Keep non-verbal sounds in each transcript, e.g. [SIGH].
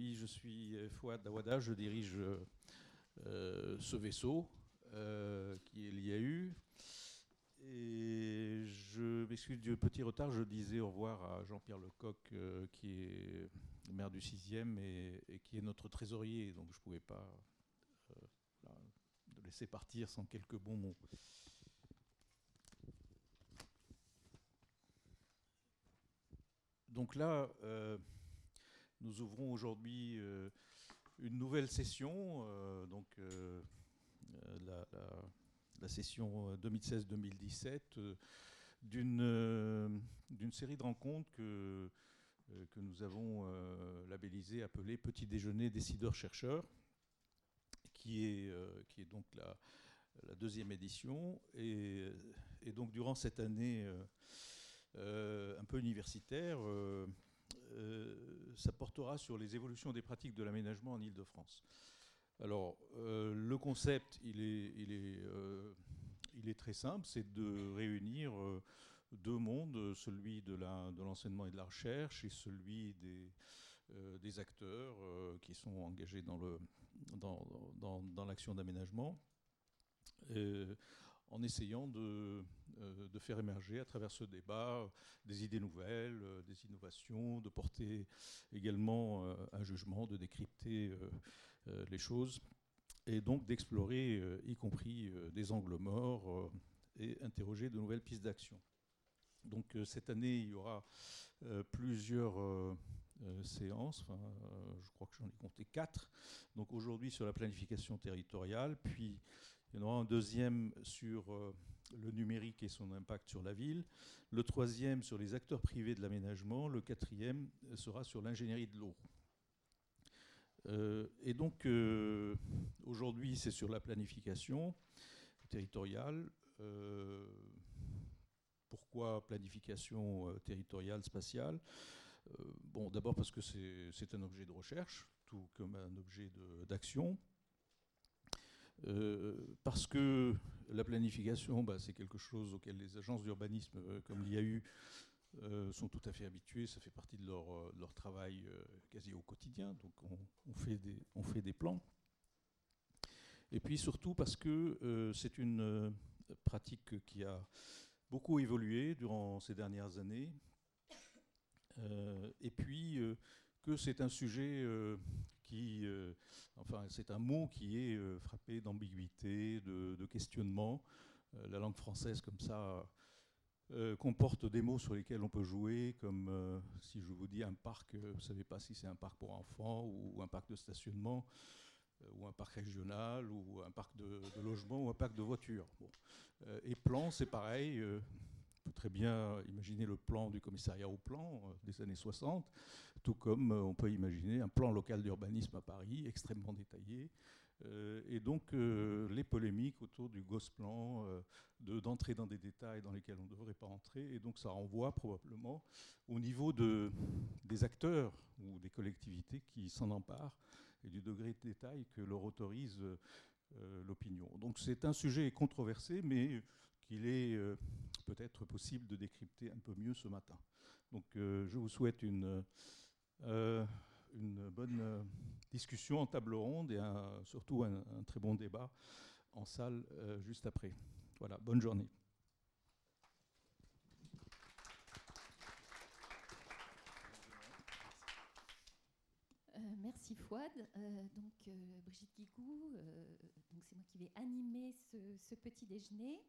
Oui, je suis Fouad Dawada, je dirige ce vaisseau qui est l'IAU. Et je m'excuse du petit retard, je disais au revoir à Jean-Pierre Lecoq, qui est maire du 6e et, qui est notre trésorier, donc je ne pouvais pas le laisser partir sans quelques bons mots. Donc là, euh, nous ouvrons aujourd'hui euh, une nouvelle session, euh, donc la, session 2016-2017, d'une série de rencontres que, que nous avons labellisées, appelées Petit déjeuner décideurs-chercheurs, qui, est qui est donc la, deuxième édition. Et, donc durant cette année euh, un peu universitaire, euh, euh, ça portera sur les évolutions des pratiques de l'aménagement en Ile-de-France. Alors, le concept, il est, il est, il est très simple, c'est de réunir deux mondes, celui de l'enseignement et de la recherche et celui des, acteurs qui sont engagés dans l'action d'aménagement en essayant de, euh, de, faire émerger à travers ce débat des idées nouvelles, euh, des innovations, de porter également euh, un jugement, de décrypter les choses et donc d'explorer, y compris des angles morts, et interroger de nouvelles pistes d'action. Donc cette année, il y aura plusieurs séances, je crois que j'en ai compté quatre. Donc aujourd'hui sur la planification territoriale, puis il y en aura un deuxième sur euh, le numérique et son impact sur la ville, le troisième sur les acteurs privés de l'aménagement, le quatrième sera sur l'ingénierie de l'eau. Euh, et donc euh, aujourd'hui c'est sur la planification territoriale. pourquoi planification territoriale, spatiale? Bon, d'abord parce que c'est un objet de recherche, tout comme un objet d'action. Euh, parce que la planification, bah, c'est quelque chose auquel les agences d'urbanisme, euh, comme eu, euh, sont tout à fait habituées. Ça fait partie de leur, leur travail quasi au quotidien. Donc on, fait des, on fait des plans. Et puis surtout parce que c'est une pratique qui a beaucoup évolué durant ces dernières années. et puis que c'est un sujet euh, enfin, c'est un mot qui est euh, frappé d'ambiguïté, de, questionnement. Euh, la langue française, comme ça, comporte des mots sur lesquels on peut jouer, comme si je vous dis un parc, vous ne savez pas si c'est un parc pour enfants ou un parc de stationnement ou un parc régional, ou un parc de, logement, ou un parc de voitures. et plan, c'est pareil. On peut très bien imaginer le plan du commissariat au plan des années 60 tout comme euh, on peut imaginer un plan local d'urbanisme à Paris extrêmement détaillé. Euh, et donc euh, les polémiques autour du Gosplan, d'entrer dans des détails dans lesquels on ne devrait pas entrer. Et donc ça renvoie probablement au niveau de, des acteurs ou des collectivités qui s'en emparent et du degré de détail que leur autorise l'opinion. Donc c'est un sujet controversé, mais qu'il est peut-être possible de décrypter un peu mieux ce matin. Donc je vous souhaite une euh, bonne euh, discussion en table ronde et surtout un, très bon débat en salle euh, juste après. Voilà, bonne journée. merci Fouad. donc Brigitte Guigou, c'est moi qui vais animer ce petit déjeuner.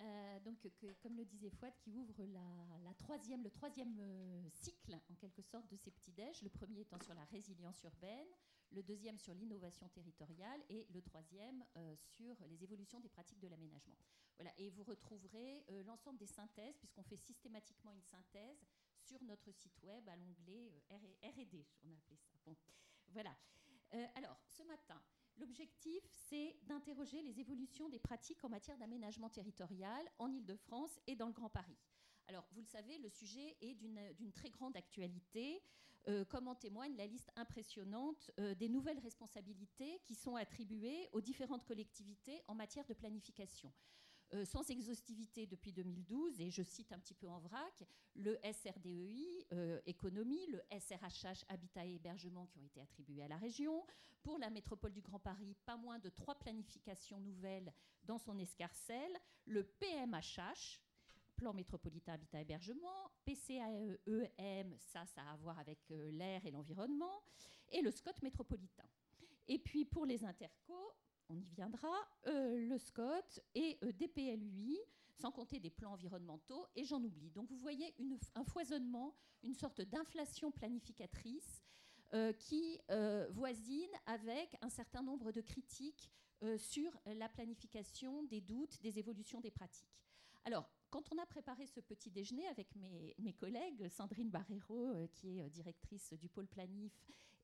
Euh, donc, comme le disait Fouad, qui ouvre la, troisième, le troisième euh, cycle, en quelque sorte, de ces petits-déj. Le premier étant sur la résilience urbaine, le deuxième sur l'innovation territoriale et le troisième euh, sur les évolutions des pratiques de l'aménagement. Voilà, et vous retrouverez l'ensemble des synthèses, puisqu'on fait systématiquement une synthèse sur notre site web à l'onglet R&D, on a appelé ça. Bon, voilà. alors, ce matin, L'objectif, c'est d'interroger les évolutions des pratiques en matière d'aménagement territorial en Ile-de-France et dans le Grand Paris. Alors, vous le savez, le sujet est d'une très grande actualité, euh, comme en témoigne la liste impressionnante euh, des nouvelles responsabilités qui sont attribuées aux différentes collectivités en matière de planification. Euh, sans exhaustivité depuis 2012, et je cite un petit peu en vrac, le SRDEI, euh, économie, le SRHH, habitat et hébergement qui ont été attribués à la région. Pour la métropole du Grand Paris, pas moins de trois planifications nouvelles dans son escarcelle. Le PMHH, plan métropolitain habitat hébergement, PCAEM, ça, ça a à voir avec euh, l'air et l'environnement, et le SCOT métropolitain. Et puis pour les intercos, on y viendra, euh, le SCOT et euh, DPLUI, sans compter des plans environnementaux, et j'en oublie. Donc vous voyez un foisonnement, une sorte d'inflation planificatrice qui voisine avec un certain nombre de critiques sur la planification, des doutes, des évolutions des pratiques. Alors, quand on a préparé ce petit déjeuner avec mes, collègues, Sandrine Barrero, euh, qui est euh, directrice du pôle planif,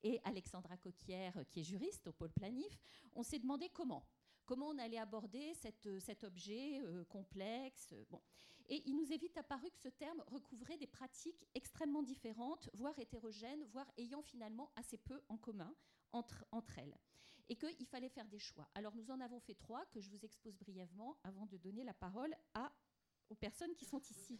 et Alexandra Coquière, qui est juriste au pôle planif, on s'est demandé comment. Comment on allait aborder euh, cet objet complexe. bon. Et il nous est vite apparu que ce terme recouvrait des pratiques extrêmement différentes, voire hétérogènes, voire ayant finalement assez peu en commun entre, elles. Et qu'il fallait faire des choix. Alors nous en avons fait trois que je vous expose brièvement avant de donner la parole aux personnes qui sont ici.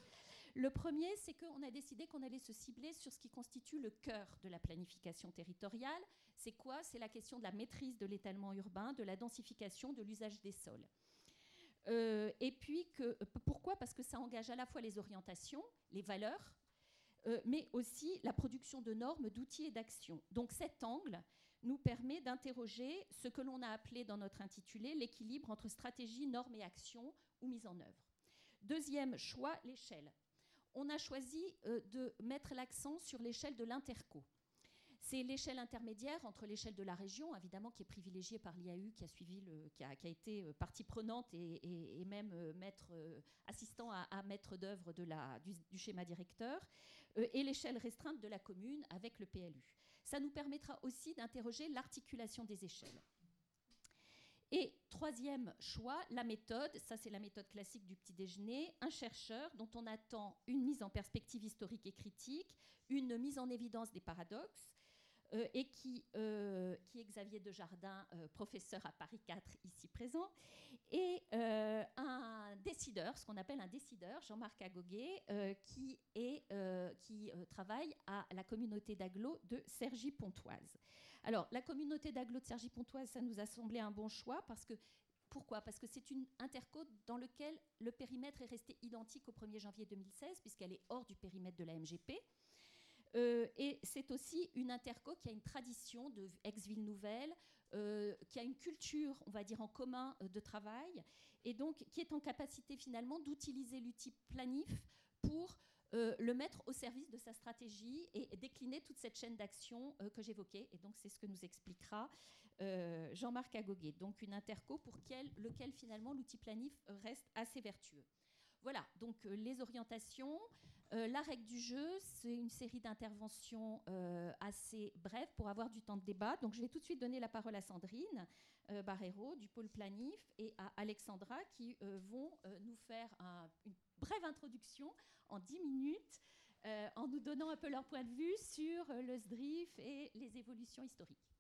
Le premier, c'est qu'on a décidé qu'on allait se cibler sur ce qui constitue le cœur de la planification territoriale. C'est quoi? C'est la question de la maîtrise de l'étalement urbain, de la densification, de l'usage des sols. Euh, et puis, que, pourquoi? Parce que ça engage à la fois les orientations, les valeurs, euh, mais aussi la production de normes, d'outils et d'actions. Donc cet angle nous permet d'interroger ce que l'on a appelé dans notre intitulé l'équilibre entre stratégie, normes et actions ou mise en œuvre. Deuxième choix, l'échelle. On a choisi euh, de mettre l'accent sur l'échelle de l'interco. C'est l'échelle intermédiaire entre l'échelle de la région, évidemment, qui est privilégiée par l'IAU, qui a suivi, qui, a, été euh, partie prenante et, même euh, assistant à, maître d'œuvre du, du, schéma directeur, et l'échelle restreinte de la commune avec le PLU. Ça nous permettra aussi d'interroger l'articulation des échelles. Et troisième choix, la méthode. Ça, c'est la méthode classique du petit déjeuner. Un chercheur dont on attend une mise en perspective historique et critique, une mise en évidence des paradoxes, euh, et qui, euh, qui est Xavier Dejardin, euh, professeur à Paris 4, ici présent, et un décideur, ce qu'on appelle un décideur, Jean-Marc Agoguet, qui, est, qui travaille à la communauté d'agglo de Cergy-Pontoise. Alors, la communauté d'agglo de Cergy-Pontoise, ça nous a semblé un bon choix parce que pourquoi? Parce que c'est une intercôte dans laquelle le périmètre est resté identique au 1er janvier 2016, puisqu'elle est hors du périmètre de la MGP. Euh, et c'est aussi une interco qui a une tradition de ex-ville nouvelle, euh, qui a une culture, on va dire, en commun euh, de travail, et donc qui est en capacité finalement d'utiliser l'outil planif pour euh, le mettre au service de sa stratégie et, décliner toute cette chaîne d'action euh, que j'évoquais. Et donc, c'est ce que nous expliquera euh, Jean-Marc Agoguet. Donc, une interco pour lequel finalement l'outil planif reste assez vertueux. Voilà, donc les orientations. la règle du jeu, c'est une série d'interventions assez brèves pour avoir du temps de débat. Donc, je vais tout de suite donner la parole à Sandrine Barrero du pôle planif et à Alexandra qui vont nous faire une brève introduction en 10 minutes euh, en nous donnant un peu leur point de vue sur euh, le SDRIF et les évolutions historiques.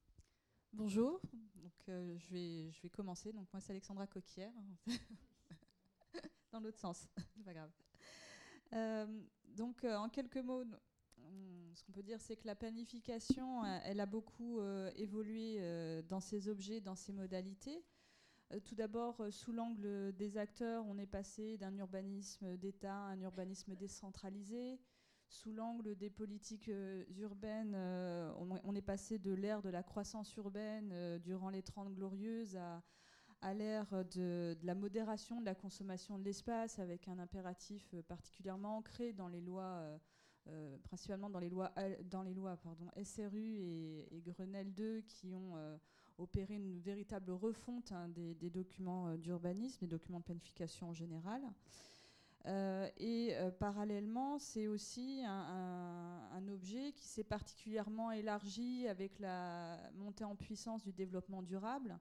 Bonjour, donc, euh, je, vais, je vais commencer. Donc, moi, c'est Alexandra Coquière. [LAUGHS] Dans l'autre sens, [LAUGHS] c'est pas grave. donc, en quelques mots, ce qu'on peut dire, c'est que la planification, elle a beaucoup évolué dans ses objets, dans ses modalités. Euh, tout d'abord, euh, sous l'angle des acteurs, on est passé d'un urbanisme d'État à un urbanisme décentralisé. Sous l'angle des politiques euh, urbaines, on, est passé de l'ère de la croissance urbaine durant les Trente Glorieuses à, à l'ère de, la modération de la consommation de l'espace, avec un impératif particulièrement ancré dans les lois, principalement dans les lois, dans les lois pardon, SRU et, Grenelle 2, qui ont opérer une véritable refonte hein, des, documents euh, d'urbanisme, des documents de planification en général. Euh, et euh, parallèlement, c'est aussi un, objet qui s'est particulièrement élargi avec la montée en puissance du développement durable.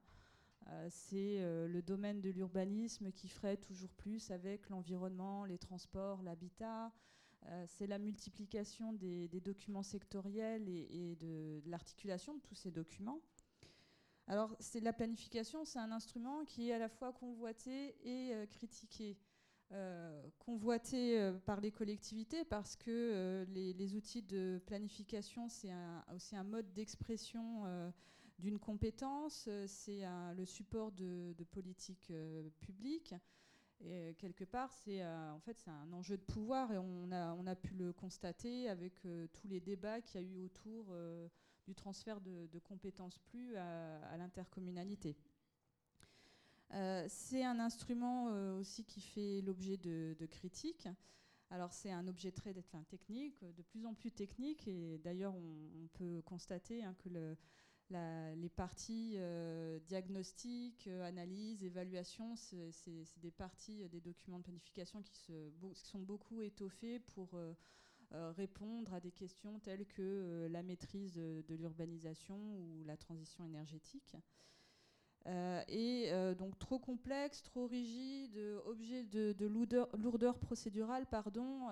c'est le domaine de l'urbanisme qui ferait toujours plus avec l'environnement, les transports, l'habitat. C'est la multiplication des, documents sectoriels et, de l'articulation de tous ces documents. Alors, c'est la planification, c'est un instrument qui est à la fois convoité et critiqué. convoité par les collectivités parce que les, outils de planification, c'est aussi un mode d'expression d'une compétence, c'est le support de, de politiques publiques. Et quelque part, c'est euh, en fait c'est un enjeu de pouvoir et on a, on a pu le constater avec euh, tous les débats qu'il y a eu autour euh, du transfert de, compétences plus à, l'intercommunalité. c'est un instrument aussi qui fait l'objet de, critiques. Alors c'est un objet très technique, de plus en plus technique, et d'ailleurs on, peut constater hein, que le, les parties euh, diagnostic, euh, analyse, évaluation, c'est des parties euh, des documents de planification qui, sont beaucoup étoffées pour répondre à des questions telles que la maîtrise de, l'urbanisation ou la transition énergétique. et donc trop complexe, trop rigide, objet de, lourdeur, procédurale, pardon,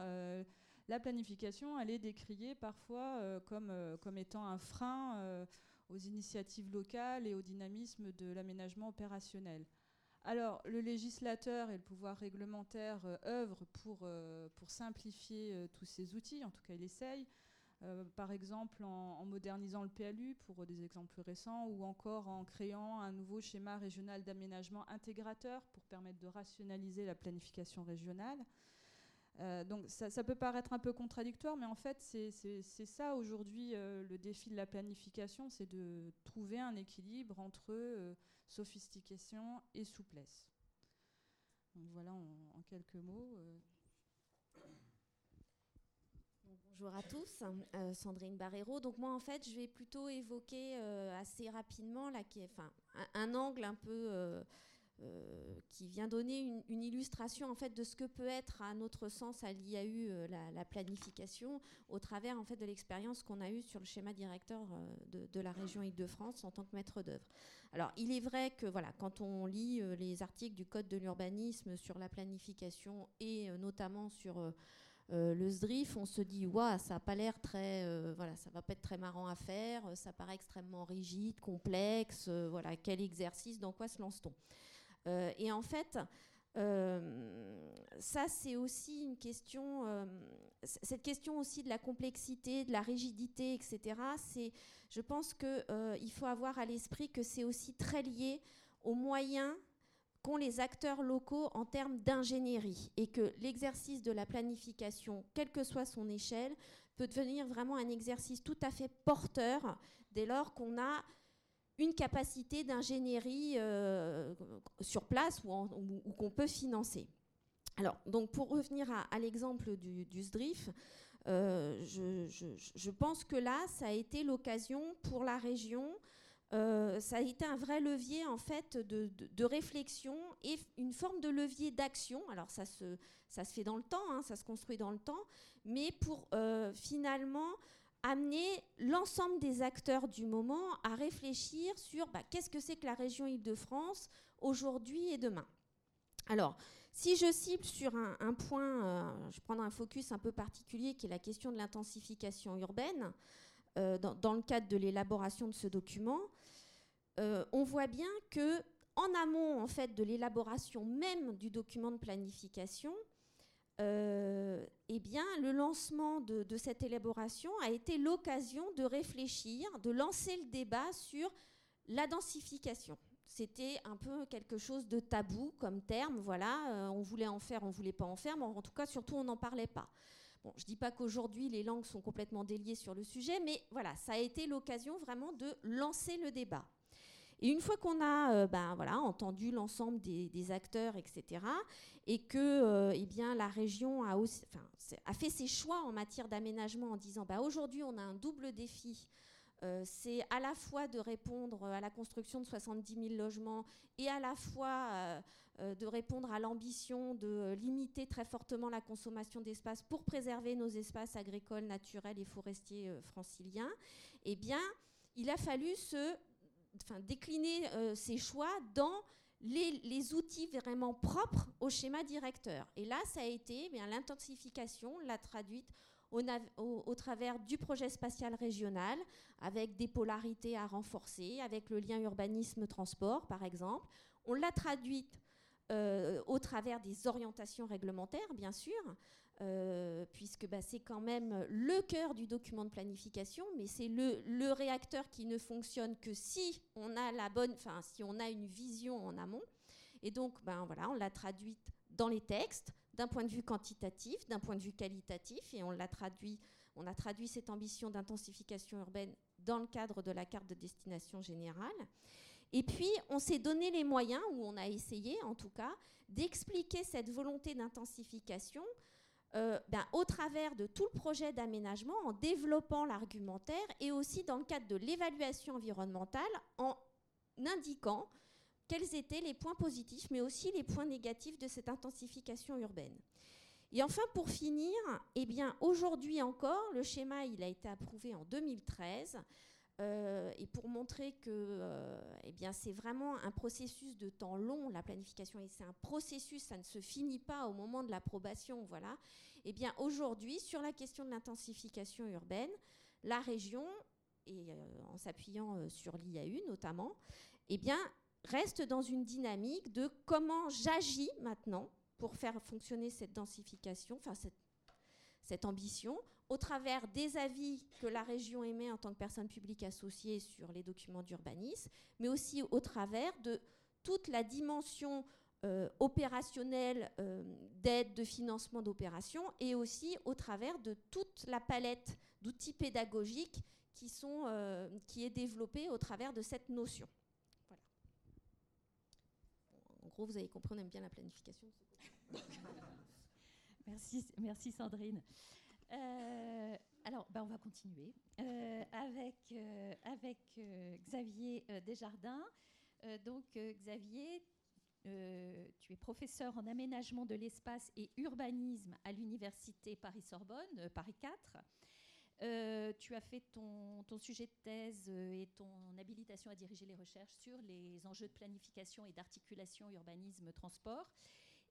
la planification, elle est décriée parfois comme étant un frein aux initiatives locales et au dynamisme de l'aménagement opérationnel. Alors, le législateur et le pouvoir réglementaire euh, œuvrent pour, euh, simplifier euh, tous ces outils, en tout cas il essaye, par exemple en, modernisant le PLU pour des exemples récents, ou encore en créant un nouveau schéma régional d'aménagement intégrateur pour permettre de rationaliser la planification régionale. Euh, donc ça, peut paraître un peu contradictoire, mais en fait c'est ça aujourd'hui euh, le défi de la planification, c'est de trouver un équilibre entre euh, sophistication et souplesse. Donc voilà en, quelques mots. Bonjour à tous, Sandrine Barrero. Donc moi en fait je vais plutôt évoquer assez rapidement là, un, angle un peu qui vient donner une, illustration en fait de ce que peut être à notre sens à l'IAU euh, la, planification au travers en fait de l'expérience qu'on a eue sur le schéma directeur euh, de, la région Île-de-France en tant que maître d'œuvre. Alors il est vrai que voilà quand on lit les articles du code de l'urbanisme sur la planification et notamment sur le SDRIF, on se dit waouh, ça a pas l'air très, voilà, ça va pas être très marrant à faire, ça paraît extrêmement rigide, complexe, voilà, quel exercice, dans quoi se lance-t-on? euh, et en fait, euh, ça, c'est aussi une question, euh, cette question aussi de la complexité, de la rigidité, etc. C'est, je pense qu'il faut avoir à l'esprit que c'est aussi très lié aux moyens qu'ont les acteurs locaux en termes d'ingénierie et que l'exercice de la planification, quelle que soit son échelle, peut devenir vraiment un exercice tout à fait porteur dès lors qu'on a une capacité d'ingénierie euh, sur place ou, qu'on peut financer. Alors, donc pour revenir à, l'exemple du, SDRIF, euh, je, pense que là, ça a été l'occasion pour la région, euh, ça a été un vrai levier en fait de, réflexion et une forme de levier d'action. Alors ça se, ça se fait dans le temps, hein, ça se construit dans le temps, mais pour finalement amener l'ensemble des acteurs du moment à réfléchir sur bah, qu'est-ce que c'est que la région Île-de-France aujourd'hui et demain. Alors, si je cible sur un, point, euh, je prends un focus un peu particulier qui est la question de l'intensification urbaine, euh, dans, le cadre de l'élaboration de ce document, euh, on voit bien que en amont en fait de l'élaboration même du document de planification, eh bien, le lancement de, cette élaboration a été l'occasion de réfléchir, de lancer le débat sur la densification. C'était un peu quelque chose de tabou comme terme, voilà, euh, on voulait en faire, on voulait pas en faire, mais en tout cas, surtout, on n'en parlait pas. Bon, je dis pas qu'aujourd'hui les langues sont complètement déliées sur le sujet, mais voilà, ça a été l'occasion vraiment de lancer le débat. Et une fois qu'on a euh, ben, entendu l'ensemble des, acteurs, etc., et que euh, eh la région a fait ses choix en matière d'aménagement en disant bah, aujourd'hui on a un double défi. Euh, c'est à la fois de répondre à la construction de 70 000 logements et à la fois de répondre à l'ambition de limiter très fortement la consommation d'espace pour préserver nos espaces agricoles, naturels et forestiers franciliens, eh bien, il a fallu se décliner euh, ses choix dans les, outils vraiment propres au schéma directeur. Et là, ça a été eh bien l'intensification, l'a traduite au, travers du projet spatial régional, avec des polarités à renforcer, avec le lien urbanisme-transport, par exemple. On l'a traduite euh, au travers des orientations réglementaires, bien sûr, euh, puisque bah, c'est quand même le cœur du document de planification, mais c'est le, réacteur qui ne fonctionne que si on a la bonne, enfin si on a une vision en amont. Et donc, ben voilà, on l'a traduite dans les textes d'un point de vue quantitatif, d'un point de vue qualitatif, et on l'a traduit, on a traduit cette ambition d'intensification urbaine dans le cadre de la carte de destination générale. Et puis, on s'est donné les moyens, ou on a essayé en tout cas, d'expliquer cette volonté d'intensification euh, ben, au travers de tout le projet d'aménagement, en développant l'argumentaire et aussi dans le cadre de l'évaluation environnementale, en indiquant quels étaient les points positifs, mais aussi les points négatifs de cette intensification urbaine. Et enfin, pour finir, eh aujourd'hui encore, le schéma il a été approuvé en 2013. Euh, et pour montrer que euh, eh bien, c'est vraiment un processus de temps long, la planification, et c'est un processus, ça ne se finit pas au moment de l'approbation. Voilà. Eh bien, aujourd'hui, sur la question de l'intensification urbaine, la région, et euh, en s'appuyant sur l'IAU notamment, eh bien, reste dans une dynamique de comment j'agis maintenant pour faire fonctionner cette densification, enfin cette, cette, ambition, au travers des avis que la région émet en tant que personne publique associée sur les documents d'urbanisme, mais aussi au travers de toute la dimension euh, opérationnelle euh, d'aide, de financement d'opérations, et aussi au travers de toute la palette d'outils pédagogiques qui, sont, euh, qui est développée au travers de cette notion gros, vous avez compris, on aime bien la planification. [LAUGHS] merci, merci Sandrine. Euh, alors, ben, on va continuer euh, avec, euh, Xavier Desjardins. donc, Xavier, tu es professeur en aménagement de l'espace et urbanisme à l'université Paris-Sorbonne, Paris 4. Euh, tu as fait ton, sujet de thèse et ton habilitation à diriger les recherches sur les enjeux de planification et d'articulation urbanisme-transport.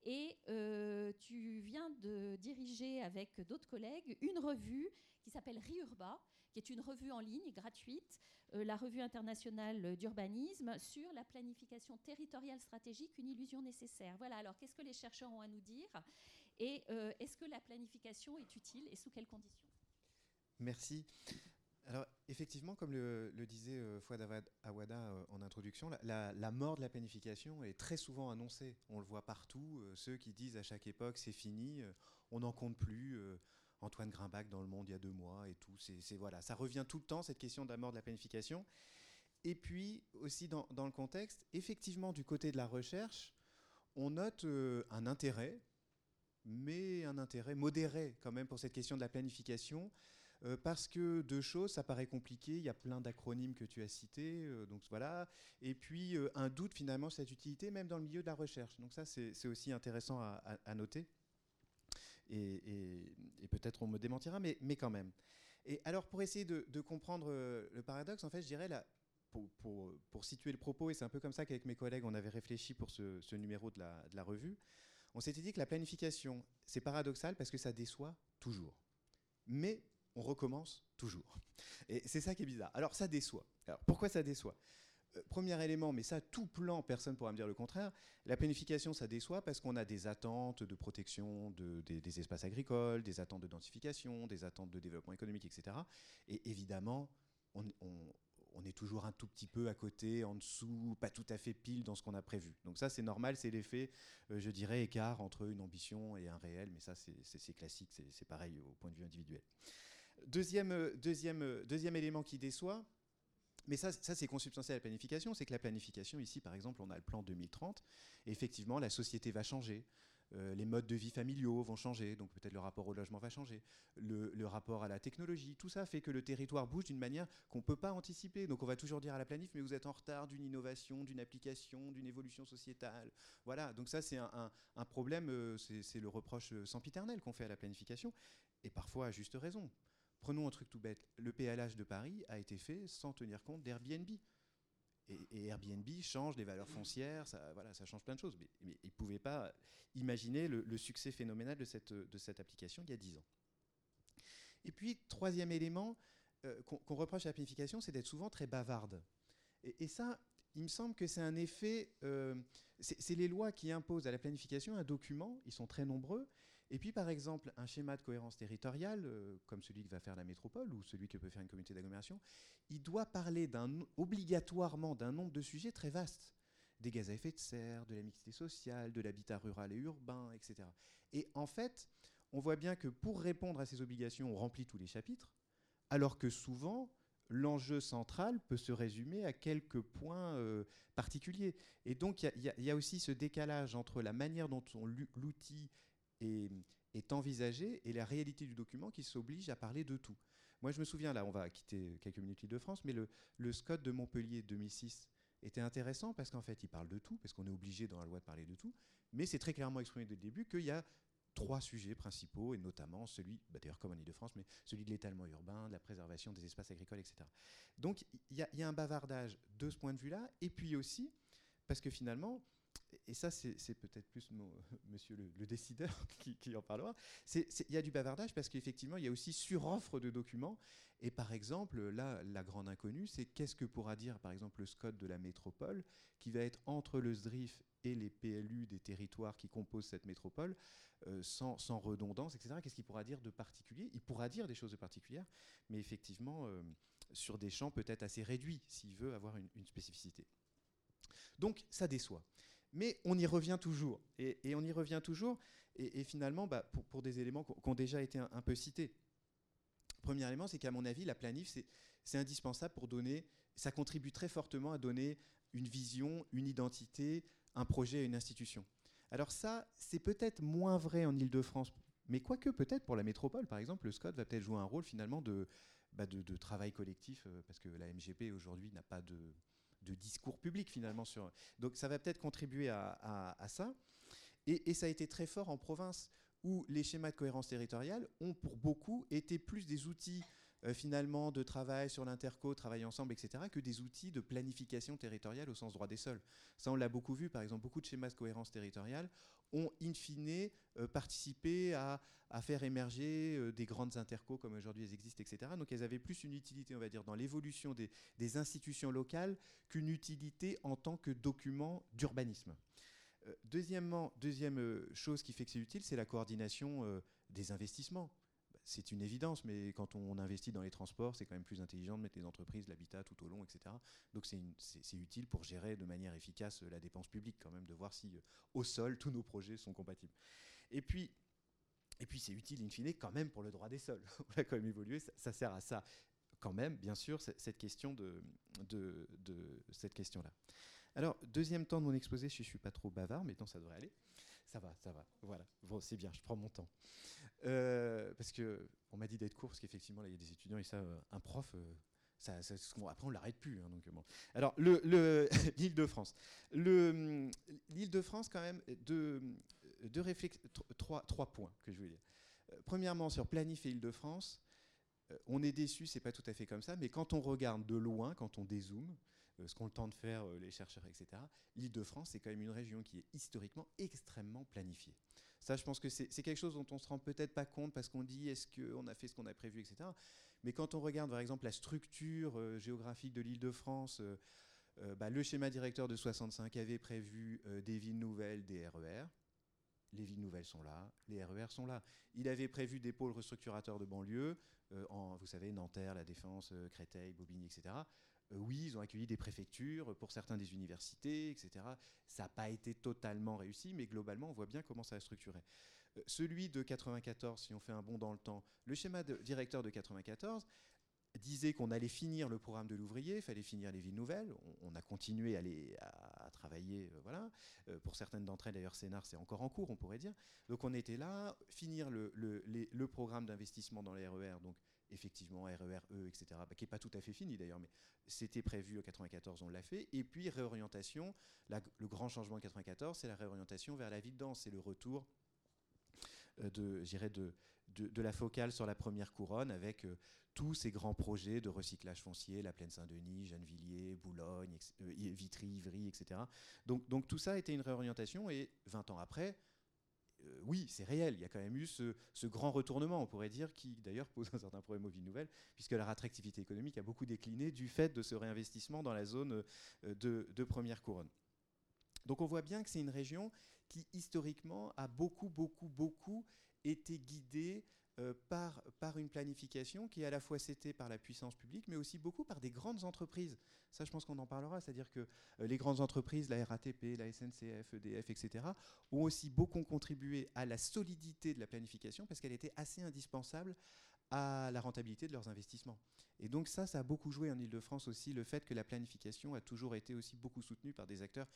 Et euh, tu viens de diriger avec d'autres collègues une revue qui s'appelle Riurba, qui est une revue en ligne gratuite, la revue internationale d'urbanisme, sur la planification territoriale stratégique, une illusion nécessaire. Voilà, alors qu'est-ce que les chercheurs ont à nous dire Et est-ce que la planification est utile et sous quelles conditions? Merci. Alors, effectivement, comme le, disait euh, Fouad Awada euh, en introduction, la, mort de la planification est très souvent annoncée. On le voit partout. Euh, ceux qui disent à chaque époque c'est fini, on n'en compte plus. Antoine Grimbach dans Le Monde il y a deux mois et tout. C'est voilà, ça revient tout le temps cette question de la mort de la planification. Et puis aussi dans le contexte, effectivement, du côté de la recherche, on note un intérêt, mais un intérêt modéré quand même pour cette question de la planification. Euh, parce que deux choses, ça paraît compliqué, il y a plein d'acronymes que tu as cités, euh, donc voilà, et puis euh, un doute finalement sur cette utilité, même dans le milieu de la recherche. Donc ça, c'est aussi intéressant à, noter, et, peut-être on me démentira, mais, mais, quand même. Et alors, pour essayer de, comprendre le paradoxe, en fait, je dirais, pour, situer le propos, et c'est un peu comme ça qu'avec mes collègues, on avait réfléchi pour ce, ce numéro de la, de la revue, on s'était dit que la planification, c'est paradoxal parce que ça déçoit toujours. Mais on recommence toujours. Et c'est ça qui est bizarre. Alors ça déçoit. Alors pourquoi ça déçoit? Euh, Premier élément, mais ça, tout plan, personne ne pourra me dire le contraire, la planification, ça déçoit parce qu'on a des attentes de protection des, espaces agricoles, des attentes de densification, des attentes de développement économique, etc. Et évidemment, on, est toujours un tout petit peu à côté, en dessous, pas tout à fait pile dans ce qu'on a prévu. Donc ça, c'est normal, c'est l'effet, euh, je dirais, écart entre une ambition et un réel, mais ça, c'est classique, c'est pareil au point de vue individuel. Deuxième, euh, euh, deuxième élément qui déçoit, mais ça, ça c'est consubstantiel à la planification, c'est que la planification, ici par exemple, on a le plan 2030, et effectivement la société va changer. Euh, les modes de vie familiaux vont changer, donc peut-être le rapport au logement va changer, le, rapport à la technologie, tout ça fait que le territoire bouge d'une manière qu'on ne peut pas anticiper. Donc on va toujours dire à la planif, mais vous êtes en retard d'une innovation, d'une application, d'une évolution sociétale. Voilà, donc ça c'est un, problème, c'est le reproche sempiternel qu'on fait à la planification, et parfois à juste raison. Prenons un truc tout bête. Le PLH de Paris a été fait sans tenir compte d'Airbnb. Et, Airbnb change les valeurs foncières, ça, voilà, ça change plein de choses. Mais, ils ne pouvaient pas imaginer le, succès phénoménal de cette, application il y a 10 ans. Et puis, troisième élément qu'on reproche à la planification, c'est d'être souvent très bavarde. Et, ça, il me semble que c'est un effet, c'est les lois qui imposent à la planification un document, ils sont très nombreux, et puis, par exemple, un schéma de cohérence territoriale, euh, comme celui que va faire la métropole ou celui que peut faire une communauté d'agglomération, il doit parler obligatoirement d'un nombre de sujets très vastes. Des gaz à effet de serre, de la mixité sociale, de l'habitat rural et urbain, etc. Et en fait, on voit bien que pour répondre à ces obligations, on remplit tous les chapitres, alors que souvent, l'enjeu central peut se résumer à quelques points euh, particuliers. Et donc, il y, y, a aussi ce décalage entre la manière dont l'outil est, envisagée et la réalité du document qui s'oblige à parler de tout. Moi, je me souviens, là, on va quitter quelques minutes l'île de France, mais le, le SCOT de Montpellier 2006 était intéressant parce qu'en fait, il parle de tout, parce qu'on est obligé dans la loi de parler de tout, mais c'est très clairement exprimé dès le début qu'il y a trois sujets principaux, et notamment celui, bah, d'ailleurs comme en Ile-de-France, mais celui de l'étalement urbain, de la préservation des espaces agricoles, etc. Donc il y, a un bavardage de ce point de vue-là, et puis aussi, parce que finalement, et ça c'est peut-être plus [LAUGHS] monsieur le, décideur [LAUGHS] qui, en parlera, il y a du bavardage parce qu'effectivement il y a aussi suroffre de documents. Et par exemple, là, la grande inconnue, c'est qu'est-ce que pourra dire par exemple le SCOT de la métropole qui va être entre le SDRIF et les PLU des territoires qui composent cette métropole, euh, sans, redondance, etc. Qu'est-ce qu'il pourra dire de particulier? Il pourra dire des choses de particulières, mais effectivement euh, sur des champs peut-être assez réduits s'il veut avoir une spécificité. Donc ça déçoit. Mais on y revient toujours. Et, on y revient toujours, et, finalement, bah, pour, des éléments qui ont déjà été un, peu cités. Premier élément, c'est qu'à mon avis, la planif, c'est indispensable pour donner, ça contribue très fortement à donner une vision, une identité, un projet une institution. Alors ça, c'est peut-être moins vrai en Ile-de-France, mais quoique peut-être pour la métropole, par exemple, le SCOT va peut-être jouer un rôle finalement de, bah, travail collectif, euh, parce que la MGP aujourd'hui n'a pas de, de discours public finalement. Sur... Donc ça va peut-être contribuer à, ça. Et, ça a été très fort en province où les schémas de cohérence territoriale ont pour beaucoup été plus des outils euh, finalement de travail sur l'interco, travail ensemble, etc., que des outils de planification territoriale au sens droit des sols. Ça, on l'a beaucoup vu, par exemple, beaucoup de schémas de cohérence territoriale ont in fine euh, participé à, faire émerger euh, des grandes intercos comme aujourd'hui elles existent, etc. Donc elles avaient plus une utilité, on va dire, dans l'évolution des, institutions locales qu'une utilité en tant que document d'urbanisme. deuxièmement, deuxième chose qui fait que c'est utile, c'est la coordination des investissements c'est une évidence, mais quand on investit dans les transports, c'est quand même plus intelligent de mettre les entreprises, l'habitat tout au long, etc. Donc c'est utile pour gérer de manière efficace la dépense publique quand même, de voir si euh, au sol tous nos projets sont compatibles. Et puis, et puis c'est utile in fine quand même pour le droit des sols. [LAUGHS] on a quand même évolué, ça, sert à ça quand même, bien sûr, cette question de, de, de cette question-là. Alors, deuxième temps de mon exposé, je ne suis pas trop bavard, mais non, ça devrait aller. Ça va, ça va. Voilà. C'est bien, je prends mon temps. Euh, parce que on m'a dit d'être court, parce qu'effectivement, il y a des étudiants et ça, euh, un prof, euh, après, on l'arrête plus. Hein, donc, bon. Alors, [LAUGHS] l'île de France. L'île de France, quand même, deux trois, points que je voulais dire. Premièrement, sur planifier île de France, on est déçu, c'est pas tout à fait comme ça, mais quand on regarde de loin, quand on dézoome, ce qu'ont le temps de faire euh, les chercheurs, etc. L'Île-de-France, c'est quand même une région qui est historiquement extrêmement planifiée. Ça, je pense que c'est quelque chose dont on se rend peut-être pas compte parce qu'on dit est-ce qu'on a fait ce qu'on a prévu, etc. Mais quand on regarde, par exemple, la structure euh, géographique de l'Île-de-France, bah, le schéma directeur de 65 avait prévu des villes nouvelles, des RER. E les villes nouvelles sont là, les RER sont là. Il avait prévu des pôles restructurateurs de banlieue, vous savez, Nanterre, La Défense, Créteil, Bobigny, etc. Euh, oui, ils ont accueilli des préfectures, pour certains des universités, etc. Ça n'a pas été totalement réussi, mais globalement, on voit bien comment ça a structuré. Euh, celui de 94, si on fait un bond dans le temps, le schéma de, directeur de 94 disait qu'on allait finir le programme de l'ouvrier, il fallait finir les villes nouvelles. On, a continué à, travailler, euh, voilà. pour certaines d'entre elles, d'ailleurs, Sénart, c'est encore en cours, on pourrait dire. Donc on était là, finir le, le programme d'investissement dans les RER, donc effectivement RER E, etc., bah, qui n'est pas tout à fait fini d'ailleurs, mais c'était prévu en 94, on l'a fait. Et puis réorientation, le grand changement en 94, c'est la réorientation vers la ville dense, c'est le retour euh, de, de, de, de, la focale sur la première couronne avec euh, tous ces grands projets de recyclage foncier, la plaine Saint-Denis, Gennevilliers, Boulogne, euh, Vitry, Ivry, etc. Donc, donc tout ça a été une réorientation et 20 ans après, oui, c'est réel. Il y a quand même eu ce, grand retournement, on pourrait dire, qui d'ailleurs [LAUGHS] pose un certain problème aux villes nouvelles, puisque leur attractivité économique a beaucoup décliné du fait de ce réinvestissement dans la zone de, de première couronne. Donc on voit bien que c'est une région qui historiquement a beaucoup, beaucoup, beaucoup été guidée euh, par, une planification qui est à la fois cétée par la puissance publique, mais aussi beaucoup par des grandes entreprises. Ça, je pense qu'on en parlera, c'est-à-dire que euh, les grandes entreprises, la RATP, la SNCF, EDF, etc., ont aussi beaucoup contribué à la solidité de la planification parce qu'elle était assez indispensable à la rentabilité de leurs investissements. Et donc ça, ça a beaucoup joué en Ile-de-France aussi, le fait que la planification a toujours été aussi beaucoup soutenue par des acteurs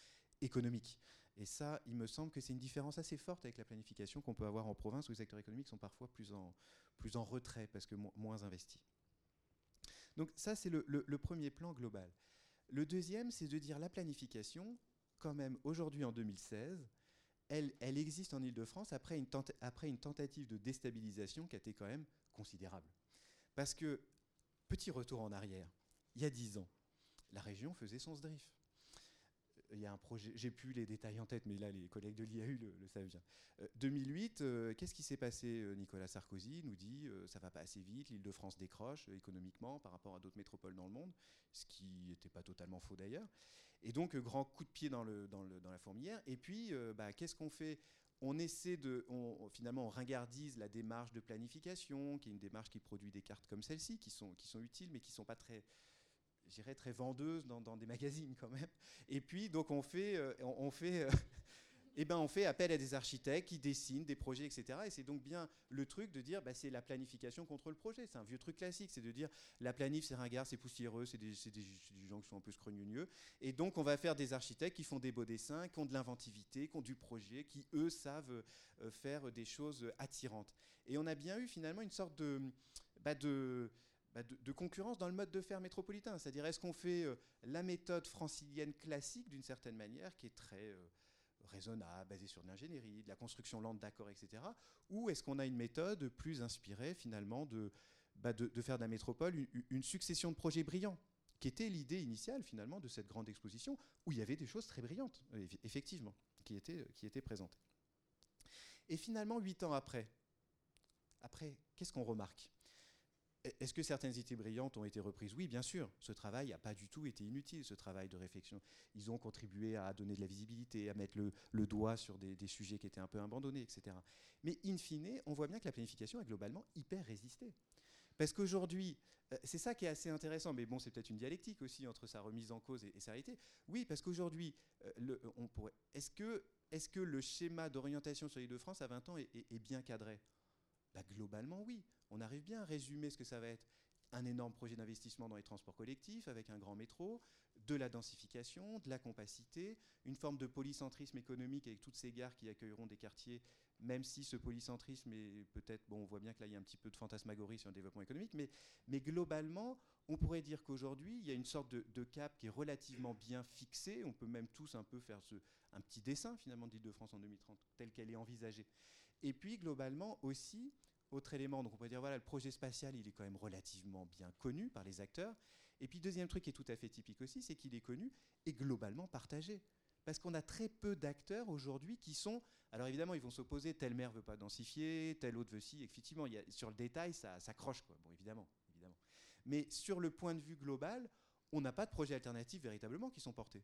économiques. Et ça, il me semble que c'est une différence assez forte avec la planification qu'on peut avoir en province où les acteurs économiques sont parfois plus en, retrait parce que moins investis. Donc ça, c'est le, premier plan global. Le deuxième, c'est de dire la planification, quand même aujourd'hui en 2016, elle, existe en Ile-de-France après une, après une tentative de déstabilisation qui a été quand même considérable. Parce que, petit retour en arrière, il y a dix ans, la région faisait son SDRIF il y a un projet, j'ai plus les détails en tête, mais là les collègues de l'IAU le, savent bien. 2008, euh, euh, qu'est-ce qui s'est passé euh, Nicolas Sarkozy nous dit ça va pas assez vite, l'Île-de-France décroche économiquement par rapport à d'autres métropoles dans le monde, ce qui n'était pas totalement faux d'ailleurs. Et donc grand coup de pied dans, la fourmilière. Et puis bah, qu'est-ce qu'on fait? On essaie de, finalement, on ringardise la démarche de planification, qui est une démarche qui produit des cartes comme celle-ci, qui sont utiles, mais qui ne sont pas très, j'irais très vendeuse dans, des [LAUGHS] magazines quand même. Et puis donc on fait, euh, on, fait, euh, [LAUGHS] eh ben on fait appel à des architectes qui dessinent des projets, etc. Et c'est donc bien le truc de dire, bah, c'est la planification contre le projet. C'est un vieux truc classique, c'est de dire la planif c'est ringard, c'est poussiéreux, c'est des, des, gens qui sont un peu scrogneux. Et donc on va faire des architectes qui font des beaux dessins, qui ont de l'inventivité, qui ont du projet, qui eux savent euh, faire des choses attirantes. Et on a bien eu finalement une sorte de, bah, de bah, de, concurrence dans le mode de faire métropolitain. C'est-à-dire, est-ce qu'on fait euh, la méthode francilienne classique d'une certaine manière, qui est très euh, raisonnable, basée sur l'ingénierie, de la construction lente d'accord, etc. Ou est-ce qu'on a une méthode plus inspirée finalement de, bah, de, faire de la métropole une, succession de projets brillants qui était l'idée initiale finalement de cette grande exposition, où il y avait des choses très brillantes, effectivement, qui étaient, qui étaient présentées. Et finalement, huit ans après, après, qu'est-ce qu'on remarque? Est-ce que certaines idées brillantes ont été reprises? Oui, bien sûr. Ce travail n'a pas du tout été inutile, ce travail de réflexion. Ils ont contribué à donner de la visibilité, à mettre le, doigt sur des, sujets qui étaient un peu abandonnés, etc. Mais in fine, on voit bien que la planification a globalement hyper résisté. Parce qu'aujourd'hui, euh, c'est ça qui est assez intéressant, mais bon, c'est peut-être une dialectique aussi entre sa remise en cause et, sa réalité. Oui, parce qu'aujourd'hui, euh, est-ce que, est que le schéma d'orientation sur l'île de France à 20 ans est, bien cadré? Bah, Globalement, oui on arrive bien à résumer ce que ça va être un énorme projet d'investissement dans les transports collectifs avec un grand métro, de la densification, de la compacité, une forme de polycentrisme économique avec toutes ces gares qui accueilleront des quartiers, même si ce polycentrisme est peut-être, bon, on voit bien que là il y a un petit peu de fantasmagorie sur le développement économique, mais, globalement, on pourrait dire qu'aujourd'hui, il y a une sorte de, cap qui est relativement bien fixé. On peut même tous un peu faire un petit dessin finalement d'Île-de-France en 2030, tel qu'elle est envisagée. Et puis globalement aussi, autre élément, donc on pourrait dire voilà, le projet spatial, il est quand même relativement bien connu par les acteurs. Et puis deuxième truc qui est tout à fait typique aussi, c'est qu'il est connu et globalement partagé. Parce qu'on a très peu d'acteurs aujourd'hui qui sont. Alors évidemment, ils vont s'opposer. Telle maire veut pas densifier, tel autre veut si. Effectivement, sur le détail, ça, ça croche. Quoi. Bon, évidemment, évidemment. Mais sur le point de vue global, on n'a pas de projets alternatifs véritablement qui sont portés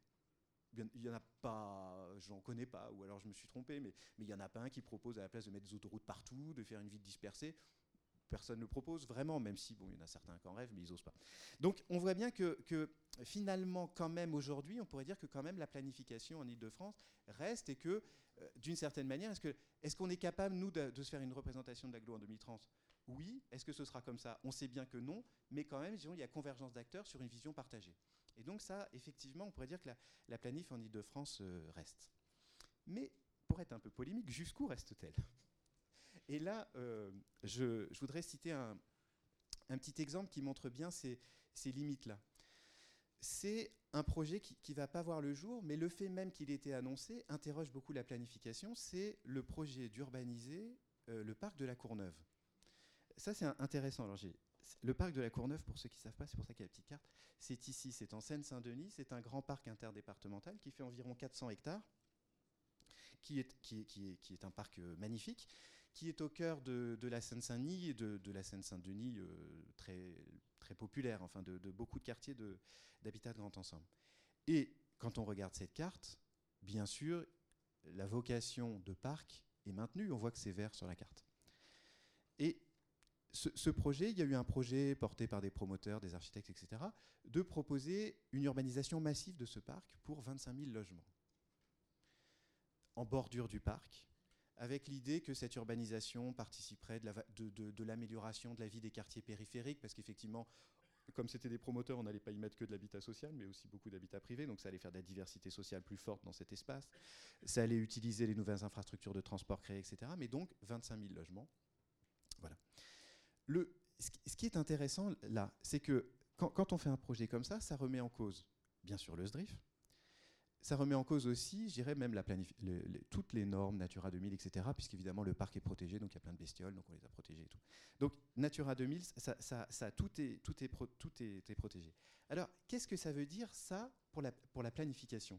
il n'y en a pas, j'en connais pas, ou alors je me suis trompé, mais, il n'y en a pas un qui propose à la place de mettre des autoroutes partout, de faire une ville dispersée. Personne ne le propose vraiment, même si, bon, il y en a certains qui en rêvent, mais ils n'osent pas. Donc on voit bien que, finalement, quand même, aujourd'hui, on pourrait dire que quand même la planification en Ile-de-France reste et que, euh, d'une certaine manière, est-ce qu'on est, capable, nous, de, se faire une représentation de l'aglo en 2030 Oui. Est-ce que ce sera comme ça? On sait bien que non, mais quand même, disons, il y a convergence d'acteurs sur une vision partagée. Et donc ça, effectivement, on pourrait dire que la, planif en Ile-de-France euh, reste. Mais pour être un peu polémique, jusqu'où reste-t-elle? Et là, euh, je, voudrais citer un, petit exemple qui montre bien ces, limites-là. C'est un projet qui ne va pas voir le jour, mais le fait même qu'il ait été annoncé interroge beaucoup la planification. C'est le projet d'urbaniser euh, le parc de la Courneuve. Ça, c'est intéressant. Alors, le parc de la Courneuve, pour ceux qui ne savent pas, c'est pour ça qu'il y a la petite carte, c'est ici, c'est en Seine-Saint-Denis, c'est un grand parc interdépartemental qui fait environ 400 hectares qui est, un parc magnifique, qui est au cœur de, la Seine-Saint-Denis et de, la Seine-Saint-Denis très, très populaire, enfin de, de beaucoup de quartiers d'habitat de, grand ensemble. Et quand on regarde cette carte, bien sûr, la vocation de parc est maintenue. On voit que c'est vert sur la carte. Et ce, projet, il y a eu un projet porté par des promoteurs, des architectes, etc., de proposer une urbanisation massive de ce parc pour 25 000 logements. En bordure du parc, avec l'idée que cette urbanisation participerait de l'amélioration de, la vie des quartiers périphériques, parce qu'effectivement, comme c'était des promoteurs, on n'allait pas y mettre que de l'habitat social, mais aussi beaucoup d'habitat privé, donc ça allait faire de la diversité sociale plus forte dans cet espace. Ça allait utiliser les nouvelles infrastructures de transport créées, etc. Mais donc 25 000 logements. Voilà. Ce qui est intéressant là, c'est que quand, on fait un projet comme ça, ça remet en cause, bien sûr, le SDRIF, ça remet en cause aussi, je dirais même la le, toutes les normes Natura 2000, etc., puisqu'évidemment le parc est protégé, donc il y a plein de bestioles, donc on les a protégées et tout. Donc Natura 2000, ça, tout, est, tout, est tout est protégé. Alors, qu'est-ce que ça veut dire, ça, pour la, pour la planification?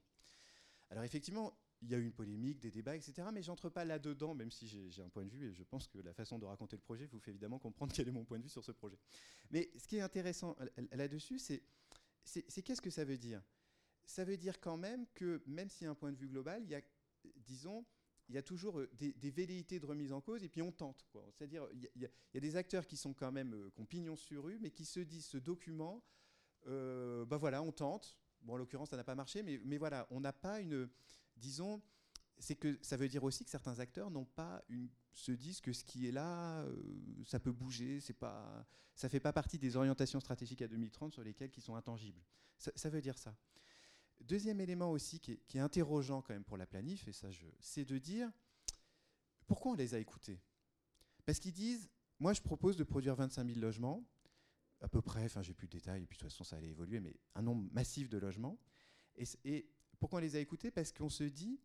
Alors, effectivement, il y a eu une polémique, des débats, etc., mais j'entre pas là-dedans, même si j'ai un point de vue, et je pense que la façon de raconter le projet vous fait évidemment comprendre [LAUGHS] quel est mon point de vue sur ce projet. Mais ce qui est intéressant là-dessus, c'est qu'est-ce que ça veut dire? Ça veut dire quand même que, même s'il y a un point de vue global, il y a, disons, il y a toujours des, des, velléités de remise en cause et puis on tente. C'est-à-dire, il, y a des acteurs qui sont quand même, euh, qui ont pignon sur rue, mais qui se disent ce document, euh, ben voilà, on tente. Bon, en l'occurrence, ça n'a pas marché, mais voilà, on n'a pas une, disons, c'est que ça veut dire aussi que certains acteurs n'ont pas une, se disent que ce qui est là, euh, ça peut bouger, c'est pas, ça fait pas partie des orientations stratégiques à 2030 sur lesquelles qui sont intangibles. Ça, veut dire ça. Deuxième élément aussi qui est, qui interrogeant quand même pour la planif, et ça c'est de dire pourquoi on les a écoutés? Parce qu'ils disent, moi je propose de produire 25 000 logements, à peu près, enfin j'ai plus de détails, et puis de toute façon ça allait évoluer, mais un nombre massif de logements. Et pourquoi on les a écoutés? Parce qu'on se dit,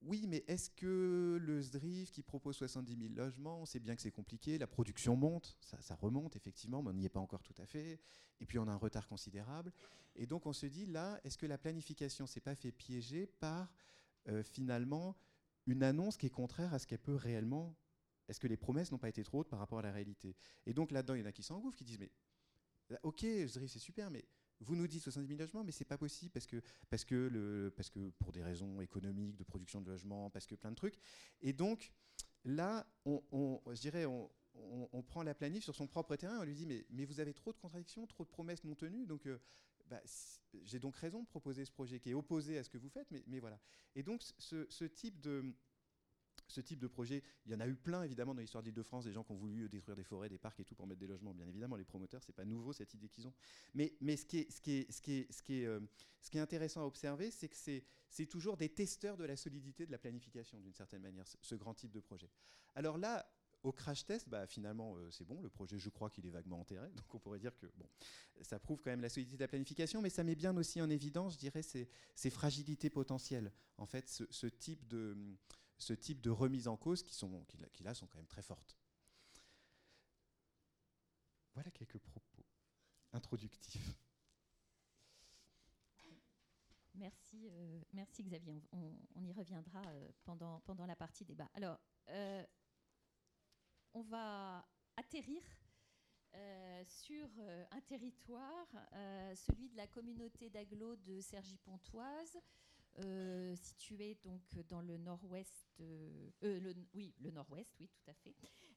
oui, mais est-ce que le SDRIF qui propose 70 000 logements, on sait bien que c'est compliqué, la production monte, ça, remonte effectivement, mais on n'y est pas encore tout à fait, et puis on a un retard considérable. Et donc on se dit là, est-ce que la planification s'est pas fait piéger par euh, finalement une annonce qui est contraire à ce qu'elle peut réellement Est-ce que les promesses n'ont pas été trop hautes par rapport à la réalité? Et donc là-dedans, il y en a qui s'engouffrent, qui disent mais ok, SDRIF c'est super, mais vous nous dites 70 000 logements, mais c'est pas possible parce que, parce, que le, parce que pour des raisons économiques, de production de logements, parce que plein de trucs. Et donc, là, on, je dirais, on, on, on, prend la planif sur son propre terrain, on lui dit mais, mais vous avez trop de contradictions, trop de promesses non tenues, donc euh, bah, j'ai donc raison de proposer ce projet qui est opposé à ce que vous faites, mais, mais voilà. Et donc ce, ce type de, ce type de projet, il y en a eu plein évidemment dans l'histoire de l'Île-de-France, des gens qui ont voulu détruire des forêts, des parcs et tout pour mettre des logements. Bien évidemment, les promoteurs, c'est pas nouveau cette idée qu'ils ont. Mais, ce, qui est, intéressant à observer, c'est que c'est toujours des testeurs de la solidité de la planification, d'une certaine manière, ce, grand type de projet. Alors là, au crash test, bah, finalement, euh, c'est bon, le projet, je crois qu'il est vaguement enterré, [LAUGHS] donc on pourrait dire que bon, ça prouve quand même la solidité de la planification, mais ça met bien aussi en évidence, je dirais, ces, fragilités potentielles. En fait, ce type de ce type de remise en cause qui, sont, qui, là sont quand même très fortes. Voilà quelques propos introductifs. Merci, euh, merci Xavier. On, y reviendra euh, pendant, pendant la partie débat. Alors, euh, on va atterrir sur un territoire, celui de la communauté d'agglo de Cergy-Pontoise, euh, situé donc dans le nord-ouest, euh, le, oui, le nord-ouest, oui, tout à fait,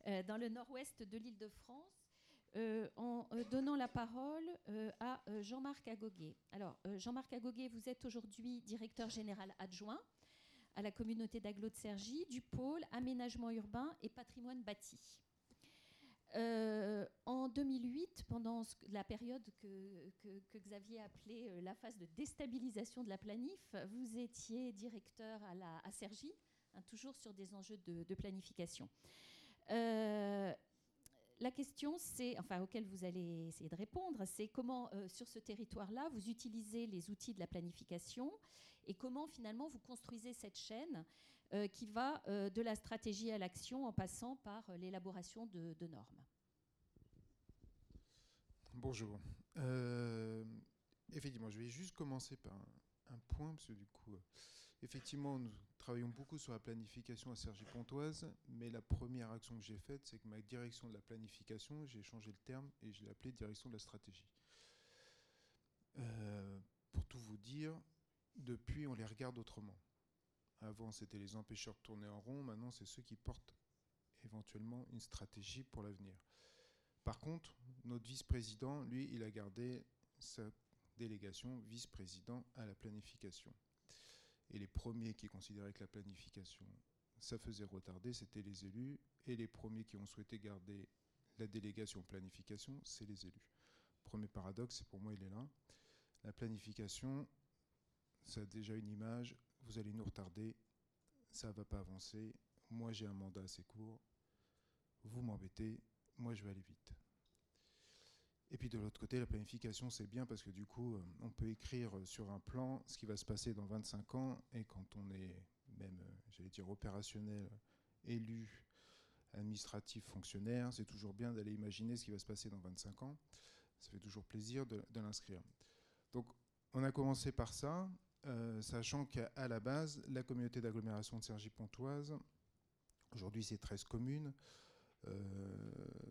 euh, dans le nord-ouest de l'Île-de-France, en donnant la parole à Jean-Marc Agoguet. Alors, Jean-Marc Agoguet, vous êtes aujourd'hui directeur général adjoint à la communauté d'agglo de Cergy du pôle aménagement urbain et patrimoine bâti. Euh, en 2008, pendant la période que, que, que Xavier appelait euh, la phase de déstabilisation de la planif, vous étiez directeur à, la, à hein, toujours sur des enjeux de, planification. Euh, la question, enfin, auquel vous allez essayer de répondre, c'est comment, sur ce territoire-là, vous utilisez les outils de la planification et comment, finalement, vous construisez cette chaîne euh, qui va euh, de la stratégie à l'action en passant par euh, l'élaboration de, normes. Bonjour. Effectivement, je vais juste commencer par un, point, parce que du coup, Effectivement, nous travaillons beaucoup sur la planification à Cergy-Pontoise, mais la première action que j'ai faite, c'est que ma direction de la planification, j'ai changé le terme et je l'ai appelé direction de la stratégie. Pour tout vous dire, depuis, on les regarde autrement. Avant, c'était les empêcheurs de tourner en rond, maintenant, c'est ceux qui portent éventuellement une stratégie pour l'avenir. Par contre, notre vice-président, lui, il a gardé sa délégation vice-président à la planification. Et les premiers qui considéraient que la planification, ça faisait retarder, c'était les élus. Et les premiers qui ont souhaité garder la délégation planification, c'est les élus. Premier paradoxe, pour moi, il est là. La planification, ça a déjà une image, vous allez nous retarder, ça ne va pas avancer, moi j'ai un mandat assez court, vous m'embêtez, moi je vais aller vite. Et puis de l'autre côté, la planification, c'est bien parce que du coup, euh, on peut écrire sur un plan ce qui va se passer dans 25 ans, et quand on est même, euh, j'allais dire, opérationnel, élu, administratif, fonctionnaire, c'est toujours bien d'aller imaginer ce qui va se passer dans 25 ans. Ça fait toujours plaisir de, l'inscrire. Donc, on a commencé par ça, euh, sachant qu'à la base, la communauté d'agglomération de Cergy-Pontoise, aujourd'hui c'est 13 communes, euh,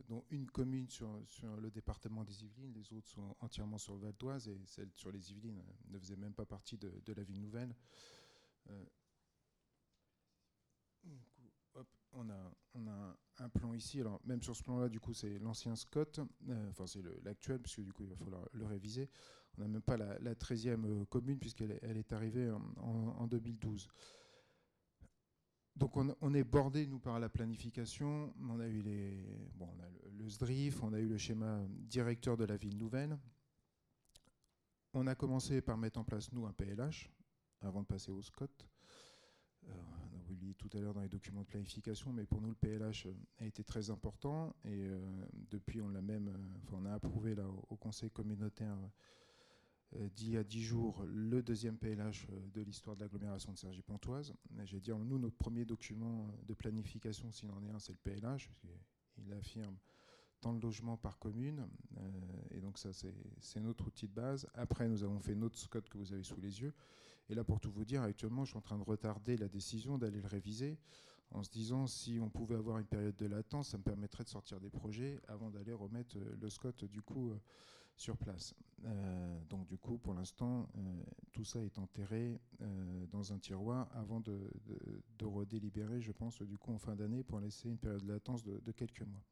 dont une commune sur, le département des Yvelines, les autres sont entièrement sur le Val d'Oise, et celle sur les Yvelines ne faisait même pas partie de, la ville nouvelle. Euh, on a, on a un plan ici. Alors, même sur ce plan-là, du coup, c'est l'ancien Scott. Euh, enfin, c'est l'actuel, puisque du coup, il va falloir le réviser. On n'a même pas la, 13e commune, puisqu'elle elle est arrivée en 2012 donc on, est bordé, nous, par la planification. On a eu les, on a le, SDRIF, on a eu le schéma directeur de la ville nouvelle. On a commencé par mettre en place, nous, un PLH, avant de passer au SCOT. Euh, on a oublié tout à l'heure dans les documents de planification, mais pour nous, le PLH a été très important. Et euh, depuis, on l'a même, enfin, on a approuvé là, au Conseil communautaire euh, d'il y a dix jours le deuxième PLH euh, de l'histoire de l'agglomération de Cergy-Pontoise. J'ai dit, nous, notre premier document de planification, s'il en est un, c'est le PLH, il affirme tant de logements par commune, euh, et donc ça, c'est notre outil de base. Après, nous avons fait notre SCOT que vous avez sous les yeux. Et là, pour tout vous dire, actuellement, je suis en train de retarder la décision d'aller le réviser en se disant si on pouvait avoir une période de latence, ça me permettrait de sortir des projets avant d'aller remettre le SCOT du coup sur place. Euh, donc du coup, pour l'instant, euh, tout ça est enterré euh, dans un tiroir avant de, redélibérer, je pense, du coup en fin d'année pour laisser une période de latence de, quelques mois.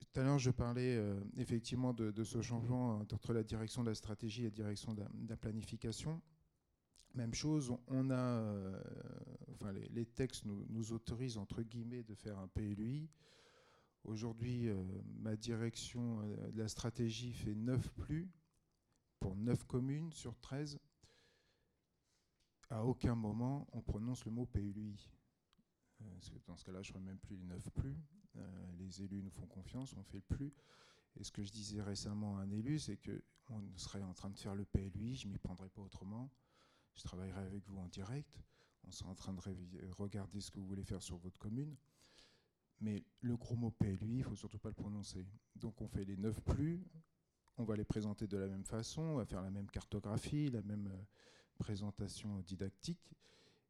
Tout à l'heure, je parlais effectivement de, ce changement entre la direction de la stratégie et la direction de la, planification. Même chose, on a, enfin, les, textes nous, nous, autorisent entre guillemets de faire un PLUI. Aujourd'hui, euh, ma direction euh, de la stratégie fait 9 plus pour 9 communes sur 13. À aucun moment, on prononce le mot PLUI. Euh, dans ce cas-là, je ne ferai même plus les 9 plus. les élus nous font confiance, on fait le plus. Et ce que je disais récemment à un élu, c'est qu'on serait en train de faire le PLUI, je ne m'y prendrais pas autrement. Je travaillerai avec vous en direct. On sera en train de regarder ce que vous voulez faire sur votre commune. Mais le gros mot PLUI, il faut surtout pas le prononcer. Donc on fait les neuf plus, on va les présenter de la même façon, on va faire la même cartographie, la même euh, présentation didactique.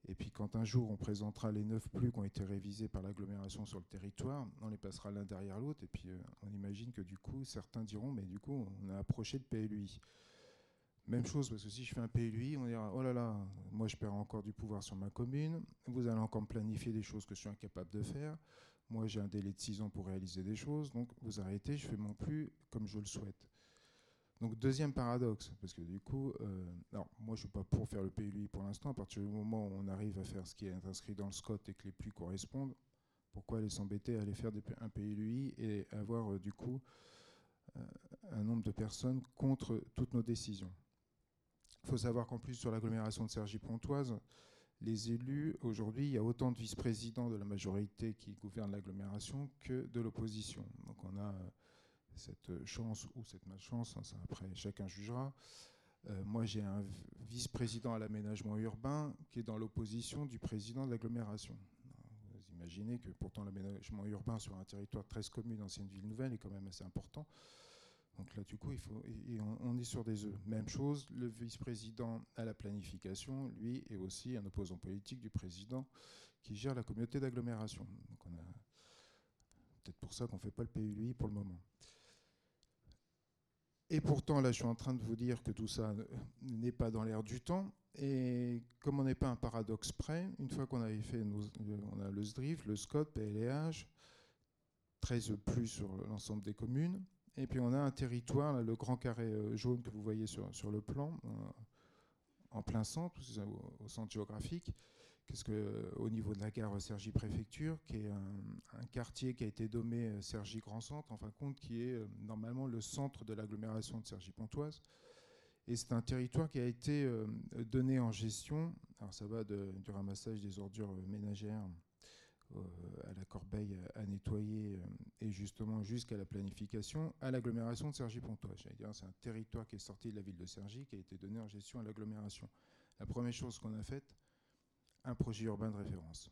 Et puis quand un jour on présentera les neuf plus qui ont été révisés par l'agglomération sur le territoire, on les passera l'un derrière l'autre. Et puis euh, on imagine que du coup, certains diront, mais du coup, on a approché le PLUI. Même chose, parce que si je fais un PLUI, on dira, oh là là, moi je perds encore du pouvoir sur ma commune, vous allez encore me planifier des choses que je suis incapable de faire, moi, j'ai un délai de 6 ans pour réaliser des choses, donc vous arrêtez, je fais mon plus comme je le souhaite. Donc deuxième paradoxe, parce que du coup, euh, alors moi je ne suis pas pour faire le PLUI pour l'instant, à partir du moment où on arrive à faire ce qui est inscrit dans le SCOT et que les pluies correspondent, pourquoi aller s'embêter à aller faire un PLUI et avoir euh, du coup euh, un nombre de personnes contre toutes nos décisions? Il faut savoir qu'en plus sur l'agglomération de Cergy-Pontoise, les élus, aujourd'hui, il y a autant de vice-présidents de la majorité qui gouvernent l'agglomération que de l'opposition. Donc on a euh, cette chance ou cette malchance, hein, ça après chacun jugera. Euh, moi, j'ai un vice-président à l'aménagement urbain qui est dans l'opposition du président de l'agglomération. Vous imaginez que pourtant l'aménagement urbain sur un territoire de 13 communes, ancienne ville nouvelle, est quand même assez important. Donc là, du coup, il faut, on, est sur des œufs. Même chose, le vice-président à la planification, lui, est aussi un opposant politique du président qui gère la communauté d'agglomération. Peut-être pour ça qu'on ne fait pas le PUI pour le moment. Et pourtant, là, je suis en train de vous dire que tout ça n'est pas dans l'air du temps. Et comme on n'est pas un paradoxe près, une fois qu'on avait fait nos, on a le SDRIF, le SCOT, PLH, 13 plus sur l'ensemble des communes, et puis on a un territoire, le grand carré euh, jaune que vous voyez sur, sur le plan, euh, en plein centre, au, centre géographique, que, euh, au niveau de la gare Cergy-Préfecture, qui est un, quartier qui a été nommé Cergy-Grand Centre, en fin de compte, qui est normalement le centre de l'agglomération de Cergy-Pontoise. Et c'est un territoire qui a été donné en gestion, alors ça va du ramassage des ordures ménagères à la corbeille à nettoyer euh, et justement jusqu'à la planification à l'agglomération de Cergy-Pontoise. c'est un territoire qui est sorti de la ville de Cergy qui a été donné en gestion à l'agglomération. La première chose qu'on a faite, un projet urbain de référence.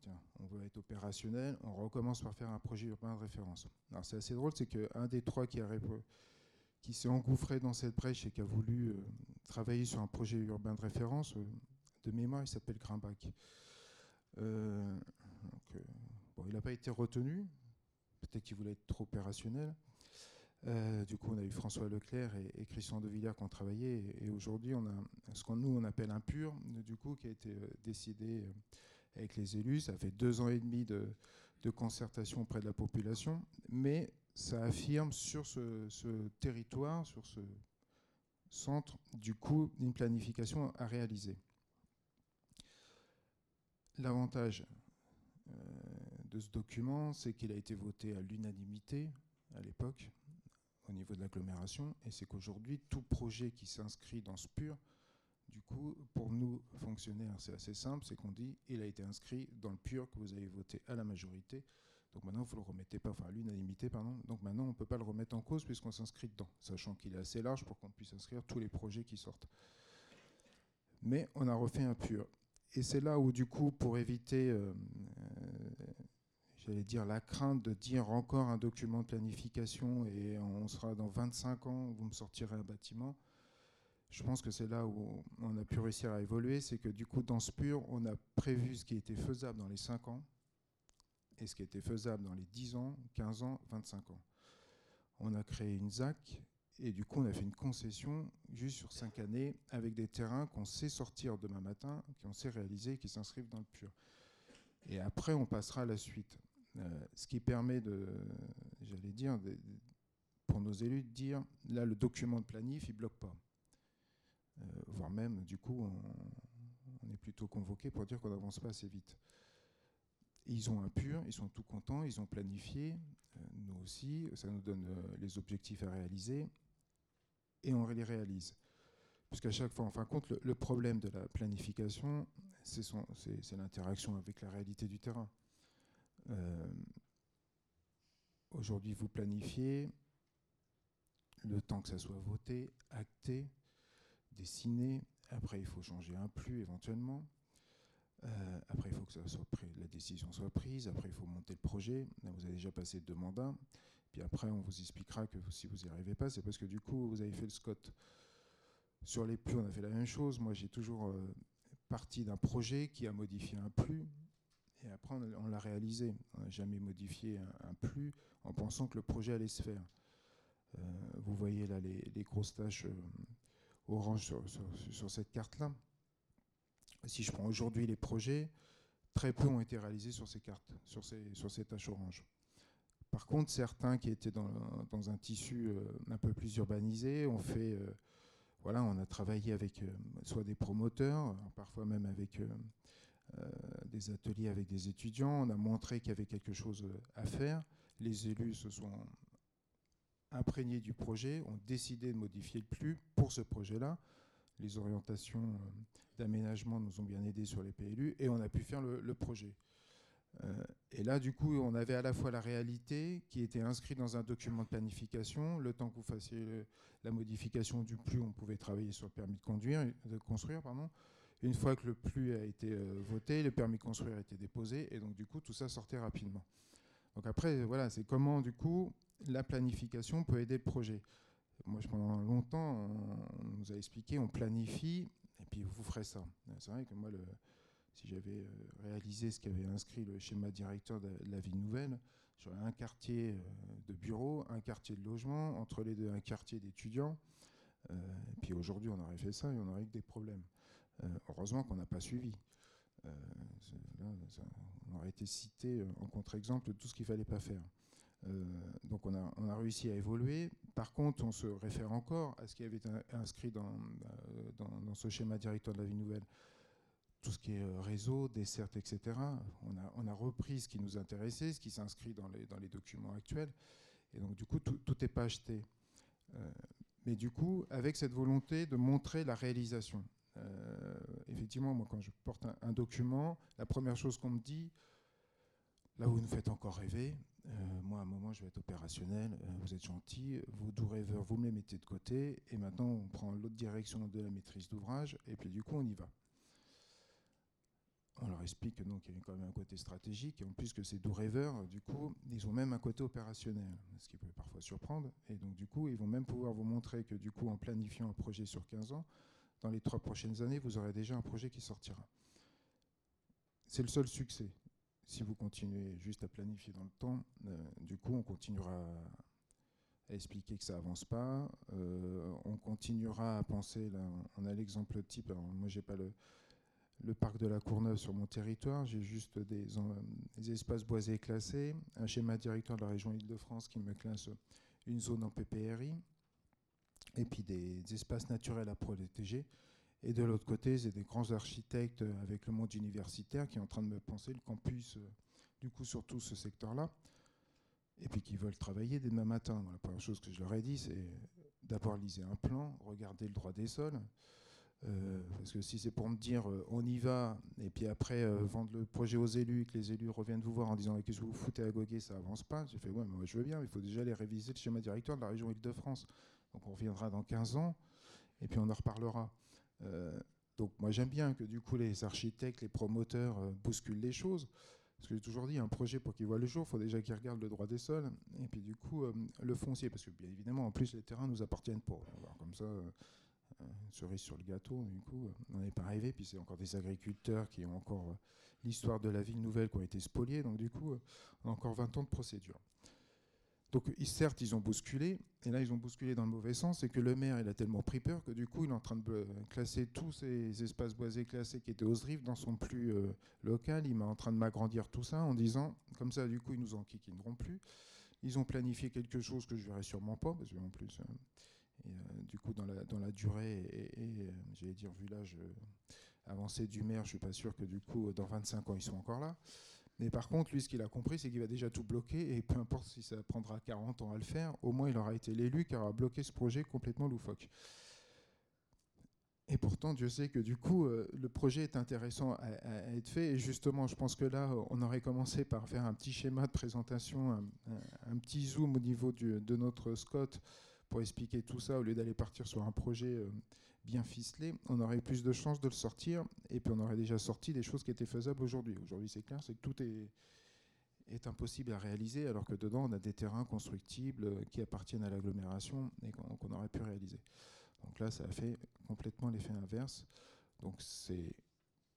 Tiens, on veut être opérationnel, on recommence par faire un projet urbain de référence. Alors c'est assez drôle, c'est qu'un des trois qui, qui s'est engouffré dans cette brèche et qui a voulu euh, travailler sur un projet urbain de référence, de mémoire, il s'appelle Grimbach. Euh, euh, il n'a pas été retenu, peut-être qu'il voulait être trop opérationnel. Euh, du coup, on a eu François Leclerc et, Christian de Villers qui ont travaillé. Et, aujourd'hui, on a ce qu'on nous on appelle un pur, du coup, qui a été décidé avec les élus. Ça fait deux ans et demi de, concertation auprès de la population, mais ça affirme sur ce, ce territoire, sur ce centre, du coup, une planification à réaliser. L'avantage euh, de ce document, c'est qu'il a été voté à l'unanimité à l'époque au niveau de l'agglomération, et c'est qu'aujourd'hui, tout projet qui s'inscrit dans ce pur, du coup, pour nous, fonctionnaires, c'est assez simple, c'est qu'on dit, il a été inscrit dans le pur que vous avez voté à la majorité, donc maintenant, vous le remettez pas, enfin à l'unanimité, pardon, donc maintenant, on ne peut pas le remettre en cause puisqu'on s'inscrit dedans, sachant qu'il est assez large pour qu'on puisse inscrire tous les projets qui sortent. Mais on a refait un pur et c'est là où, du coup, pour éviter, euh, euh, j'allais dire, la crainte de dire encore un document de planification et on sera dans 25 ans, vous me sortirez un bâtiment, je pense que c'est là où on a pu réussir à évoluer, c'est que du coup, dans ce pur, on a prévu ce qui était faisable dans les 5 ans et ce qui était faisable dans les 10 ans, 15 ans, 25 ans. On a créé une ZAC et du coup, on a fait une concession juste sur cinq années avec des terrains qu'on sait sortir demain matin, qu'on sait réaliser, qui s'inscrivent dans le pur. Et après, on passera à la suite. Euh, ce qui permet de, j'allais dire, pour nos élus de dire, là, le document de planif, il bloque pas. Euh, voire même, du coup, on, est plutôt convoqué pour dire qu'on n'avance pas assez vite. Ils ont un pur, ils sont tout contents, ils ont planifié, euh, nous aussi, ça nous donne les objectifs à réaliser, et on les réalise. Puisqu'à chaque fois, en fin de compte, le, problème de la planification, c'est l'interaction avec la réalité du terrain. Euh, aujourd'hui, vous planifiez le temps que ça soit voté, acté, dessiné. Après, il faut changer un plus éventuellement. Euh, après, il faut que ça soit la décision soit prise. Après, il faut monter le projet. vous avez déjà passé deux mandats. Puis après, on vous expliquera que si vous n'y arrivez pas, c'est parce que du coup, vous avez fait le SCOT. Sur les plus, on a fait la même chose. Moi, j'ai toujours euh, parti d'un projet qui a modifié un plus, et après, on, l'a réalisé. On n'a jamais modifié un, plus en pensant que le projet allait se faire. Euh, vous voyez là les, grosses tâches euh, orange sur, cette carte-là. Si je prends aujourd'hui les projets, très peu ont été réalisés sur ces cartes, sur ces, sur ces tâches orange. Par contre, certains qui étaient dans, un tissu euh, un peu plus urbanisé ont fait, euh, voilà, on a travaillé avec euh, soit des promoteurs, parfois même avec des ateliers avec des étudiants. On a montré qu'il y avait quelque chose à faire. Les élus se sont imprégnés du projet, ont décidé de modifier le plus pour ce projet-là. Les orientations d'aménagement nous ont bien aidés sur les PLU et on a pu faire le projet. Euh, et là, du coup, on avait à la fois la réalité qui était inscrite dans un document de planification. Le temps que vous fassiez la modification du plus, on pouvait travailler sur le permis de, conduire, de construire. Pardon. Une fois que le plus a été euh, voté, le permis de construire a été déposé. Et donc, du coup, tout ça sortait rapidement. Donc après, voilà, c'est comment, du coup, la planification peut aider le projet. Moi, pendant longtemps, on nous a expliqué, on planifie, et puis vous ferez ça. C'est vrai que moi, le, si j'avais euh, réalisé ce qu'avait inscrit le schéma directeur de la ville nouvelle, j'aurais un quartier euh, de bureau, un quartier de logement, entre les deux un quartier d'étudiants. Euh, et puis aujourd'hui, on aurait fait ça et on aurait eu des problèmes. heureusement qu'on n'a pas suivi. on aurait été cité en contre-exemple de tout ce qu'il ne fallait pas faire. donc on a, réussi à évoluer. Par contre, on se réfère encore à ce qui avait été inscrit dans, dans, dans ce schéma directeur de la vie nouvelle tout ce qui est euh, réseau, desserte, etc. On a, on a repris ce qui nous intéressait, ce qui s'inscrit dans les, documents actuels. Et donc, du coup, tout n'est pas acheté. Euh, mais du coup, avec cette volonté de montrer la réalisation. Euh, effectivement, moi, quand je porte un, document, la première chose qu'on me dit, là vous nous faites encore rêver, moi, à un moment, je vais être opérationnel, vous êtes gentil, vos doux rêveurs, vous me les mettez de côté, et maintenant, on prend l'autre direction de la maîtrise d'ouvrage, et puis du coup, on y va on leur explique qu'il y a quand même un côté stratégique, et en plus que ces doux rêveurs, du coup, ils ont même un côté opérationnel, ce qui peut parfois surprendre. Et donc, du coup, ils vont même pouvoir vous montrer que, du coup, en planifiant un projet sur 15 ans, dans les trois prochaines années, vous aurez déjà un projet qui sortira. C'est le seul succès. Si vous continuez juste à planifier dans le temps, euh, du coup, on continuera à expliquer que ça avance pas. Euh, on continuera à penser, là, on a l'exemple type, alors moi j'ai pas le, le parc de la Courneuve sur mon territoire. J'ai juste des, espaces boisés classés, un schéma directeur de la région Île-de-France qui me classe une zone en PPRI, et puis des, espaces naturels à protéger. Et de l'autre côté, j'ai des grands architectes avec le monde universitaire qui est en train de me penser le campus, euh, du coup, sur tout ce secteur-là, et puis qui veulent travailler dès demain matin. la première chose que je leur ai dit, c'est d'abord liser un plan, regarder le droit des sols, euh, parce que si c'est pour me dire euh, on y va, et puis après euh, vendre le projet aux élus, que les élus reviennent vous voir en disant qu'est-ce que vous foutez à goguer, ça avance pas, j'ai fait ouais, mais moi je veux bien, mais il faut déjà aller réviser le schéma directeur de la région Île-de-France. Donc on reviendra dans 15 ans, et puis on en reparlera. donc moi j'aime bien que du coup les architectes, les promoteurs bousculent les choses. Parce que j'ai toujours dit, un projet pour qu'il voit le jour, il faut déjà qu'il regarde le droit des sols, et puis du coup le foncier, parce que bien évidemment, en plus les terrains nous appartiennent pas. comme ça, cerise sur le gâteau, du coup, on n'est pas arrivé. Puis c'est encore des agriculteurs qui ont encore euh, l'histoire de la ville nouvelle qui ont été spoliés. Donc du coup, euh, on a encore 20 ans de procédure. Donc certes, ils ont bousculé, et là ils ont bousculé dans le mauvais sens, c'est que le maire il a tellement pris peur que du coup il est en train de classer tous ces espaces boisés classés qui étaient aux rives dans son plus euh, local. Il est en train de m'agrandir tout ça en disant, comme ça du coup ils nous enquiquineront plus. Ils ont planifié quelque chose que je verrai sûrement pas, parce qu'en plus euh, du coup, dans la, dans la durée et, euh, j'allais dire, vu l'âge euh, avancé du maire, je suis pas sûr que du coup, dans 25 ans, ils sont encore là. Mais par contre, lui, ce qu'il a compris, c'est qu'il va déjà tout bloquer, et peu importe si ça prendra 40 ans à le faire, au moins il aura été l'élu qui aura bloqué ce projet complètement loufoque. Et pourtant, Dieu sait que du coup, le projet est intéressant à, être fait. Et justement, je pense que là, on aurait commencé par faire un petit schéma de présentation, un, petit zoom au niveau de notre Scott expliquer tout ça, au lieu d'aller partir sur un projet euh, bien ficelé, on aurait plus de chances de le sortir, et puis on aurait déjà sorti des choses qui étaient faisables aujourd'hui. Aujourd'hui, c'est clair, c'est que tout est, impossible à réaliser, alors que dedans, on a des terrains constructibles euh, qui appartiennent à l'agglomération et qu'on aurait pu réaliser. Donc là, ça a fait complètement l'effet inverse. Donc c'est,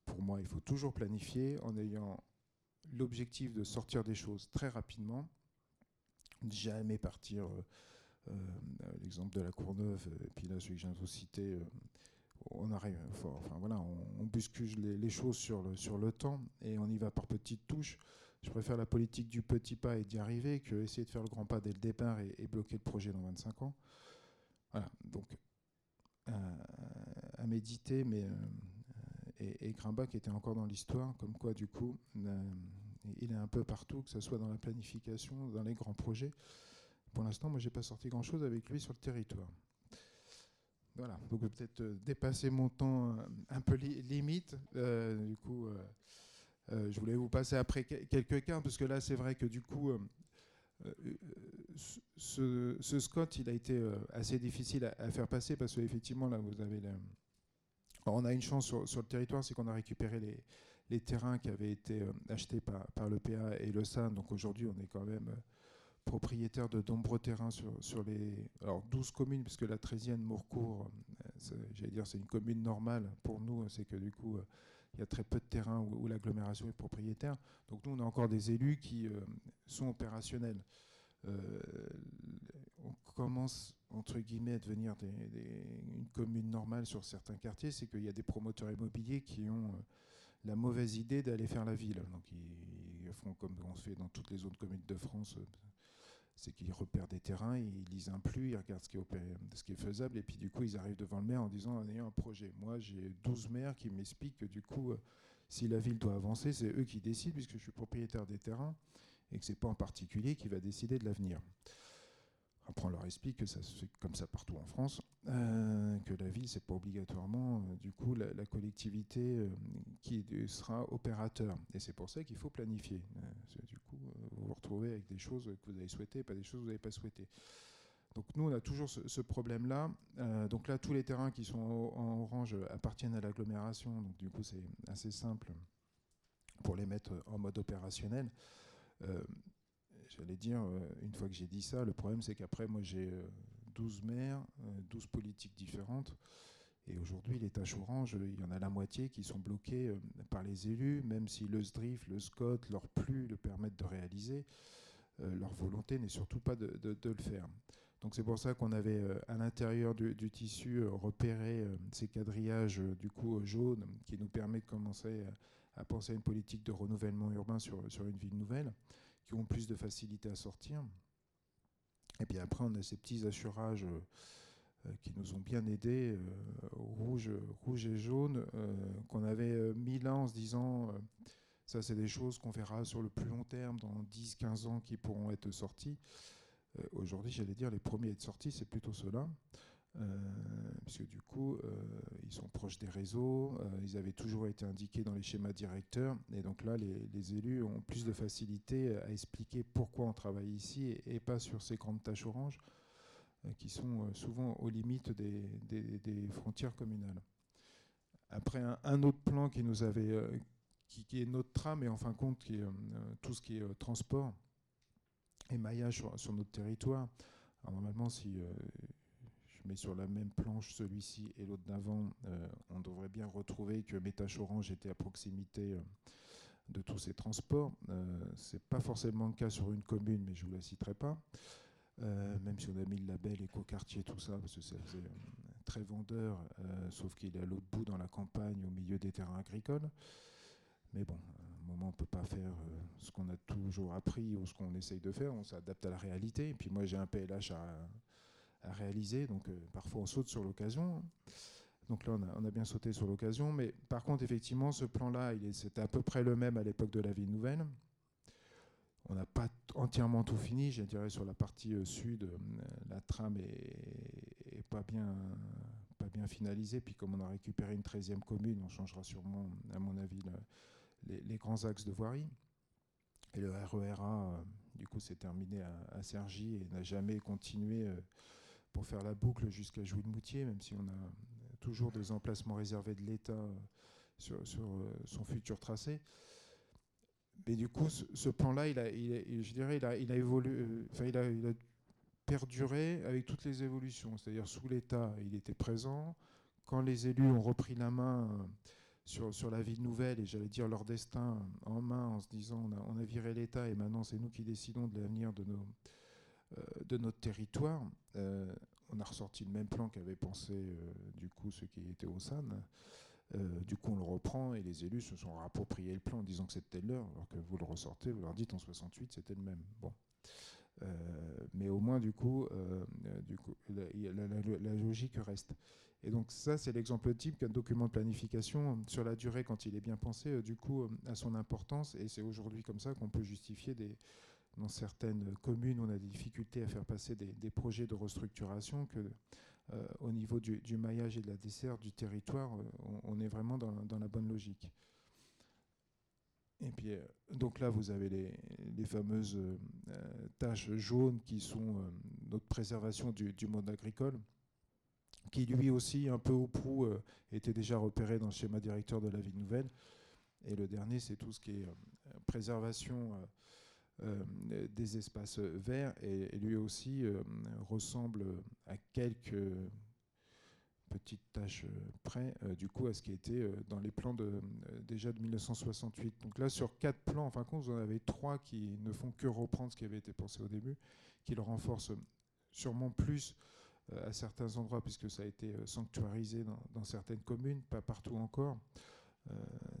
pour moi, il faut toujours planifier en ayant l'objectif de sortir des choses très rapidement, jamais partir... Euh, euh, l'exemple de la Courneuve, et puis là celui que de citer, euh, on arrive, enfin voilà, on, buscule les, choses sur le, sur le temps et on y va par petites touches. Je préfère la politique du petit pas et d'y arriver que essayer de faire le grand pas dès le départ et, bloquer le projet dans 25 ans. Voilà, donc à méditer, mais et, et Grimbach était encore dans l'histoire, comme quoi du coup, il est un peu partout, que ce soit dans la planification, dans les grands projets. Pour l'instant, moi, j'ai pas sorti grand-chose avec lui sur le territoire. Voilà, donc peut-être euh, dépasser mon temps euh, un peu limite. Euh, du coup, je voulais vous passer après quelques cas, parce que là, c'est vrai que du coup, ce, Scott, il a été assez difficile à, faire passer, parce qu'effectivement, là, vous avez... on a une chance sur, le territoire, c'est qu'on a récupéré les, terrains qui avaient été achetés par, par le PA et le SAN, donc aujourd'hui, on est quand même propriétaire de nombreux terrains sur, sur les alors 12 communes, puisque la 13e, Mourcourt, j'allais dire c'est une commune normale pour nous, c'est que du coup il y a très peu de terrains où, l'agglomération est propriétaire. Donc nous, on a encore des élus qui sont opérationnels. on commence entre guillemets à devenir une commune normale sur certains quartiers, c'est qu'il y a des promoteurs immobiliers qui ont la mauvaise idée d'aller faire la ville. Donc ils, font comme on se fait dans toutes les autres communes de France, euh, c'est qu'ils repèrent des terrains, ils lisent un plus, ils regardent ce qui, est ce qui est faisable, et puis du coup ils arrivent devant le maire en disant en ayant un projet. Moi j'ai 12 maires qui m'expliquent que du coup, euh, si la ville doit avancer, c'est eux qui décident, puisque je suis propriétaire des terrains, et que c'est pas en particulier qui va décider de l'avenir. Après, on leur explique que ça se fait comme ça partout en France, euh, que la ville, c'est pas obligatoirement, euh, du coup, la, collectivité euh, qui sera opérateur. Et c'est pour ça qu'il faut planifier. du coup, vous vous retrouvez avec des choses que vous avez souhaitées, pas des choses que vous n'avez pas souhaitées. Donc nous, on a toujours ce, problème-là. donc là, tous les terrains qui sont en, orange appartiennent à l'agglomération. Donc du coup, c'est assez simple pour les mettre en mode opérationnel j'allais dire, euh, une fois que j'ai dit ça, le problème c'est qu'après, moi j'ai 12 euh, maires, 12 euh, politiques différentes. Et aujourd'hui, les tâches oranges, il y en a la moitié qui sont bloquées par les élus, même si le SDRIF, le SCOT, leur plus le permettent de réaliser. leur volonté n'est surtout pas de, le faire. Donc c'est pour ça qu'on avait à l'intérieur du, tissu repéré ces quadrillages du coup jaunes qui nous permet de commencer à, penser à une politique de renouvellement urbain sur, sur une ville nouvelle qui ont plus de facilité à sortir. Et puis après, on a ces petits assurages euh, qui nous ont bien aidés, euh, rouge, rouge et jaune, euh, qu'on avait mis là en se disant, ça c'est des choses qu'on verra sur le plus long terme, dans 10-15 ans, qui pourront être sortis. Aujourd'hui, j'allais dire, les premiers à être sortis, c'est plutôt ceux-là. Euh, puisque du coup, euh, ils sont proches des réseaux, euh, ils avaient toujours été indiqués dans les schémas directeurs, et donc là, les, élus ont plus de facilité à expliquer pourquoi on travaille ici et, pas sur ces grandes tâches oranges qui sont souvent aux limites des, frontières communales. Après, un, autre plan qui nous avait, qui, est notre trame, et en fin de compte, qui est tout ce qui est transport et maillage sur, notre territoire. normalement, si mais sur la même planche celui-ci et l'autre d'avant, euh, on devrait bien retrouver que Métache Orange était à proximité euh, de tous ces transports. Euh, Ce n'est pas forcément le cas sur une commune, mais je ne vous la citerai pas. même si on a mis le label écoquartier, tout ça, parce que c'est très vendeur, sauf qu'il est à l'autre bout dans la campagne, au milieu des terrains agricoles. Mais bon, à un moment, on ne peut pas faire ce qu'on a toujours appris ou ce qu'on essaye de faire, on s'adapte à la réalité. Et puis moi, j'ai un PLH à, à réaliser. Donc euh, parfois on saute sur l'occasion. Donc là, on a, bien sauté sur l'occasion. Mais par contre, effectivement, ce plan-là, c'était à peu près le même à l'époque de la ville nouvelle. On n'a pas entièrement tout fini. Je dirais sur la partie euh, sud, euh, la trame est, pas, bien, pas bien finalisée. Puis comme on a récupéré une 13e commune, on changera sûrement, à mon avis, les, grands axes de voirie. Et le RERA, du coup, s'est terminé à, à et n'a jamais continué pour faire la boucle jusqu'à Jouy-le-Moutier, même si on a toujours des emplacements réservés de l'État sur, euh, son futur tracé. Mais du coup, ce, plan-là, il a, je dirais, il a, évolué, euh, enfin, il a, perduré avec toutes les évolutions. C'est-à-dire, sous l'État, il était présent. Quand les élus ont repris la main euh, sur, sur la ville nouvelle, et j'allais dire leur destin en main, en se disant on a, viré l'État et maintenant c'est nous qui décidons de l'avenir de nos, euh, de notre territoire. Euh, on a ressorti le même plan qu'avaient pensé euh, du coup ceux qui étaient au SAN. du coup, on le reprend et les élus se sont appropriés le plan en disant que c'était leur, alors que vous le ressortez, vous leur dites en 68 c'était le même. Bon. mais au moins, du coup, du coup la, logique reste. Et donc ça, c'est l'exemple type qu'un document de planification, sur la durée, quand il est bien pensé, du coup, a son importance. Et c'est aujourd'hui comme ça qu'on peut justifier des, dans certaines communes, on a des difficultés à faire passer des, projets de restructuration que euh, au niveau du, maillage et de la dessert du territoire, euh, on, est vraiment dans, la bonne logique. Et puis, euh, donc là, vous avez les, fameuses tâches jaunes qui sont notre préservation du, monde agricole, qui lui aussi, un peu au prou, était déjà repéré dans le schéma directeur de la ville nouvelle. Et le dernier, c'est tout ce qui est préservation des espaces verts et, lui aussi ressemble à quelques petite tâche euh, près, euh, du coup, à ce qui était euh, dans les plans de, déjà de 1968. Donc là, sur quatre plans, en fin de compte, vous en avez trois qui ne font que reprendre ce qui avait été pensé au début, qui le renforcent sûrement plus à certains endroits, puisque ça a été sanctuarisé dans, certaines communes, pas partout encore.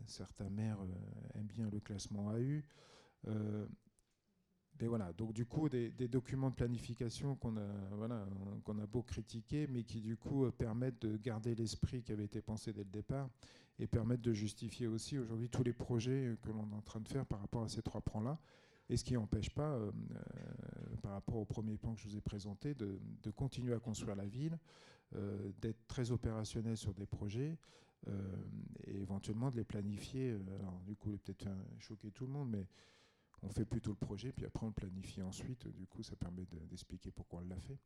certains maires aiment bien le classement AU voilà, donc du coup, des, documents de planification qu'on a, voilà, qu'on a beau critiquer, mais qui du coup euh, permettent de garder l'esprit qui avait été pensé dès le départ et permettent de justifier aussi aujourd'hui tous les projets que l'on est en train de faire par rapport à ces trois plans-là. Et ce qui n'empêche pas, euh, euh, par rapport au premier plan que je vous ai présenté, de, continuer à construire la ville, d'être très opérationnel sur des projets. et éventuellement de les planifier. alors, du coup, peut-être choquer tout le monde, mais on fait plutôt le projet, puis après on le planifie ensuite. Du coup, ça permet d'expliquer pourquoi on l'a fait.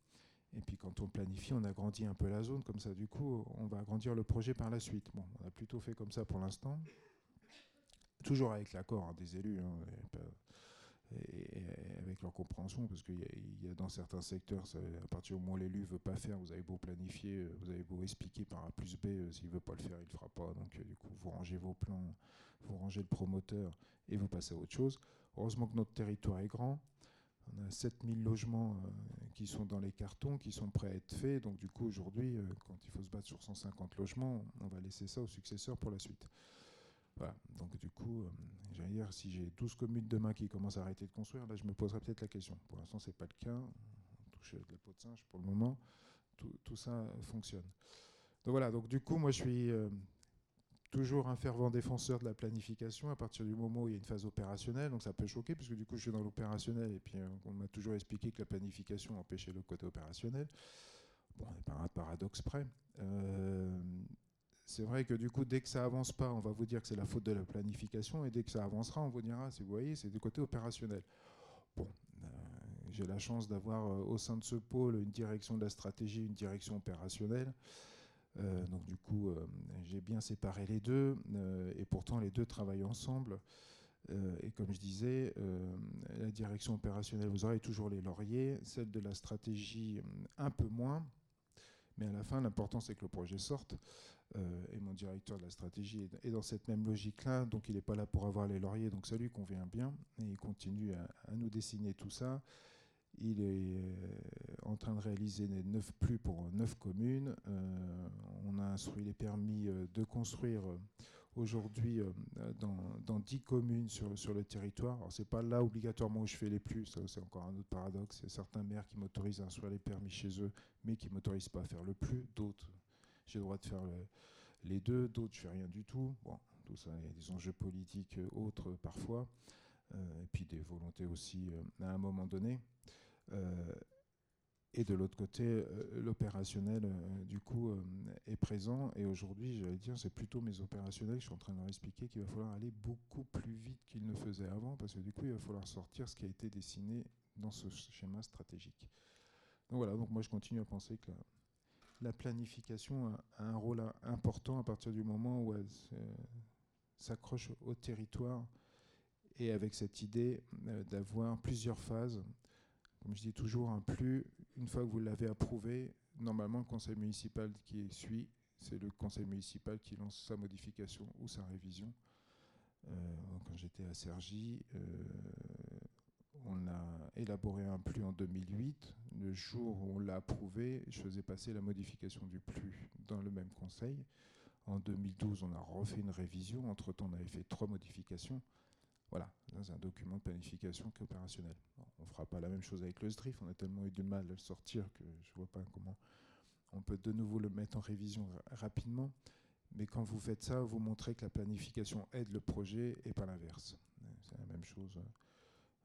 Et puis quand on planifie, on agrandit un peu la zone, comme ça, du coup, on va agrandir le projet par la suite. Bon, on a plutôt fait comme ça pour l'instant, toujours avec l'accord hein, des élus, hein, et, avec leur compréhension, parce qu'il y, a dans certains secteurs, à partir du moment où l'élu ne veut pas faire, vous avez beau planifier, vous avez beau expliquer par A plus B, euh, s'il ne veut pas le faire, il ne le fera pas. Donc euh, du coup, vous rangez vos plans, vous rangez le promoteur, et vous passez à autre chose. Heureusement que notre territoire est grand. On a 7000 logements euh, qui sont dans les cartons, qui sont prêts à être faits. Donc du coup, aujourd'hui, euh, quand il faut se battre sur 150 logements, on va laisser ça aux successeurs pour la suite. Voilà. Donc du coup, euh, j'allais dire, si j'ai 12 communes demain qui commencent à arrêter de construire, là, je me poserai peut-être la question. Pour l'instant, ce n'est pas le cas. On touche la peau de singe pour le moment. Tout, tout, ça fonctionne. Donc voilà, donc du coup, moi, je suis toujours un fervent défenseur de la planification à partir du moment où il y a une phase opérationnelle. Donc ça peut choquer, puisque du coup je suis dans l'opérationnel et puis euh, on m'a toujours expliqué que la planification empêchait le côté opérationnel. Bon, on n'est pas un paradoxe près. Euh, c'est vrai que du coup, dès que ça avance pas, on va vous dire que c'est la faute de la planification, et dès que ça avancera, on vous dira, vous voyez, c'est du côté opérationnel. Bon, euh, j'ai la chance d'avoir au sein de ce pôle une direction de la stratégie, une direction opérationnelle. Euh, donc du coup, euh, j'ai bien séparé les deux, euh, et pourtant les deux travaillent ensemble. et comme je disais, la direction opérationnelle, vous aurez toujours les lauriers, celle de la stratégie un peu moins, mais à la fin, l'important c'est que le projet sorte. et mon directeur de la stratégie est, dans cette même logique-là, donc il n'est pas là pour avoir les lauriers, donc ça lui convient bien, et il continue à, à nous dessiner tout ça. Il est euh, en train de réaliser 9 plus pour 9 communes. Euh, on a instruit les permis euh, de construire aujourd'hui dans, dans, 10 communes sur, sur le territoire. Alors, ce n'est pas là obligatoirement où je fais les plus, c'est encore un autre paradoxe. Il y a certains maires qui m'autorisent à instruire les permis chez eux, mais qui ne m'autorisent pas à faire le plus. D'autres, j'ai le droit de faire les deux, d'autres, je fais rien du tout. Bon, tout ça, il y a des enjeux politiques autres parfois, et puis des volontés aussi à un moment donné. Euh, et de l'autre côté, euh, l'opérationnel, euh, du coup, est présent. Et aujourd'hui, j'allais dire, c'est plutôt mes opérationnels, je suis en train de leur expliquer qu'il va falloir aller beaucoup plus vite qu'ils ne faisaient avant, parce que du coup, il va falloir sortir ce qui a été dessiné dans ce schéma stratégique. Donc voilà, donc moi je continue à penser que la, planification a, un rôle important à partir du moment où elle s'accroche au territoire et avec cette idée d'avoir plusieurs phases comme je dis toujours, un plus, une fois que vous l'avez approuvé, normalement le conseil municipal qui suit, c'est le conseil municipal qui lance sa modification ou sa révision. Euh, quand j'étais à Sergi, euh, on a élaboré un plus en 2008. Le jour où on l'a approuvé, je faisais passer la modification du plus dans le même conseil. En 2012, on a refait une révision. Entre-temps, on avait fait trois modifications. Voilà, c'est un document de planification qui est opérationnel. on ne fera pas la même chose avec le SDRIF, on a tellement eu du mal à le sortir que je ne vois pas comment on peut de nouveau le mettre en révision rapidement. Mais quand vous faites ça, vous montrez que la planification aide le projet et pas l'inverse. C'est la même chose.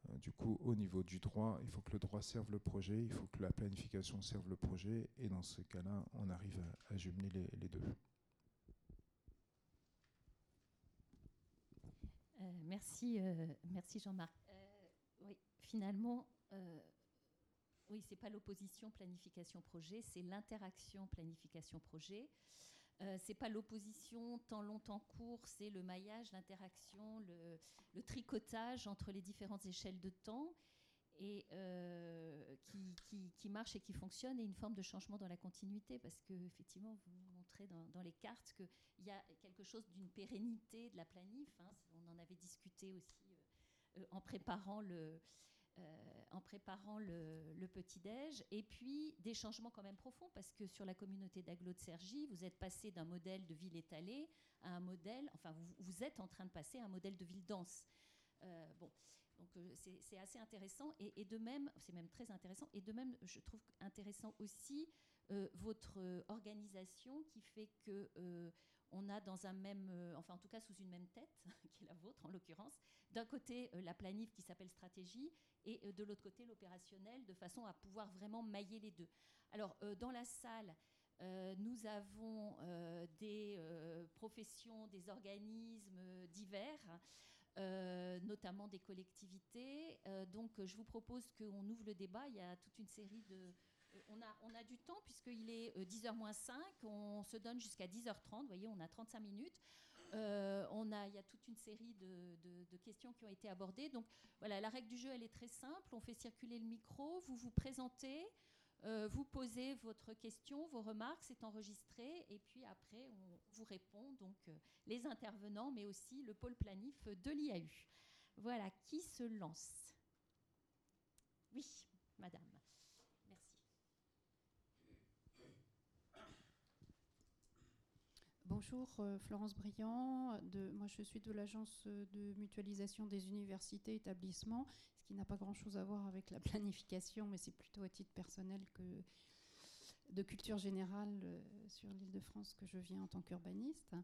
Euh, du coup, au niveau du droit, il faut que le droit serve le projet, il faut que la planification serve le projet, et dans ce cas-là, on arrive à, jumeler les deux. Merci, euh, merci Jean-Marc. Euh, oui, finalement, oui, c'est pas l'opposition planification-projet, c'est l'interaction planification-projet. Euh, c'est pas l'opposition tant longtemps court, c'est le maillage, l'interaction, le, tricotage entre les différentes échelles de temps et euh, qui, qui, qui, marche et qui fonctionne et une forme de changement dans la continuité parce que effectivement vous dans, les cartes qu'il y a quelque chose d'une pérennité de la planif. Hein, on en avait discuté aussi euh, en préparant le, euh, en préparant le, petit-déj, et puis des changements quand même profonds, parce que sur la communauté d'Aglo de Sergi, vous êtes passé d'un modèle de ville étalée à un modèle, enfin vous, vous, êtes en train de passer à un modèle de ville dense. Euh, bon, donc euh, c'est assez intéressant, et de même, c'est même très intéressant, et de même, je trouve intéressant aussi euh, votre organisation qui fait que euh, on a dans un même, euh, enfin en tout cas sous une même tête, [LAUGHS] qui est la vôtre en l'occurrence, d'un côté euh, la planif qui s'appelle stratégie et euh, de l'autre côté l'opérationnel, de façon à pouvoir vraiment mailler les deux. Alors euh, dans la salle, euh, nous avons euh, des professions, des organismes divers. notamment des collectivités. donc je vous propose qu'on ouvre le débat. Il y a toute une série de, on a, du temps puisqu'il est 10h moins 5, on se donne jusqu'à 10h30, vous voyez, on a 35 minutes. Euh, on a, il y a toute une série de, questions qui ont été abordées. Donc voilà, la règle du jeu, elle est très simple. On fait circuler le micro, vous vous présentez, euh, vous posez votre question, vos remarques, c'est enregistré, et puis après, on vous répond, donc euh, les intervenants, mais aussi le pôle planif de l'IAU. Voilà, qui se lance? Oui, madame. Bonjour, euh, Florence Briand. De, moi, je suis de l'agence de mutualisation des universités établissements, ce qui n'a pas grand-chose à voir avec la [LAUGHS] planification, mais c'est plutôt à titre personnel que de culture générale euh, sur l'île de France que je viens en tant qu'urbaniste.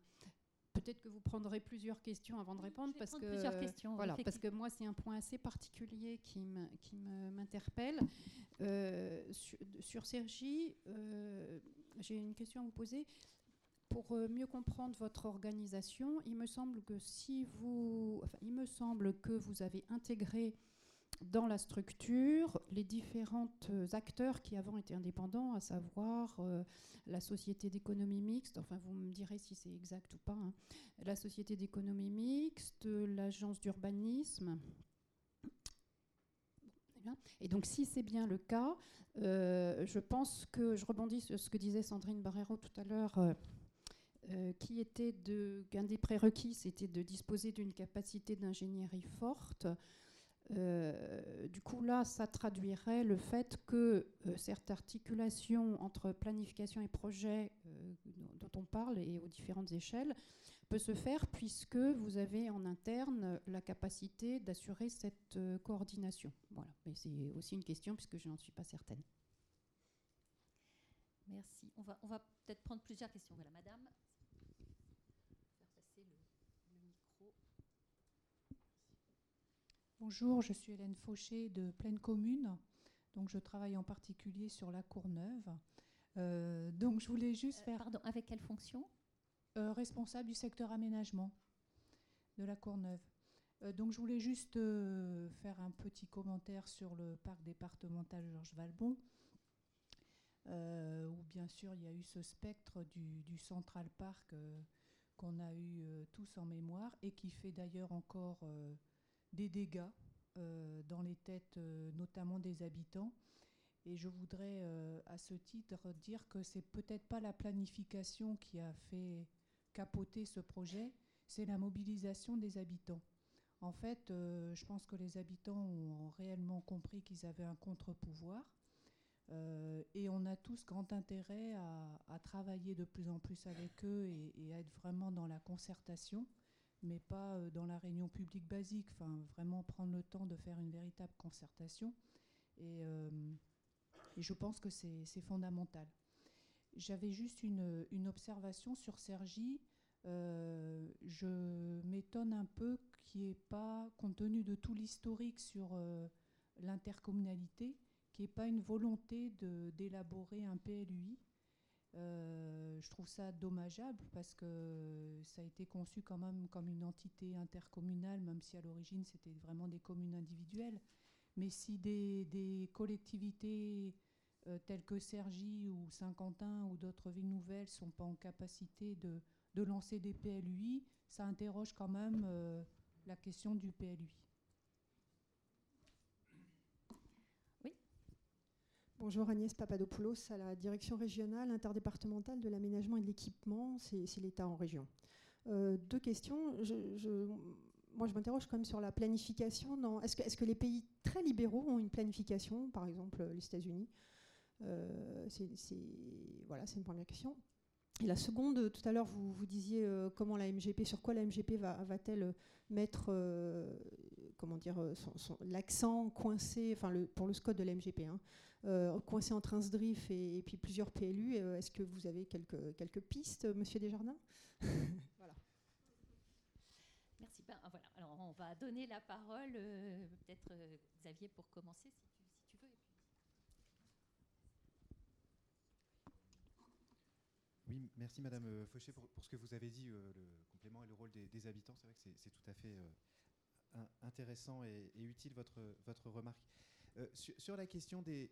Peut-être que vous prendrez plusieurs questions avant de répondre parce que plusieurs questions, voilà parce que moi c'est un point assez particulier qui m'interpelle euh, sur, sur Sergi. Euh, j'ai une question à vous poser pour euh, mieux comprendre votre organisation, il me semble que si vous, il me semble que vous avez intégré dans la structure les différents acteurs qui avant étaient indépendants, à savoir euh, la société d'économie mixte, enfin vous me direz si c'est exact ou pas, hein, la société d'économie mixte, l'agence d'urbanisme. Et donc si c'est bien le cas, euh, je pense que je rebondis sur ce que disait Sandrine Barrero tout à l'heure. Euh, euh, qui était de, qu'un des prérequis, c'était de disposer d'une capacité d'ingénierie forte. Euh, du coup, là, ça traduirait le fait que euh, cette articulation entre planification et projet euh, dont on parle et aux différentes échelles peut se faire puisque vous avez en interne la capacité d'assurer cette coordination. Voilà. Mais c'est aussi une question puisque je n'en suis pas certaine. Merci. On va, on va peut-être prendre plusieurs questions. Voilà, madame. Bonjour, je suis Hélène Fauché de Pleine Commune. Donc, je travaille en particulier sur la Courneuve. Euh, donc, je voulais juste Euh, faire. pardon, avec quelle fonction? Euh, responsable du secteur aménagement de la Courneuve. Donc, je voulais juste faire un petit commentaire sur le parc départemental Georges Valbon. Où bien sûr il y a eu ce spectre du, du Central Park euh, qu'on a eu tous en mémoire et qui fait d'ailleurs encore des dégâts euh, dans les têtes euh, notamment des habitants. Et je voudrais euh, à ce titre dire que c'est peut-être pas la planification qui a fait capoter ce projet, c'est la mobilisation des habitants. En fait, je pense que les habitants ont réellement compris qu'ils avaient un contre-pouvoir. Et on a tous grand intérêt à, à travailler de plus en plus avec eux et, et à être vraiment dans la concertation, mais pas euh, dans la réunion publique basique. Enfin, vraiment prendre le temps de faire une véritable concertation. Et, euh, je pense que c'est fondamental. J'avais juste une, observation sur Sergi. Euh, je m'étonne un peu qu'il n'y ait pas, compte tenu de tout l'historique sur l'intercommunalité, qu'il n'y ait pas une volonté d'élaborer un PLUI. Euh, je trouve ça dommageable parce que ça a été conçu quand même comme une entité intercommunale, même si à l'origine c'était vraiment des communes individuelles. Mais si des, collectivités telles que Cergy ou Saint-Quentin ou d'autres villes nouvelles sont pas en capacité de, de, lancer des PLUI, ça interroge quand même la question du PLUI. Bonjour Agnès Papadopoulos, à la direction régionale interdépartementale de l'aménagement et de l'équipement, c'est l'État en région. Euh, deux questions. moi, je m'interroge quand même sur la planification. Est-ce que, les pays très libéraux ont une planification, par exemple les États-Unis? Euh, C'est voilà, une première question. Et la seconde, tout à l'heure, vous, vous, disiez euh, comment la MGP, sur quoi la MGP va-t-elle va mettre comment dire, l'accent coincé, enfin le, pour le SCOT de la MGP, hein, euh, coincé entre un SDRIF et, puis plusieurs PLU. Euh, est-ce que vous avez quelques, quelques pistes, Monsieur Desjardins? [LAUGHS] Voilà. Merci. Ben, voilà. Alors, on va donner la parole, euh, peut-être Xavier, pour commencer, si tu, si tu veux. Oui, merci Madame Fauché pour, pour, ce que vous avez dit, le complément et le rôle des, habitants. C'est vrai que c'est tout à fait intéressant et, utile votre, votre remarque. Euh, sur, la question des,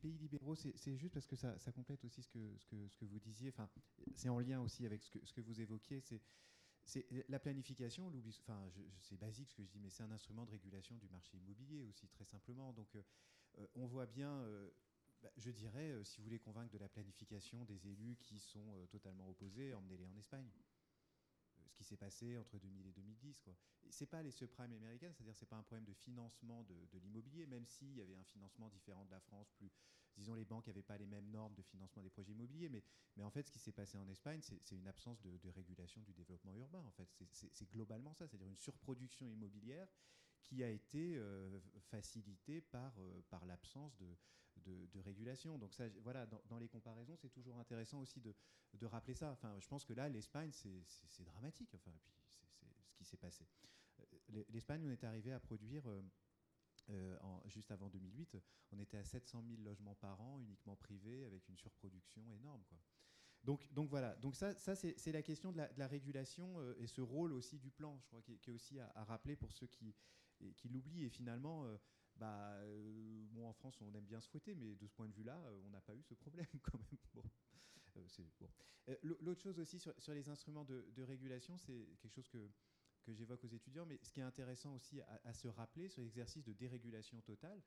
pays libéraux, c'est juste parce que ça, complète aussi ce que, ce que, vous disiez. Enfin, c'est en lien aussi avec ce que, ce que vous évoquiez. C'est la planification, enfin, c'est basique ce que je dis, mais c'est un instrument de régulation du marché immobilier aussi, très simplement. Donc, euh, euh, on voit bien, bah, je dirais, si vous voulez convaincre de la planification des élus qui sont totalement opposés, emmenez-les en Espagne ce qui s'est passé entre 2000 et 2010. Ce n'est pas les subprimes américaines, c'est-à-dire c'est pas un problème de financement de, l'immobilier, même s'il y avait un financement différent de la France, plus, disons les banques n'avaient pas les mêmes normes de financement des projets immobiliers, mais, en fait ce qui s'est passé en Espagne, c'est une absence de, régulation du développement urbain. En fait, c'est globalement ça, c'est-à-dire une surproduction immobilière qui a été euh, facilitée euh, par l'absence de, de, régulation. Donc ça, voilà, dans, les comparaisons, c'est toujours intéressant aussi de, rappeler ça. Enfin, je pense que là, l'Espagne, c'est dramatique. Enfin, c'est ce qui s'est passé. Euh, L'Espagne, on est arrivé à produire. en, juste avant 2008, on était à 700 000 logements par an, uniquement privés, avec une surproduction énorme. Donc, voilà, donc ça, c'est la question de la, régulation et ce rôle aussi du plan, je crois, qui, est aussi à, rappeler pour ceux qui, l'oublient. Et finalement, euh, bah, euh, bon, en France, on aime bien se fouetter, mais de ce point de vue-là, euh, on n'a pas eu ce problème [LAUGHS] quand même. Bon. L'autre chose aussi sur, les instruments de, régulation, c'est quelque chose que, que j'évoque aux étudiants, mais ce qui est intéressant aussi à, se rappeler sur l'exercice de dérégulation totale,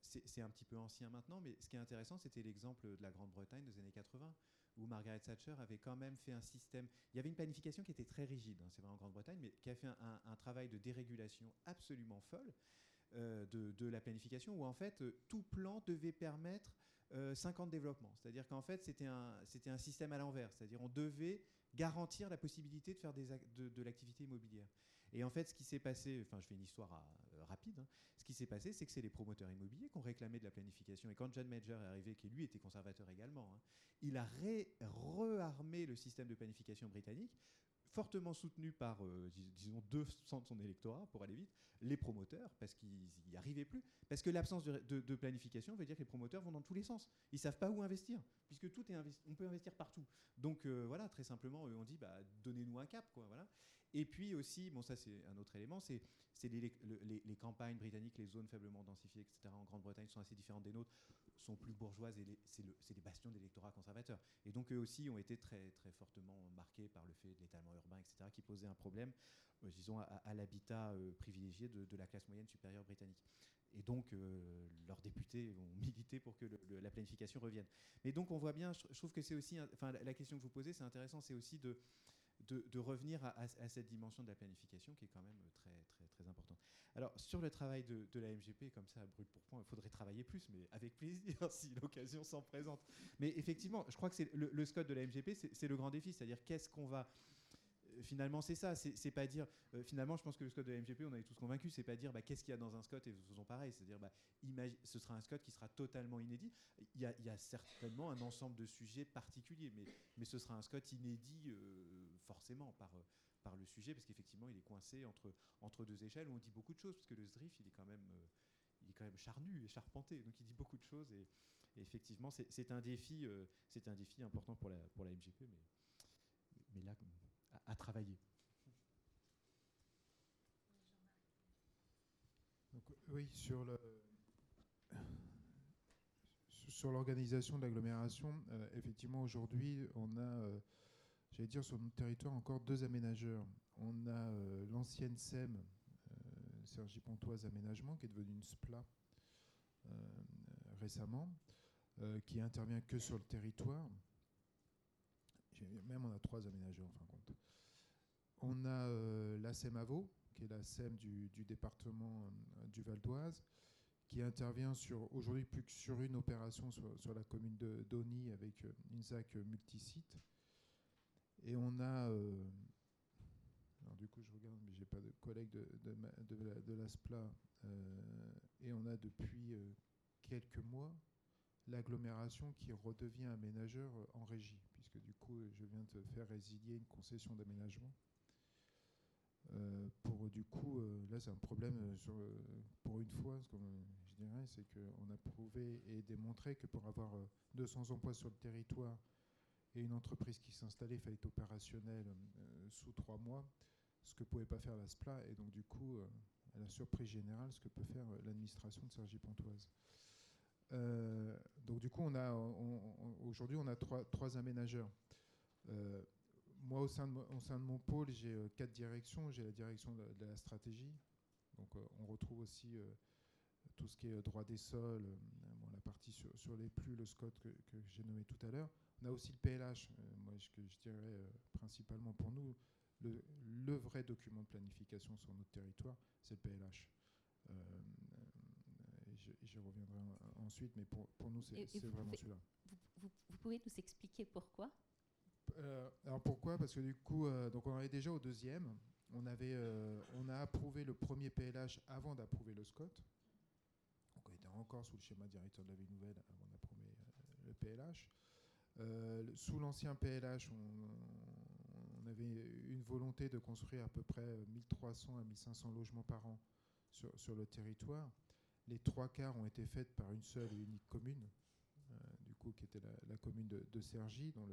c'est un petit peu ancien maintenant, mais ce qui est intéressant, c'était l'exemple de la Grande-Bretagne des années 80, où Margaret Thatcher avait quand même fait un système. Il y avait une planification qui était très rigide, hein, c'est vrai en Grande-Bretagne, mais qui a fait un, travail de dérégulation absolument folle euh, de, la planification, où en fait euh, tout plan devait permettre 50 euh, développements. C'est-à-dire qu'en fait c'était un, un système à l'envers, c'est-à-dire on devait garantir la possibilité de faire des, de, l'activité immobilière. Et en fait, ce qui s'est passé, enfin, je fais une histoire rapide, hein. ce qui s'est passé, c'est que c'est les promoteurs immobiliers qui ont réclamé de la planification. Et quand John Major est arrivé, qui lui était conservateur également, hein, il a rearmé le système de planification britannique fortement soutenu par, euh, disons, 200 de son électorat, pour aller vite, les promoteurs, parce qu'ils n'y arrivaient plus. Parce que l'absence de, planification veut dire que les promoteurs vont dans tous les sens. Ils ne savent pas où investir, puisque tout est on peut investir partout. Donc euh, voilà, très simplement, on dit, bah, donnez-nous un cap. Quoi, voilà. Et puis aussi, bon ça c'est un autre élément, c'est les, les, campagnes britanniques, les zones faiblement densifiées, etc. en Grande-Bretagne sont assez différentes des nôtres, sont plus bourgeoises et c'est le, les bastions d'électorat conservateur. Et donc eux aussi ont été très, très fortement marqués par le fait de l'étalement urbain, etc., qui posait un problème, euh, disons, à, l'habitat euh, privilégié de, la classe moyenne supérieure britannique. Et donc, euh, leurs députés ont [LAUGHS] milité pour que la planification revienne. Mais donc, on voit bien, je, trouve que c'est aussi, enfin, la, question que vous posez, c'est intéressant, c'est aussi de, de, revenir à, cette dimension de la planification qui est quand même très. Alors, sur le travail de, la MGP, comme ça, brut pour point, il faudrait travailler plus, mais avec plaisir [LAUGHS] si l'occasion s'en présente. Mais effectivement, je crois que c'est le, le SCOT de la MGP, c'est le grand défi, c'est-à-dire qu'est-ce qu'on va finalement, c'est ça. C'est pas dire. Euh, finalement, je pense que le SCOT de la MGP, on est tous convaincus, c'est pas dire bah, qu'est-ce qu'il y a dans un SCOT et faisons pareil. C'est-à-dire, bah, ce sera un SCOT qui sera totalement inédit. Il y, a, certainement un ensemble de sujets particuliers, mais, ce sera un SCOT inédit euh, forcément par, par le sujet, parce qu'effectivement, il est coincé entre, entre deux échelles où on dit beaucoup de choses, parce que le SDRIF, il est quand même, euh, il est quand même charnu et charpenté, donc il dit beaucoup de choses. Et, effectivement, c'est un, défi, c'est un défi important pour la, pour la MGP, mais, mais là, à, travailler. oui, sur le, sur l'organisation de l'agglomération, effectivement, aujourd'hui, on a, j'allais dire, sur notre territoire, encore deux aménageurs. On a l'ancienne SEM, Sergi Pontoise Aménagement, qui est devenue une SPLA récemment, qui intervient que sur le territoire. Même on a trois aménageurs en fin de compte. On a euh, la SEMAVO, qui est la SEM du, département euh, du Val d'Oise, qui intervient sur aujourd'hui plus que sur une opération sur, la commune de Dony avec euh, une ZAC multisite. Et on a, alors du coup je regarde, mais j'ai pas de collègue de, de, de, l'ASPLA, et on a depuis quelques mois l'agglomération qui redevient aménageur en régie, puisque du coup je viens de faire résilier une concession d'aménagement. Euh, pour du coup, euh, là c'est un problème euh, sur, pour une fois, ce je dirais, c'est qu'on a prouvé et démontré que pour avoir 200 emplois sur le territoire et une entreprise qui s'installait, il fallait être opérationnel sous trois mois, ce que pouvait pas faire la SPLA, et donc du coup, à la surprise générale, ce que peut faire l'administration de Sergi Pontoise. donc du coup, on a, aujourd'hui, on a trois, trois aménageurs moi, au sein, de, au sein de mon pôle, j'ai euh, quatre directions. J'ai la direction de, la stratégie. Donc, euh, on retrouve aussi euh, tout ce qui est droit des sols, la partie sur, les plus, le SCOT que, j'ai nommé tout à l'heure. On a aussi le PLH, moi, je, que je dirais principalement pour nous, le, vrai document de planification sur notre territoire, c'est le PLH. J'y reviendrai ensuite, mais pour, pour nous, c'est vraiment celui-là. vous, pouvez nous expliquer pourquoi? Euh, alors pourquoi? Parce que du coup, euh, donc on est déjà au deuxième. On, avait, euh, on a approuvé le premier PLH avant d'approuver le SCOT. Donc on était encore sous le schéma directeur de la vie nouvelle avant d'approuver le PLH. Sous l'ancien PLH, on, on, avait une volonté de construire à peu près 1300 à 1500 logements par an sur, le territoire. Les trois quarts ont été faits par une seule et unique commune, du coup, qui était la, commune de, de Cergy, dont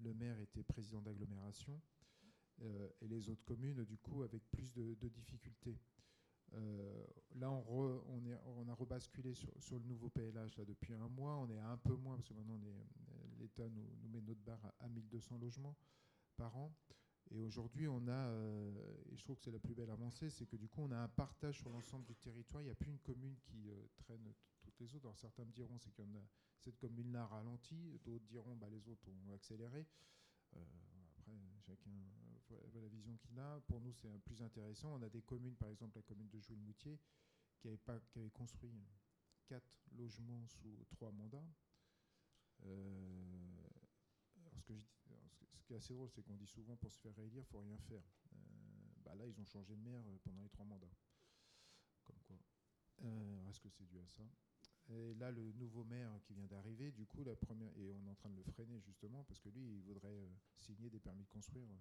le maire était président d'agglomération, euh, et les autres communes, du coup, avec plus de, difficultés. Euh, là, on, on, est, on, a rebasculé sur, sur, le nouveau PLH là, depuis un mois. On est à un peu moins, parce que maintenant, l'État nous, met notre barre à, 1200 logements par an. Et aujourd'hui, on a, euh, et je trouve que c'est la plus belle avancée, c'est que du coup, on a un partage sur l'ensemble du territoire. Il n'y a plus une commune qui traîne toutes les autres. Alors certains me diront, c'est qu'il cette commune-là ralentit, d'autres diront bah, les autres ont accéléré. Euh, après, chacun voit, la vision qu'il a. Pour nous, c'est plus intéressant. On a des communes, par exemple la commune de Jouy-le-Moutier, qui avait, pas, qui avait construit quatre logements sous trois mandats. Euh, ce, que ce, qui est assez drôle, c'est qu'on dit souvent pour se faire réélire, il faut rien faire. Euh, bah là, ils ont changé de maire pendant les trois mandats. Comme quoi. Est-ce que c'est dû à ça? Et là, le nouveau maire qui vient d'arriver, du coup, la première, et on est en train de le freiner justement, parce que lui, il voudrait euh, signer des permis de construire, euh,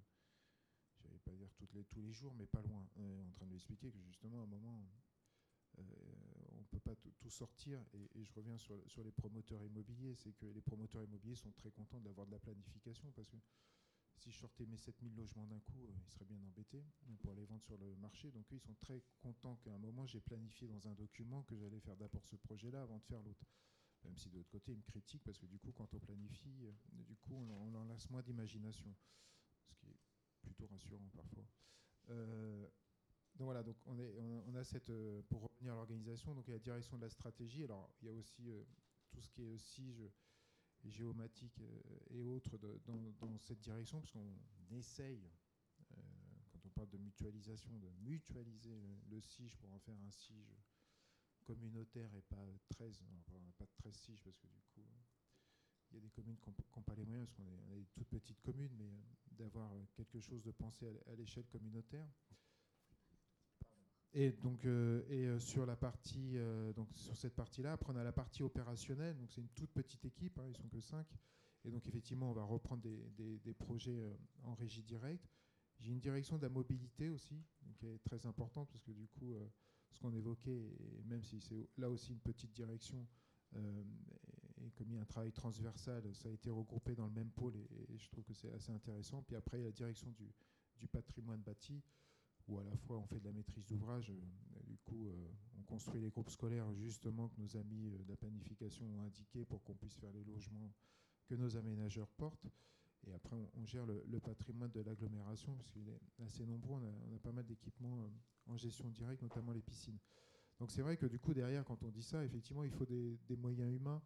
je vais pas dire les, tous les jours, mais pas loin. Est en train de lui expliquer que justement, à un moment, euh, on ne peut pas tout sortir. Et, je reviens sur, les promoteurs immobiliers, c'est que les promoteurs immobiliers sont très contents d'avoir de la planification, parce que si je sortais mes 7000 logements d'un coup, euh, ils seraient bien embêtés pour les vendre sur le marché. Donc eux, ils sont très contents qu'à un moment, j'ai planifié dans un document que j'allais faire d'abord ce projet-là avant de faire l'autre. Même si de l'autre côté, ils me critiquent parce que du coup, quand on planifie, euh, du coup, on, en laisse moins d'imagination. Ce qui est plutôt rassurant parfois. Euh, donc voilà, donc on, est, on, a cette, pour revenir à l'organisation, donc il y a la direction de la stratégie. Alors il y a aussi tout ce qui est je, géomatique euh, et autres dans, cette direction, parce qu'on essaye, euh, quand on parle de mutualisation, de mutualiser le, SIGE pour en faire un SIGE communautaire et pas 13, pas de 13 SIGE, parce que du coup, il y a des communes qui n'ont pas les moyens, parce qu'on est, des toutes petites communes, mais euh, d'avoir quelque chose de pensé à l'échelle communautaire. Et donc, euh, et euh, sur la partie, euh, donc sur cette partie-là, après on a la partie opérationnelle. Donc c'est une toute petite équipe, hein, ils sont que 5. Et donc effectivement, on va reprendre des, des, projets en régie directe. J'ai une direction de la mobilité aussi, qui est très importante parce que du coup, ce qu'on évoquait, même si c'est là aussi une petite direction, et, comme il un travail transversal, ça a été regroupé dans le même pôle et, je trouve que c'est assez intéressant. Puis après, il y a la direction du, du patrimoine bâti où à la fois on fait de la maîtrise d'ouvrage, du coup on construit les groupes scolaires justement que nos amis de la planification ont indiqué pour qu'on puisse faire les logements que nos aménageurs portent. Et après, on, gère le, patrimoine de l'agglomération, parce qu'il est assez nombreux. On a, pas mal d'équipements en gestion directe, notamment les piscines. Donc c'est vrai que du coup, derrière, quand on dit ça, effectivement, il faut des, moyens humains.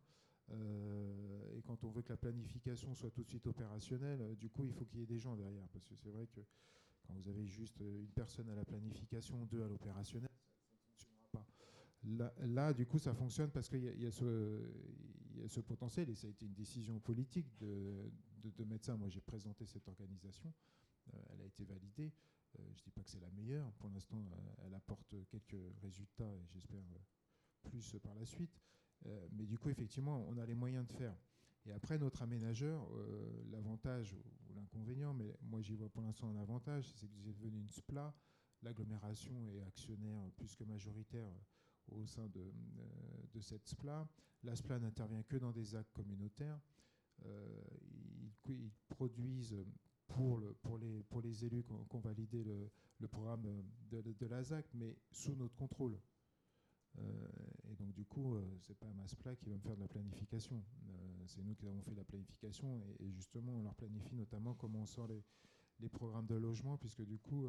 et quand on veut que la planification soit tout de suite opérationnelle, du coup, il faut qu'il y ait des gens derrière. Parce que c'est vrai que quand vous avez juste une personne à la planification, deux à l'opérationnel, ça ne fonctionnera pas. Là, du coup, ça fonctionne parce qu'il y, a ce potentiel, et ça a été une décision politique de, de, mettre ça. Moi, j'ai présenté cette organisation, euh, elle a été validée. Euh, je ne dis pas que c'est la meilleure, pour l'instant, euh, elle apporte quelques résultats, et j'espère plus par la suite. mais du coup, effectivement, on a les moyens de faire. Et après, notre aménageur, l'avantage ou l'inconvénient, mais moi j'y vois pour l'instant un avantage, c'est que j'ai devenu une SPLA. L'agglomération est actionnaire plus que majoritaire au sein de, de cette SPLA. La SPLA n'intervient que dans des actes communautaires. Euh, ils, produisent pour, le, pour, les, élus qui ont, validé le, programme de, de, l'ASAC, mais sous notre contrôle. Euh, et donc du coup, euh, c'est pas Maspla qui va me faire de la planification. c'est nous qui avons fait la planification et, justement, on leur planifie notamment comment on sort les, programmes de logement, puisque du coup,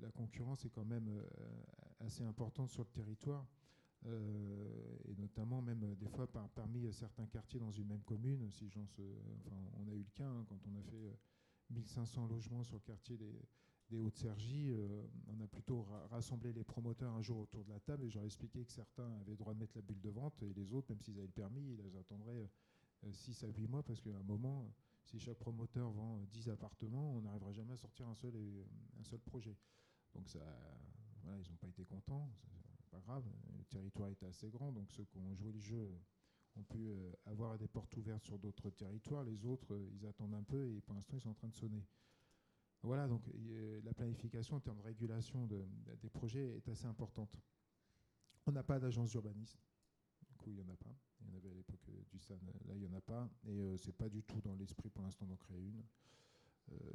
la concurrence est quand même assez importante sur le territoire. Euh, et notamment même euh, des fois parmi certains quartiers dans une même commune. Si j'en enfin, on a eu le cas hein, quand on a fait 1500 euh, logements sur le quartier des, des Hauts-de-Sergie, on a plutôt rassemblé les promoteurs un jour autour de la table et j'aurais expliqué que certains avaient le droit de mettre la bulle de vente et les autres, même s'ils avaient le permis, ils attendraient 6 à 8 mois parce qu'à un moment, si chaque promoteur vend 10 appartements, on n'arrivera jamais à sortir un seul, projet. Donc ça, voilà, ils n'ont pas été contents pas grave, le territoire était assez grand, donc ceux qui ont joué le jeu ont pu euh, avoir des portes ouvertes sur d'autres territoires. Les autres, euh, ils attendent un peu et pour l'instant, ils sont en train de sonner. Voilà, donc la planification en termes de régulation des projets est assez importante. On n'a pas d'agence d'urbanisme. Du coup, il n'y en a pas. Il y en avait à l'époque euh, du SAN, là, il n'y en a pas. Et ce c'est pas du tout dans l'esprit pour l'instant d'en créer une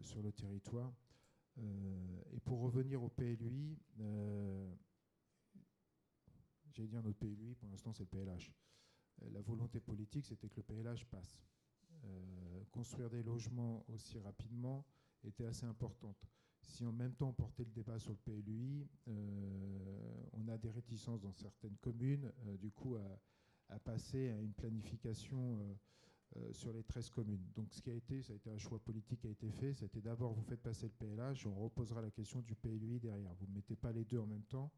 sur le territoire. et pour revenir au PLUI, J'allais dire notre PLUI, pour l'instant c'est le PLH. Euh, la volonté politique, c'était que le PLH passe. Euh, construire des logements aussi rapidement était assez importante. Si en même temps on portait le débat sur le PLUI, euh, on a des réticences dans certaines communes, du coup, à, passer à une planification sur les 13 communes. Donc ce qui a été, ça a été un choix politique qui a été fait, c'était d'abord vous faites passer le PLH, on reposera la question du PLUI derrière. Vous ne mettez pas les deux en même temps.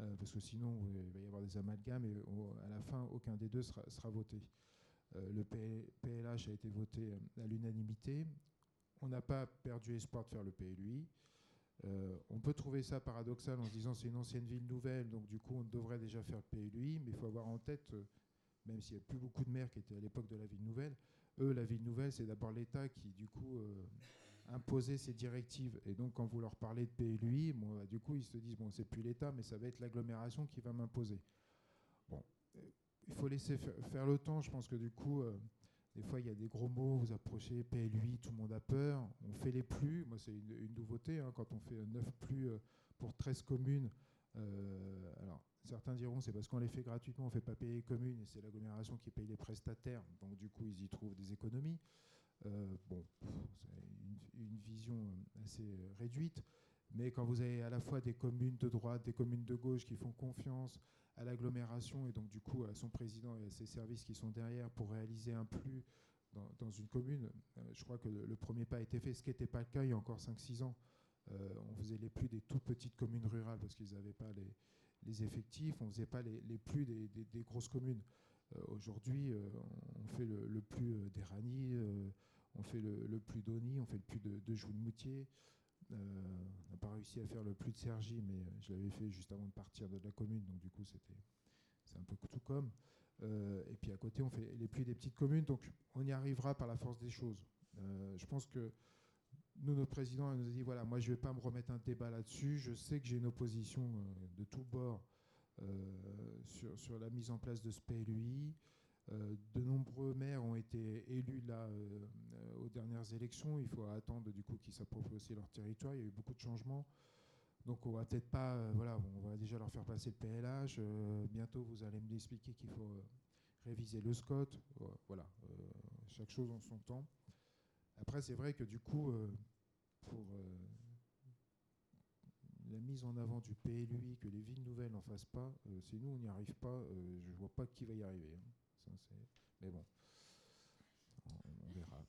Euh, parce que sinon il va y avoir des amalgames et à la fin aucun des deux sera, voté. Euh, le PLH a été voté euh, à l'unanimité. On n'a pas perdu espoir de faire le PLUI. on peut trouver ça paradoxal en se disant c'est une ancienne ville nouvelle, donc du coup on devrait déjà faire le PLUI, mais il faut avoir en tête, même s'il n'y a plus beaucoup de maires qui étaient à l'époque de la ville nouvelle, eux, la ville nouvelle, c'est d'abord l'État qui, du coup, imposer ces directives. Et donc, quand vous leur parlez de PLUI, bah, du coup, ils se disent bon, c'est plus l'État, mais ça va être l'agglomération qui va m'imposer. Bon, euh, il faut laisser faire le temps. Je pense que du coup, euh, des fois, il y a des gros mots. Vous approchez PLUI, tout le monde a peur. On fait les plus. Moi, c'est une, nouveauté. Hein, quand on fait 9 plus euh, pour 13 communes, alors certains diront c'est parce qu'on les fait gratuitement, on ne fait pas payer les communes et c'est l'agglomération qui paye les prestataires. Donc, du coup, ils y trouvent des économies. bon, une vision euh, assez euh, réduite. Mais quand vous avez à la fois des communes de droite, des communes de gauche qui font confiance à l'agglomération et donc du coup à son président et à ses services qui sont derrière pour réaliser un plus dans, une commune, euh, je crois que le, premier pas a été fait, ce qui n'était pas le cas il y a encore 5-6 ans. on faisait les plus des toutes petites communes rurales parce qu'ils n'avaient pas les, effectifs, on ne faisait pas les, plus des, grosses communes. Aujourd'hui, on fait le, plus des on fait le, plus d'Oni, on fait le plus de, de Jouy-de-Moutier. Euh, on n'a pas réussi à faire le plus de Sergi, mais euh, je l'avais fait juste avant de partir de la commune, donc du coup c'était c'est un peu tout comme. Euh, et puis à côté, on fait les plus des petites communes, donc on y arrivera par la force des choses. je pense que nous, notre président nous a dit voilà, moi je ne vais pas me remettre un débat là-dessus. Je sais que j'ai une opposition de tous bords sur, sur, la mise en place de ce PLUI. Euh, de nombreux maires ont été élus là euh, aux dernières élections. Il faut attendre du coup qu'ils s'approprient aussi leur territoire. Il y a eu beaucoup de changements. Donc on va peut-être pas, euh, voilà, on va déjà leur faire passer le PLH. Bientôt vous allez me expliquer qu'il faut réviser le SCOT. Voilà, chaque chose en son temps. Après c'est vrai que du coup, pour la mise en avant du PLUI, que les villes nouvelles n'en fassent pas, si nous on n'y arrive pas, je ne vois pas qui va y arriver. Hein. Mais bon, on, verra.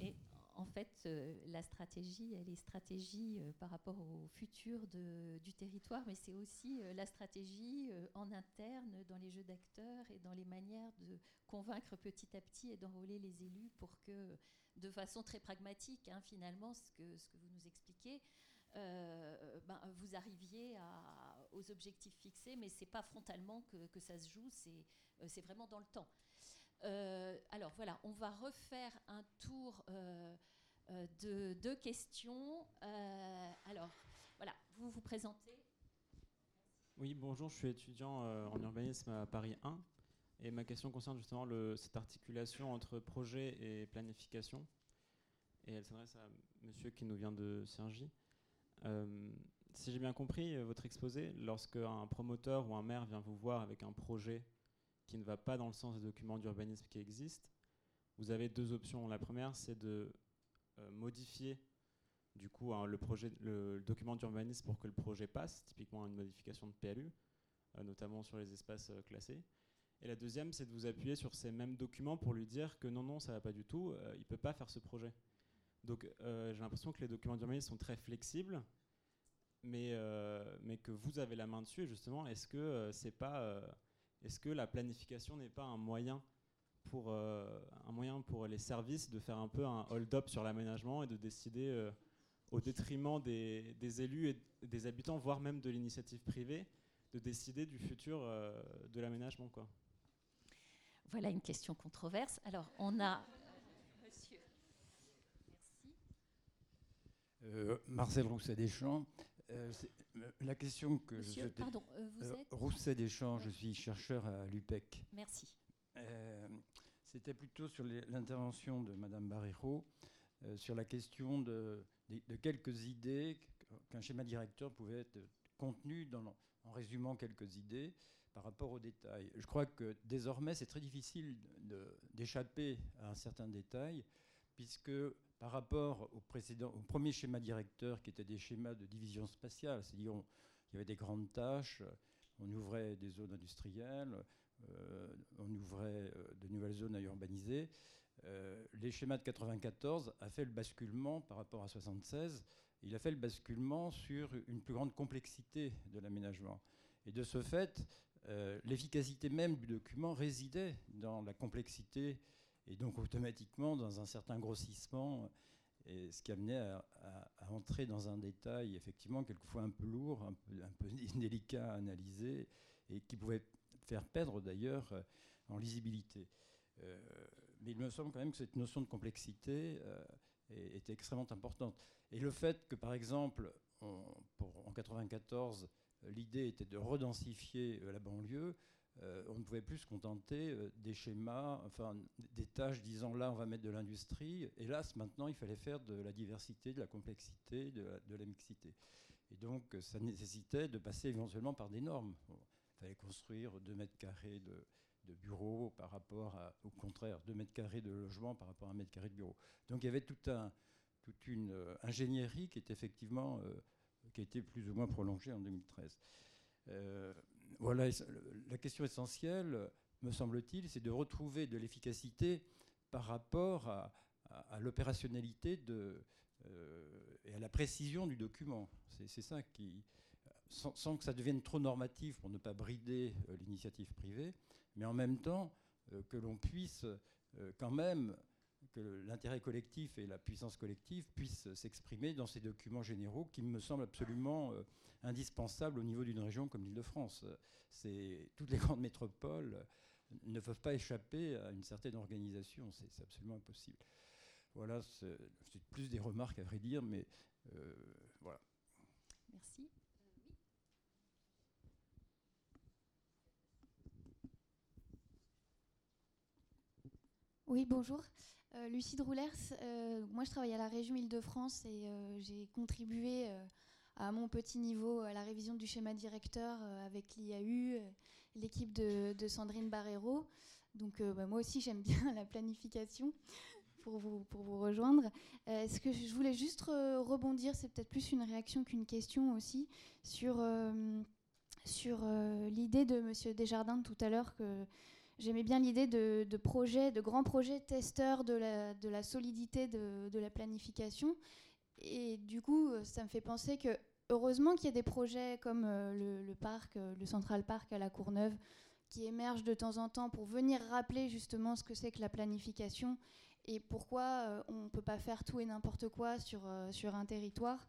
Et en fait, euh, la stratégie, elle est stratégie euh, par rapport au futur du territoire, mais c'est aussi euh, la stratégie en interne dans les jeux d'acteurs et dans les manières de convaincre petit à petit et d'enrôler les élus pour que, de façon très pragmatique, hein, finalement, ce que, vous nous expliquez, ben, vous arriviez aux objectifs fixés, mais c'est pas frontalement que, ça se joue, c'est vraiment dans le temps. Euh, alors voilà, on va refaire un tour euh, euh, de questions. alors voilà, vous vous présentez. Oui, bonjour, je suis étudiant en urbanisme à Paris 1. Et ma question concerne justement cette articulation entre projet et planification. Et elle s'adresse à monsieur qui nous vient de Cergy. Si j'ai bien compris votre exposé, lorsque un promoteur ou un maire vient vous voir avec un projet qui ne va pas dans le sens des documents d'urbanisme qui existent, vous avez deux options. La première, c'est de euh, modifier du coup le, document d'urbanisme pour que le projet passe, typiquement une modification de PLU, euh, notamment sur les espaces euh, classés. Et la deuxième, c'est de vous appuyer sur ces mêmes documents pour lui dire que non, non, ça va pas du tout, il ne peut pas faire ce projet. Donc j'ai l'impression que les documents d'urbanisme sont très flexibles, mais, mais que vous avez la main dessus. justement, est-ce que c'est pas est-ce que la planification n'est pas un moyen pour, euh, un moyen pour les services de faire un peu un hold-up sur l'aménagement et de décider euh, au détriment des, élus et des habitants, voire même de l'initiative privée, de décider du futur euh, de l'aménagement quoi? Voilà une question controverse. Alors, on a... Monsieur. Merci. Marcel Rousset-Deschamps. Euh, la question que Monsieur, je pardon, euh, vous euh, êtes Rousset Deschamps, je suis chercheur à l'UPEC. Merci. C'était plutôt sur l'intervention de Madame Barreiro sur la question de, de, quelques idées qu'un schéma directeur pouvait être contenu dans, en résumant quelques idées par rapport aux détails. Je crois que désormais, c'est très difficile d'échapper à un certain détail, puisque par rapport au, premier schéma directeur qui était des schémas de division spatiale, c'est-à-dire il y avait des grandes tâches, on ouvrait des zones industrielles, euh, on ouvrait euh, de nouvelles zones à urbaniser. Euh, les schémas de 94 a fait le basculement par rapport à 76. Il a fait le basculement sur une plus grande complexité de l'aménagement. Et de ce fait, l'efficacité même du document résidait dans la complexité et donc automatiquement dans un certain grossissement, et ce qui amenait à, entrer dans un détail effectivement quelquefois un peu lourd, un peu, un [LAUGHS] délicat à analyser, et qui pouvait faire perdre d'ailleurs euh, en lisibilité. Euh, mais il me semble quand même que cette notion de complexité euh, est, extrêmement importante. Et le fait que, par exemple, en 94, l'idée était de redensifier la banlieue, euh, on ne pouvait plus se contenter euh, des schémas, enfin des tâches disant là on va mettre de l'industrie. Hélas, maintenant il fallait faire de la diversité, de la complexité, de la, mixité. Et donc ça nécessitait de passer éventuellement par des normes. il fallait construire 2 mètres carrés de, bureaux par rapport à, au contraire, 2 mètres carrés de logement par rapport à un mètre carré de bureau. Donc il y avait tout un, toute une euh, ingénierie qui effectivement, qui a été plus ou moins prolongée en 2013 voilà, la question essentielle, me semble-t-il, c'est de retrouver de l'efficacité par rapport à, l'opérationnalité euh, et à la précision du document. C'est ça qui, sans, que ça devienne trop normatif pour ne pas brider euh, l'initiative privée, mais en même temps euh, que l'on puisse quand même que l'intérêt collectif et la puissance collective puissent s'exprimer dans ces documents généraux qui me semblent absolument euh, indispensables au niveau d'une région comme l'Île-de-France. Toutes les [LAUGHS] grandes métropoles ne peuvent pas échapper à une certaine organisation, c'est absolument impossible. Voilà, c'est plus des remarques à vrai dire, mais euh, voilà. Merci. Oui, bonjour. Euh, Lucie Droulers, euh, moi je travaille à la région Île-de-France et euh, j'ai contribué à mon petit niveau à la révision du schéma directeur avec l'IAU, l'équipe de, Sandrine Barrero. Donc bah, moi aussi j'aime bien [LAUGHS] la planification pour vous, pour vous rejoindre. Est-ce que je voulais juste rebondir, c'est peut-être plus une réaction qu'une question aussi, sur, sur l'idée de M. Desjardins tout à l'heure que J'aimais bien l'idée de, projets, de grands projets testeurs de la, solidité de, la planification. Et du coup, ça me fait penser que heureusement qu'il y a des projets comme euh, le, parc, euh, le Central Park à la Courneuve, qui émergent de temps en temps pour venir rappeler justement ce que c'est que la planification et pourquoi euh, on ne peut pas faire tout et n'importe quoi sur, sur un territoire.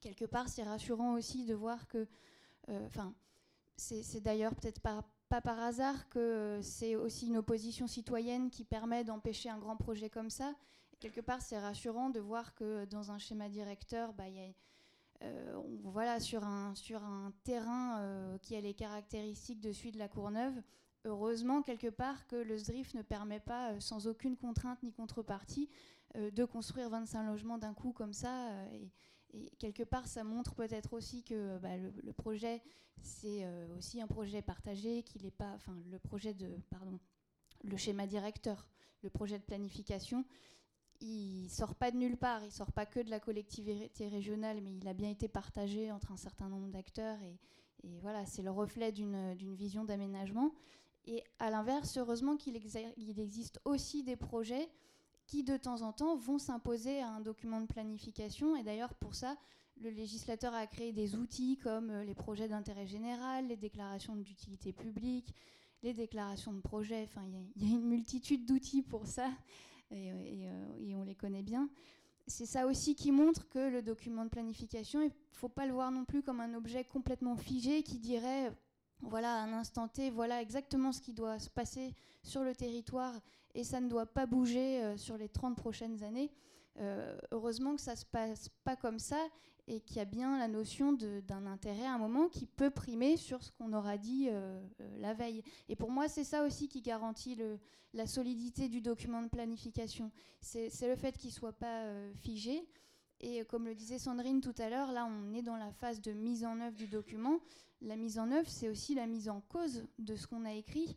Quelque part, c'est rassurant aussi de voir que, enfin, c'est d'ailleurs peut-être pas pas par hasard que c'est aussi une opposition citoyenne qui permet d'empêcher un grand projet comme ça. quelque part, c'est rassurant de voir que dans un schéma directeur, bah, y a, euh, voilà, sur un, sur un terrain euh, qui a les caractéristiques de celui de la Courneuve, heureusement, quelque part, que le SDRIF ne permet pas, euh, sans aucune contrainte ni contrepartie, de construire 25 logements d'un coup comme ça. Et quelque part, ça montre peut-être aussi que bah, le, projet, c'est euh, aussi un projet partagé, qu'il n'est pas, enfin, le projet de, pardon, le schéma directeur, le projet de planification, il sort pas de nulle part, il sort pas que de la collectivité régionale, mais il a bien été partagé entre un certain nombre d'acteurs et, et, voilà, c'est le reflet d'une vision d'aménagement. Et à l'inverse, heureusement qu'il existe aussi des projets qui de temps en temps vont s'imposer à un document de planification. Et d'ailleurs, pour ça, le législateur a créé des outils comme euh, les projets d'intérêt général, les déclarations d'utilité publique, les déclarations de projet. Enfin, il y, a une multitude d'outils pour ça, et, euh, on les connaît bien. C'est ça aussi qui montre que le document de planification, il ne faut pas le voir non plus comme un objet complètement figé qui dirait voilà, à un instant T, voilà exactement ce qui doit se passer sur le territoire et ça ne doit pas bouger euh, sur les 30 prochaines années. Euh, heureusement que ça ne se passe pas comme ça et qu'il y a bien la notion d'un intérêt à un moment qui peut primer sur ce qu'on aura dit euh, la veille. Et pour moi, c'est ça aussi qui garantit la solidité du document de planification. C'est le fait qu'il ne soit pas figé. Et comme le disait Sandrine tout à l'heure, là, on est dans la phase de mise en œuvre du document la mise en œuvre, c'est aussi la mise en cause de ce qu'on a écrit.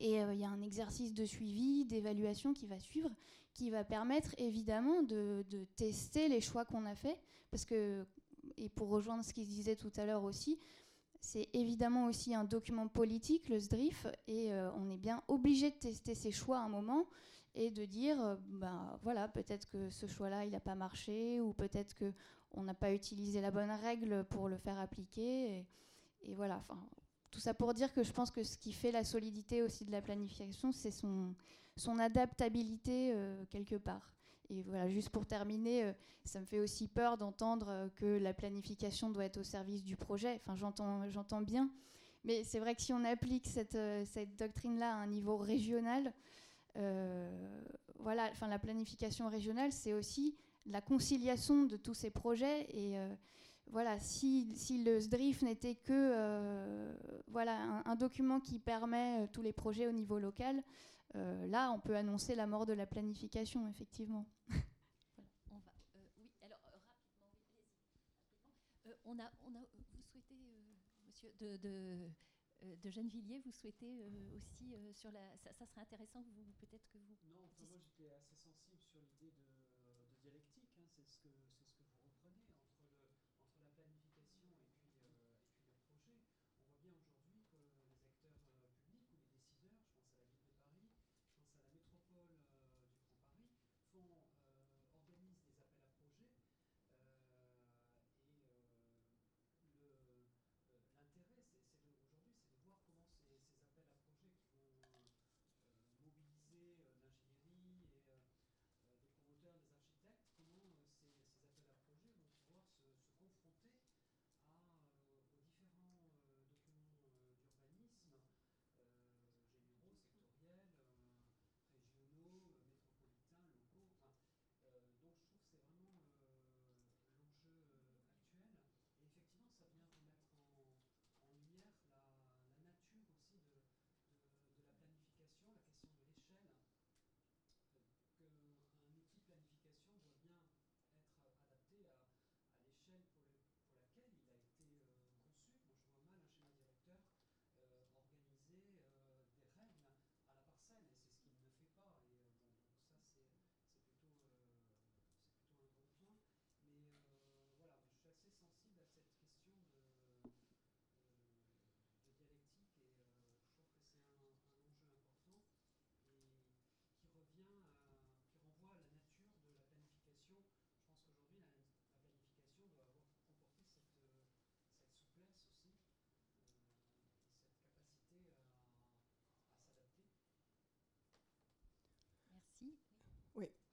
Et euh, il y a un exercice de suivi, d'évaluation qui va suivre, qui va permettre évidemment de, tester les choix qu'on a faits. Parce que, et pour rejoindre ce qu'il disait tout à l'heure aussi, c'est évidemment aussi un document politique, le SDRIF, et euh, on est bien obligé de tester ses choix à un moment et de dire, euh, ben voilà, peut-être que ce choix-là, il n'a pas marché, ou peut-être qu'on n'a pas utilisé la bonne règle pour le faire appliquer et voilà, enfin, tout ça pour dire que je pense que ce qui fait la solidité aussi de la planification, c'est son, adaptabilité euh, quelque part. Et voilà, juste pour terminer, euh, ça me fait aussi peur d'entendre euh, que la planification doit être au service du projet. Enfin, j'entends, j'entends bien. Mais c'est vrai que si on applique cette, cette doctrine-là à un niveau régional, voilà, enfin, la planification régionale, c'est aussi la conciliation de tous ces projets. Et voilà, si, le SDRIF n'était que euh, voilà, un, document qui permet euh, tous les projets au niveau local, euh, là, on peut annoncer la mort de la planification, effectivement. [LAUGHS] oui, alors rapidement, on a, on a, vous souhaitez, monsieur, de, de, de Gennevilliers, vous souhaitez aussi sur la. Ça, serait intéressant peut-être que vous. Non, moi j'étais assez sensible sur l'idée de,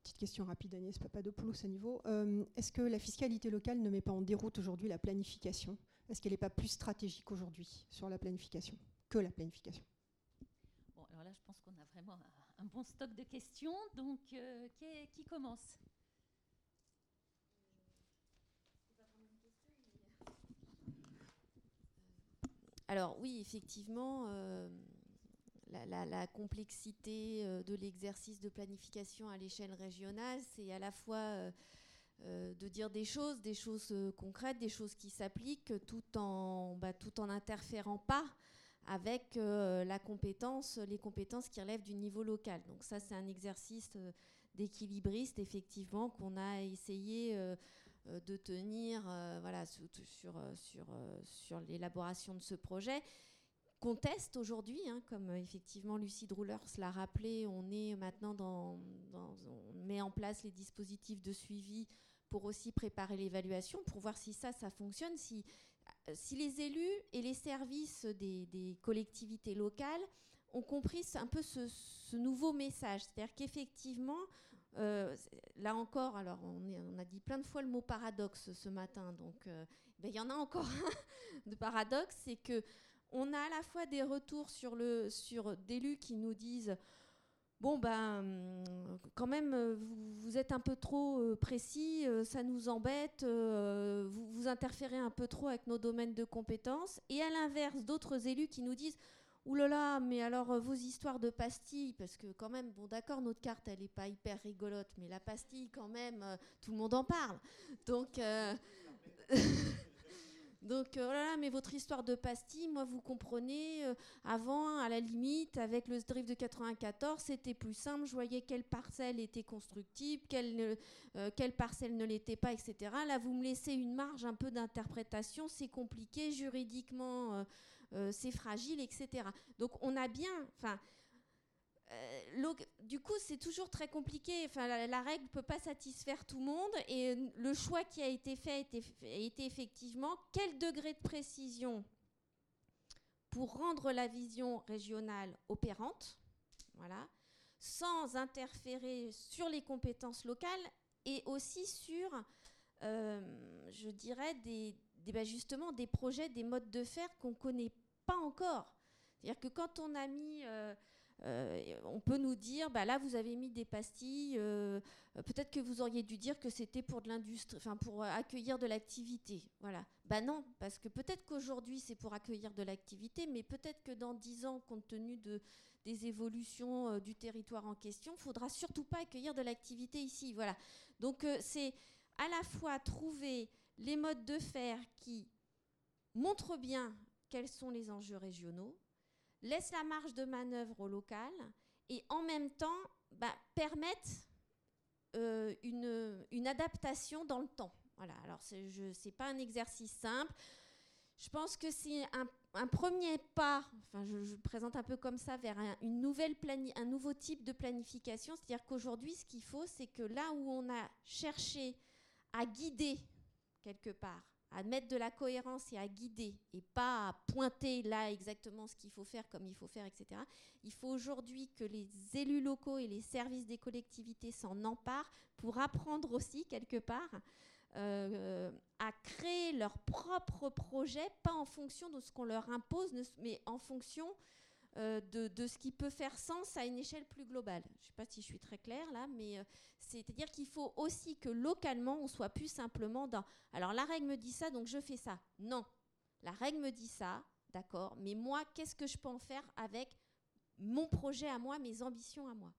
petite question rapide, Agnès Papadopoulos à niveau. Est-ce que la fiscalité locale ne met pas en déroute aujourd'hui la planification? Est-ce qu'elle n'est pas plus stratégique aujourd'hui sur la planification que la planification? Bon, alors là, je pense qu'on a vraiment un, bon stock de questions. Donc, qui, qui commence? Alors oui, effectivement, euh, la, complexité euh, de l'exercice de planification à l'échelle régionale, c'est à la fois euh, de dire des choses, des choses concrètes, des choses qui s'appliquent, tout en bah, tout en n'interférant pas avec la compétence, les compétences qui relèvent du niveau local. Donc ça, c'est un exercice d'équilibriste, effectivement, qu'on a essayé euh, de tenir euh, voilà, sur, euh, sur, sur l'élaboration de ce projet conteste aujourd'hui, hein, comme effectivement Lucie Droulers l'a rappelé, on est maintenant dans, on met en place les dispositifs de suivi pour aussi préparer l'évaluation, pour voir si ça, ça fonctionne, si, si les élus et les services des, collectivités locales ont compris un peu ce, nouveau message, c'est-à-dire qu'effectivement, euh, là encore, alors on, a dit plein de fois le mot paradoxe ce matin, donc euh, ben, il y en a encore [LAUGHS] un de paradoxe, c'est que on a à la fois des retours sur le sur d'élus qui nous disent bon ben quand même vous, êtes un peu trop euh, précis, ça nous embête, vous, vous interférez un peu trop avec nos domaines de compétences, et à l'inverse d'autres élus qui nous disent Ouh là là, mais alors euh, vos histoires de pastilles, parce que quand même, bon d'accord, notre carte, elle n'est pas hyper rigolote, mais la pastille, quand même, euh, tout le monde en parle. Donc, euh, [LAUGHS] donc oh là là, mais votre histoire de pastilles, moi, vous comprenez, avant, à la limite, avec le drift de 94, c'était plus simple, je voyais quelle parcelle était constructible, quelle, quelle parcelle ne l'était pas, etc. Là, vous me laissez une marge un peu d'interprétation, c'est compliqué juridiquement euh, c'est fragile, etc. Donc on a bien, enfin, euh, du coup, c'est toujours très compliqué. Enfin, la, règle ne peut pas satisfaire tout le monde. Et le choix qui a été fait a été, effectivement quel degré de précision pour rendre la vision régionale opérante, voilà, sans interférer sur les compétences locales et aussi sur, euh, je dirais, bah, justement des projets, des modes de faire qu'on ne connaît pas encore. C'est-à-dire que quand on a mis... Euh, euh, on peut nous dire, bah là vous avez mis des pastilles, euh, peut-être que vous auriez dû dire que c'était pour de l'industrie, enfin pour accueillir de l'activité. Voilà. Bah non, parce que peut-être qu'aujourd'hui c'est pour accueillir de l'activité, mais peut-être que dans dix ans, compte tenu de, des évolutions du territoire en question, il faudra surtout pas accueillir de l'activité ici. Voilà. Donc c'est à la fois trouver les modes de faire qui montrent bien quels sont les enjeux régionaux, laissent la marge de manœuvre au local et en même temps bah, euh, une, adaptation dans le temps. Alors ce n'est pas un exercice simple. Je pense que c'est un, premier pas, enfin je, présente un peu comme ça, vers un, un nouveau type de planification. C'est-à-dire qu'aujourd'hui, ce qu'il faut, c'est que là où on a cherché à guider quelque part, à mettre de la cohérence et à guider, et pas à pointer là exactement ce qu'il faut faire, comme il faut faire, etc. Il faut aujourd'hui que les élus locaux et les services des collectivités s'en emparent pour apprendre aussi quelque part euh, à créer leur propre projet, pas en fonction de ce qu'on leur impose, mais en fonction euh, de, ce qui peut faire sens à une échelle plus globale. Je ne sais pas si je suis très claire là, mais euh, c'est-à-dire qu'il faut aussi que localement, on soit plus simplement dans... Alors la règle me dit ça, donc je fais ça. Non, la règle me dit ça, d'accord, mais moi, qu'est-ce que je peux en faire avec mon projet à moi, mes ambitions à moi?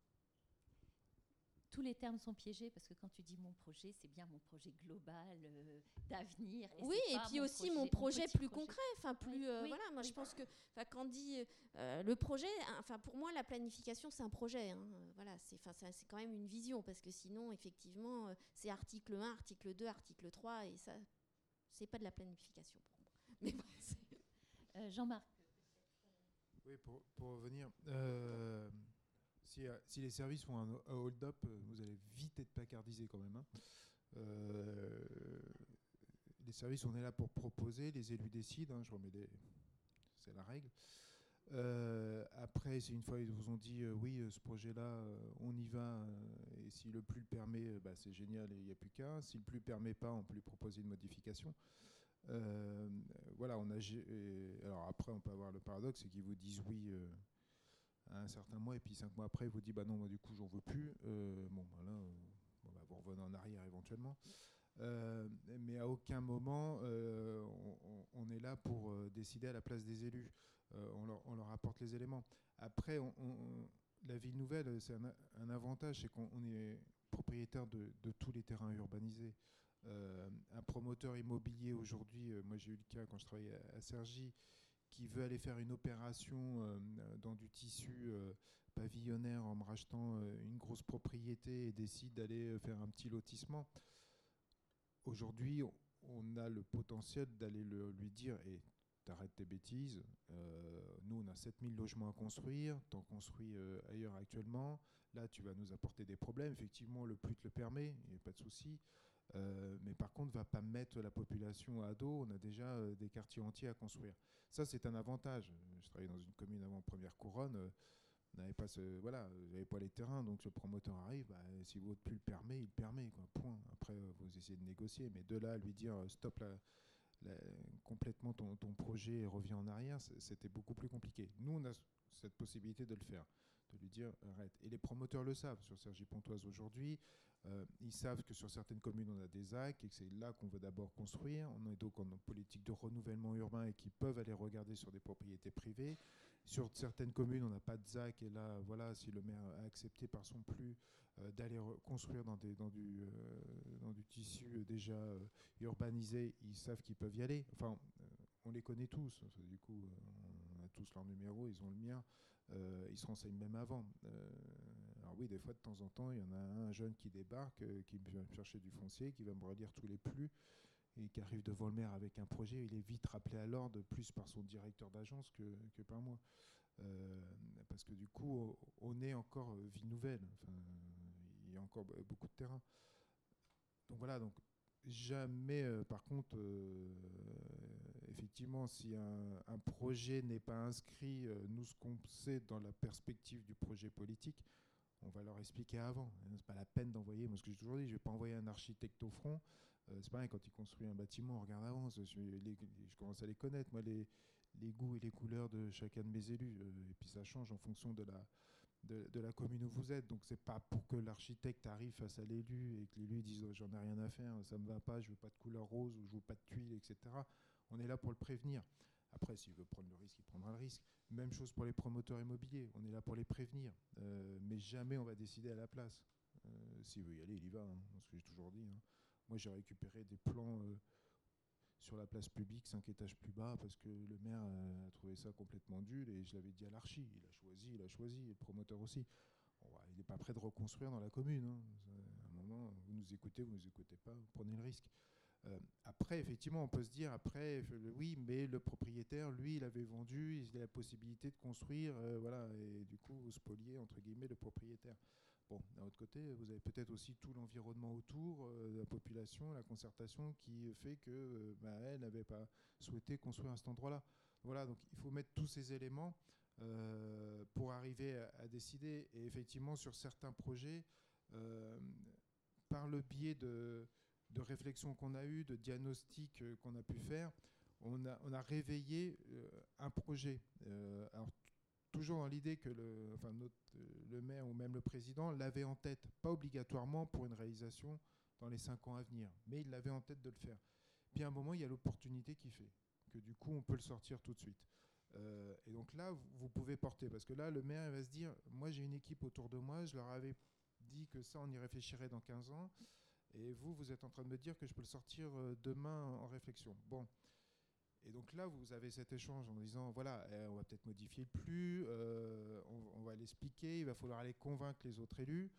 Tous les termes sont piégés parce que quand tu dis mon projet, c'est bien mon projet global euh, d'avenir. Oui, et puis aussi mon projet plus concret, enfin plus euh, voilà. Moi, je pense que quand on dit euh, le projet, enfin pour moi la planification c'est un projet. Hein, voilà, c'est enfin c'est quand même une vision parce que sinon effectivement c'est article 1, article 2, article 3 et ça c'est pas de la planification pour moi. [LAUGHS] Mais Jean-Marc. Oui, pour, pour revenir. Euh, si, les services font un, hold-up, euh, vous allez vite être placardisé quand même. Hein. Euh, les services, on est là pour proposer, les élus décident, hein, je remets des... c'est la règle. Euh, après, c'est une fois ils vous ont dit oui, ce projet-là, on y va, et si le plus le permet, bah, c'est génial il n'y a plus qu'un. Si le plus permet pas, on peut lui proposer une modification. voilà, on a. alors après, on peut avoir le paradoxe, c'est qu'ils vous disent oui à un certain mois, et puis cinq mois après, ils vous disent bah non, moi du coup, j'en veux plus. bon, voilà, bah, vous revenez en arrière éventuellement. Euh, mais à aucun moment euh, on, est là pour euh, décider à la place des élus. On leur, apporte les éléments. Après, la ville nouvelle, c'est un, avantage, c'est qu'on est propriétaire de, tous les terrains urbanisés. un promoteur immobilier aujourd'hui, moi j'ai eu le cas quand je travaillais à, Sergi, qui veut aller faire une opération dans du tissu pavillonnaire en me rachetant une grosse propriété et décide d'aller faire un petit lotissement aujourd'hui, on a le potentiel d'aller lui dire et t'arrêtes tes bêtises. Euh, nous, on a 7000 logements à construire. T'en construis euh, ailleurs actuellement. Là, tu vas nous apporter des problèmes. Effectivement, le plus te le permet, il n'y a pas de souci. Euh, mais par contre, va pas mettre la population à dos. On a déjà des quartiers entiers à construire. Ça, c'est un avantage. Je travaillais dans une commune avant Première Couronne n'avait pas ce, voilà, pas les terrains, donc le promoteur arrive, bah, si votre plus le permet, il permet, point. Après, euh, vous essayez de négocier, mais de là à lui dire euh, stop complètement ton, ton, projet revient en arrière, c'était beaucoup plus compliqué. Nous, on a cette possibilité de le faire, de lui dire arrête. Et les promoteurs le savent sur Sergi Pontoise aujourd'hui. Euh, ils savent que sur certaines communes, on a des ZAC et que c'est là qu'on veut d'abord construire. On est donc en politique de renouvellement urbain et qui peuvent aller regarder sur des propriétés privées. Sur certaines communes, on n'a pas de ZAC, et là, voilà, si le maire a accepté par son plus euh, d'aller construire dans, des, du, euh, dans du tissu déjà urbanisé, ils savent qu'ils peuvent y aller. Enfin, on les connaît tous, du coup, on a tous leur numéro, ils ont le mien, ils se renseignent même avant. Alors oui, des fois, de temps en temps, il y en a un jeune qui débarque, qui vient chercher du foncier, qui va me relire tous les plus et qui arrive devant le maire avec un projet, il est vite rappelé à l'ordre, plus par son directeur d'agence que, par moi. Euh, parce que du coup, on est encore euh, vie nouvelle. il y a encore beaucoup de terrain. Donc voilà, donc jamais, euh, par contre, effectivement, si un projet n'est pas inscrit, nous, ce qu'on sait dans la perspective du projet politique, on va leur expliquer avant. C'est pas la peine d'envoyer, moi ce que j'ai toujours dit, je vais pas envoyer un architecte au front euh, c'est pareil, quand il construit un bâtiment, on regarde avant. Je, commence à les connaître, moi, les, goûts et les couleurs de chacun de mes élus. Euh, et puis ça change en fonction de la, commune où vous êtes. Donc c'est pas pour que l'architecte arrive face à l'élu et que l'élu dise oh, j'en ai rien à faire, ça me va pas, je veux pas de couleur rose ou je veux pas de tuiles, etc. On est là pour le prévenir. Après, s'il veut prendre le risque, il prendra le risque. Même chose pour les promoteurs immobiliers. On est là pour les prévenir. Euh, mais jamais on va décider à la place. s'il veut y aller, il y va. Hein, ce que j'ai toujours dit. Hein. Moi, j'ai récupéré des plans euh, sur la place publique, cinq étages plus bas, parce que le maire euh, a trouvé ça complètement nul et je l'avais dit à l'archi. Il a choisi, il a choisi, et le promoteur aussi. Bah, il n'est pas prêt de reconstruire dans la commune. Hein. À un moment, vous nous écoutez, vous ne nous écoutez pas, vous prenez le risque. Euh, après, effectivement, on peut se dire, après, oui, mais le propriétaire, lui, il avait vendu, il a la possibilité de construire, voilà, et du coup, vous spoliez, entre guillemets, le propriétaire. Bon, d'un autre côté, vous avez peut-être aussi tout l'environnement autour, euh, la population, la concertation qui fait que euh, bah, elle n'avait pas souhaité construire à cet endroit-là. Voilà, donc il faut mettre tous ces éléments euh, pour arriver à, décider. Et effectivement, sur certains projets, par le biais de, de réflexions qu'on a eues, de diagnostics qu'on a pu faire, on a, réveillé un projet. alors toujours dans l'idée que le, enfin, le maire ou même le président l'avait en tête, pas obligatoirement pour une réalisation dans les cinq ans à venir, mais il l'avait en tête de le faire. Puis à un moment, il y a l'opportunité qui fait que du coup, on peut le sortir tout de suite. Euh, et donc là, vous pouvez porter, parce que là, le maire va se dire, moi j'ai une équipe autour de moi, je leur avais dit que ça, on y réfléchirait dans 15 ans, et vous, vous êtes en train de me dire que je peux le sortir euh, demain en réflexion. Bon, et donc là, vous avez cet échange en disant, voilà, eh, on va peut-être modifier le plus, euh, on, va l'expliquer, il va falloir aller convaincre les autres élus,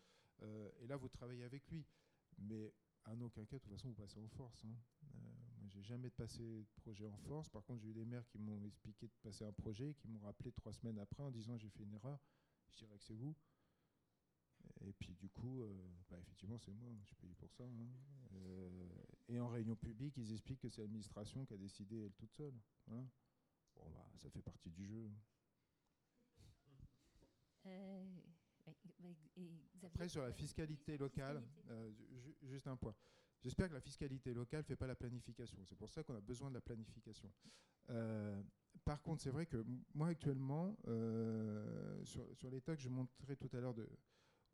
euh, et là, vous travaillez avec lui. Mais en aucun cas, de toute façon, vous passez en force. Hein. Euh, moi, j'ai jamais passé de projet en force. Par contre, j'ai eu des maires qui m'ont expliqué de passer un projet, qui m'ont rappelé trois semaines après en disant, j'ai fait une erreur. Je dirais que c'est vous. Et puis du coup, euh, bah, effectivement, c'est moi, je suis payé pour ça. Hein. Euh, et en réunion publique, ils expliquent que c'est l'administration qui a décidé elle toute seule. Bon, bah, ça fait partie du jeu. Après, sur la fiscalité locale, juste un point. J'espère que la fiscalité locale ne fait pas la planification. C'est pour ça qu'on a besoin de la planification. Euh, par contre, c'est vrai que moi, actuellement, euh, sur, l'état que je montrais tout à l'heure,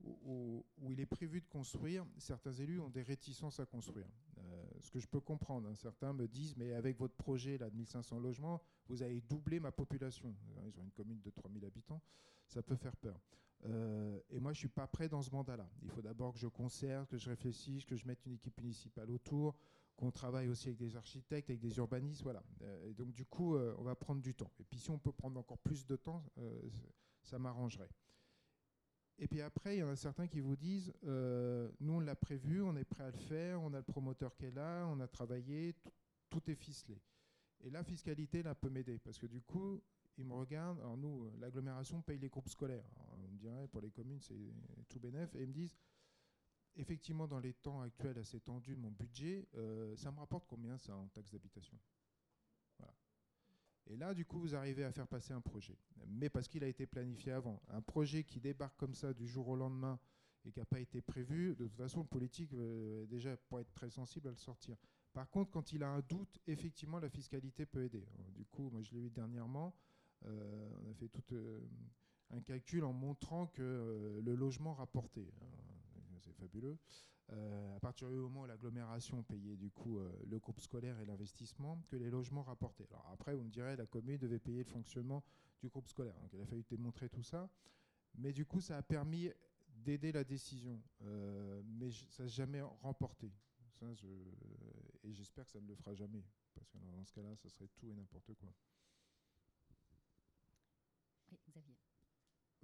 où, il est prévu de construire, certains élus ont des réticences à construire. Euh, ce que je peux comprendre. Hein. Certains me disent, mais avec votre projet là, de 1500 logements, vous avez doublé ma population. Ils ont une commune de 3000 habitants. Ça peut faire peur. Euh, et moi, je ne suis pas prêt dans ce mandat-là. Il faut d'abord que je conserve, que je réfléchisse, que je mette une équipe municipale autour, qu'on travaille aussi avec des architectes, avec des urbanistes. Voilà. Euh, et donc, du coup, on va prendre du temps. Et puis, si on peut prendre encore plus de temps, ça m'arrangerait. Et puis après, il y en a certains qui vous disent, nous, on l'a prévu, on est prêt à le faire, on a le promoteur qui est là, on a travaillé, tout est ficelé. Et la fiscalité, là, peut m'aider, parce que du coup, ils me regardent. Alors nous, l'agglomération paye les groupes scolaires. on me dirait, pour les communes, c'est tout bénef. Et ils me disent, effectivement, dans les temps actuels assez tendus de mon budget, euh, ça me rapporte combien ça en taxe d'habitation? Et là, du coup, vous arrivez à faire passer un projet. Mais parce qu'il a été planifié avant. Un projet qui débarque comme ça du jour au lendemain et qui n'a pas été prévu, de toute façon, le politique, euh, déjà, pour être très sensible à le sortir. Par contre, quand il a un doute, effectivement, la fiscalité peut aider. du coup, moi, je l'ai vu dernièrement. Euh, on a fait tout euh, un calcul en montrant que euh, le logement rapporté, hein, c'est fabuleux, à partir du moment où l'agglomération payait du coup le groupe scolaire et l'investissement, que les logements rapportaient. Alors après, on me dirait la commune devait payer le fonctionnement du groupe scolaire. Donc il a fallu démontrer tout ça. Mais du coup, ça a permis d'aider la décision. mais ça n'a jamais remporté. et j'espère que ça ne le fera jamais. Parce que dans ce cas-là, ça serait tout et n'importe quoi. Oui, Xavier.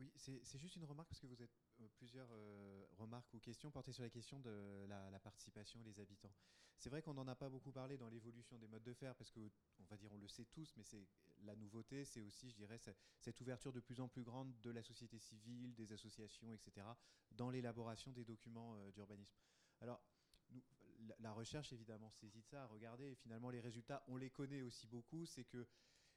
Oui, c'est juste une remarque parce que vous êtes euh, plusieurs euh, remarques ou questions portées sur la question de la, participation des habitants. C'est vrai qu'on n'en a pas beaucoup parlé dans l'évolution des modes de faire parce que on va dire on le sait tous, mais c'est la nouveauté, c'est aussi, je dirais, cette ouverture de plus en plus grande de la société civile, des associations, etc., dans l'élaboration des documents euh, d'urbanisme. Alors, la, recherche évidemment saisit ça, regardez, finalement les résultats, on les connaît aussi beaucoup, c'est que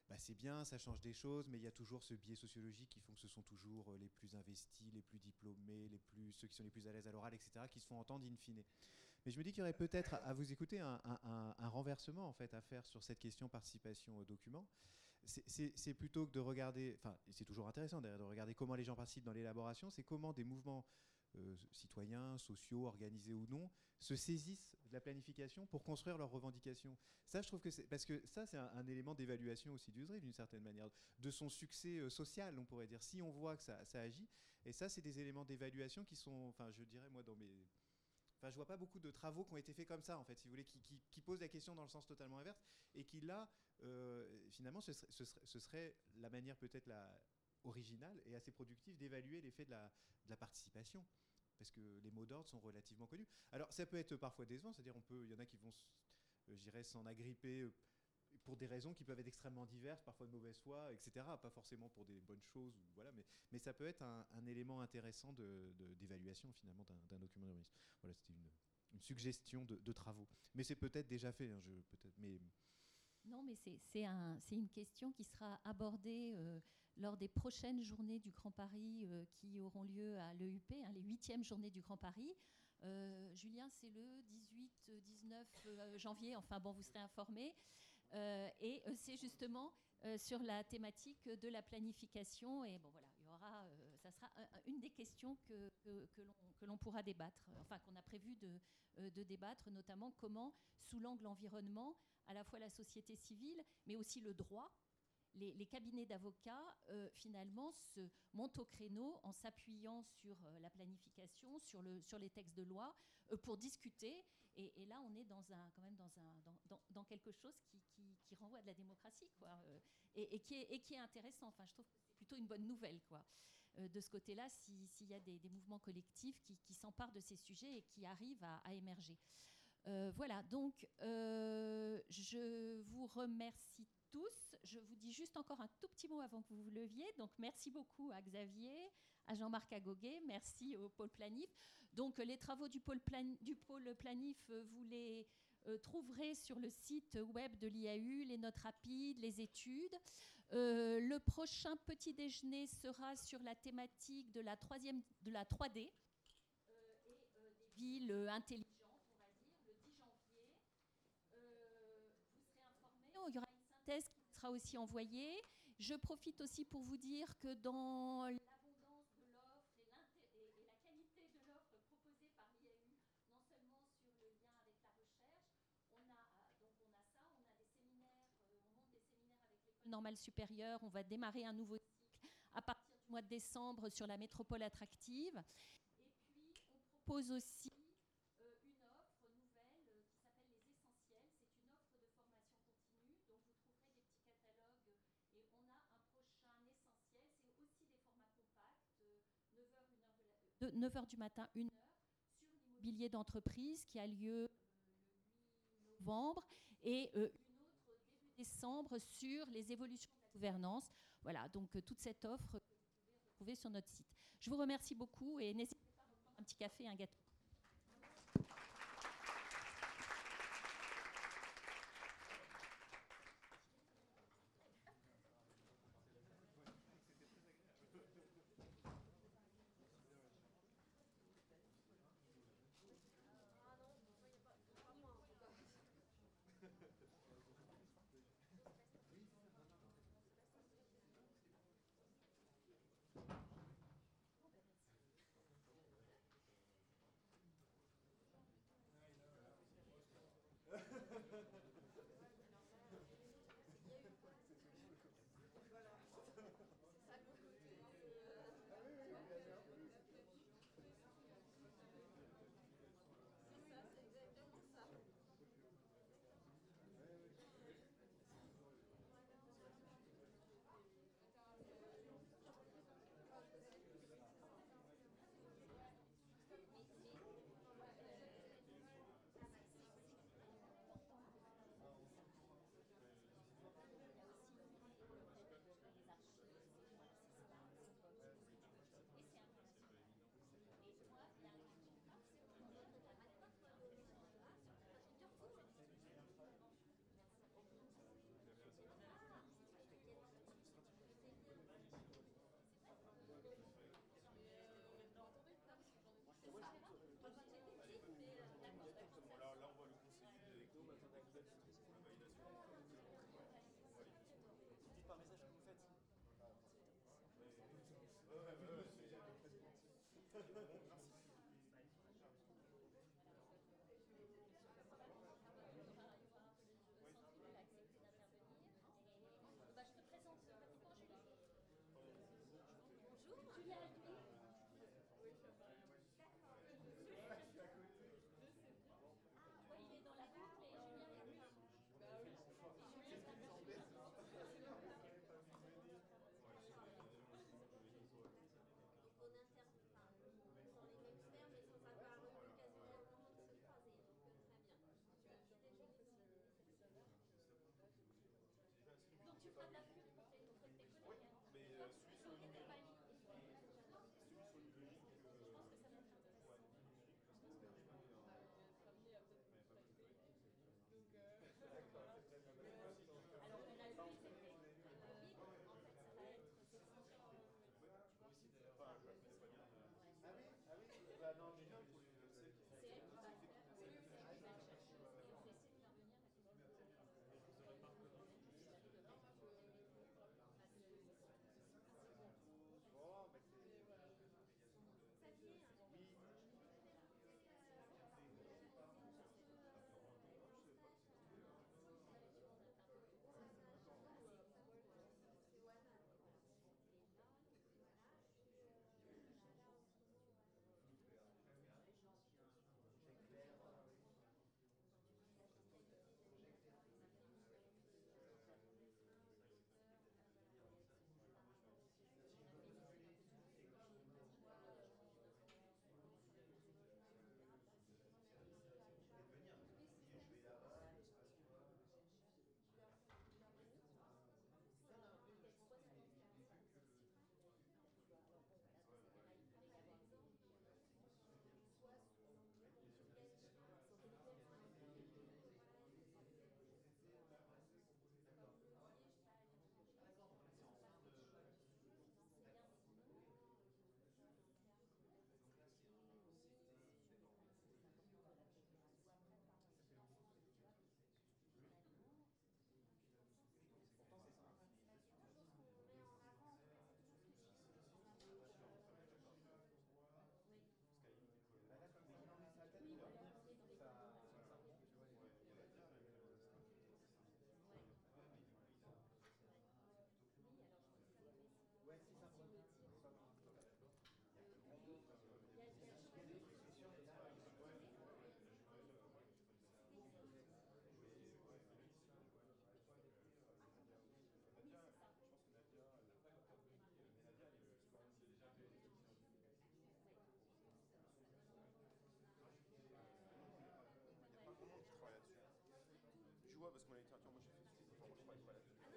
bah, c'est bien, ça change des choses, mais il y a toujours ce biais sociologique qui font que ce sont toujours euh, les plus investis, les plus diplômés, les plus, ceux qui sont les plus à l'aise à l'oral, etc., qui se font entendre in fine. Mais je me dis qu'il y aurait peut-être, à vous écouter, un, renversement en fait à faire sur cette question participation au document. C'est plutôt que de regarder, enfin, c'est toujours intéressant de regarder comment les gens participent dans l'élaboration, c'est comment des mouvements euh, citoyens, sociaux, organisés ou non, se saisissent de la planification pour construire leurs revendications. Ça, je trouve que c'est parce que ça, c'est un, élément d'évaluation aussi du d'une certaine manière, de son succès euh, social, on pourrait dire. Si on voit que ça, agit, et ça, c'est des éléments d'évaluation qui sont, enfin, je dirais moi dans mes Enfin, je vois pas beaucoup de travaux qui ont été faits comme ça, en fait, si vous voulez, qui, posent la question dans le sens totalement inverse, et qui là, euh, finalement, ce serait, ce serait, la manière peut-être la originale et assez productive d'évaluer l'effet de la, de participation parce que les mots d'ordre sont relativement connus. Alors ça peut être parfois décevant, c'est-à-dire on peut, il y en a qui vont, euh, s'en agripper euh, pour des raisons qui peuvent être extrêmement diverses, parfois de mauvaise foi, etc. Pas forcément pour des bonnes choses, voilà, mais, ça peut être un, élément intéressant d'évaluation de, finalement d'un document d'urbanisme. Voilà, c'était une, une, suggestion de, travaux. Mais c'est peut-être déjà fait, hein, je, peut mais... Non, mais c'est un, une question qui sera abordée euh, lors des prochaines journées du Grand Paris euh, qui auront lieu à l'EUP, hein, les huitièmes journées du Grand Paris. Euh, Julien, c'est le 18-19 euh, janvier, enfin bon, vous serez informés. et c'est justement sur la thématique de la planification. Et bon, voilà, il y aura, ça sera une des questions que, que, l'on pourra débattre, enfin qu'on a prévu de, de débattre, notamment comment, sous l'angle environnement, à la fois la société civile, mais aussi le droit, les, cabinets d'avocats, euh, finalement, se montent au créneau en s'appuyant sur euh, la planification, sur, le, sur les textes de loi, euh, pour discuter. Et, là, on est dans quand même dans, quelque chose qui, renvoie à de la démocratie, quoi, et, qui est, intéressant. Enfin, je trouve plutôt une bonne nouvelle, quoi. de ce côté-là, s'il y a des, mouvements collectifs qui, s'emparent de ces sujets et qui arrivent à émerger. voilà, donc je vous remercie tous. Je vous dis juste encore un tout petit mot avant que vous vous leviez. Donc, merci beaucoup à Xavier, à Jean-Marc Agoguet, merci au pôle planif. Donc, les travaux du pôle, du pôle planif, vous les, trouverez sur le site web de l'IAU les notes rapides, les études. le prochain petit déjeuner sera sur la thématique de la, troisième, de la 3D et des villes intelligentes, on va dire, le 10 janvier. vous serez informés, il qui sera aussi envoyée. Je profite aussi pour vous dire que dans normale supérieure. On va démarrer un nouveau cycle à partir du mois de décembre sur la métropole attractive. Et puis, on propose aussi euh, une offre nouvelle euh, qui s'appelle Les Essentiels. C'est une offre de formation continue. Donc, vous trouverez des petits catalogues. Et on a un prochain essentiel. C'est aussi des formats compacts, 9h, 9h du matin, 1h, sur l'immobilier d'entreprise qui a lieu euh, le 8 novembre. Et décembre sur les évolutions de la gouvernance. Voilà, donc euh, toute cette offre que vous pouvez retrouver sur notre site. Je vous remercie beaucoup et n'hésitez pas à reprendre un petit café et un gâteau.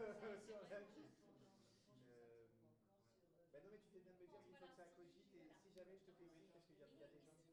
Euh, sur euh, bah non, mais tu fais bien de me dire qu'il faut que ça cogite et si jamais je te fais oui, parce qu'il y, y a des gens qui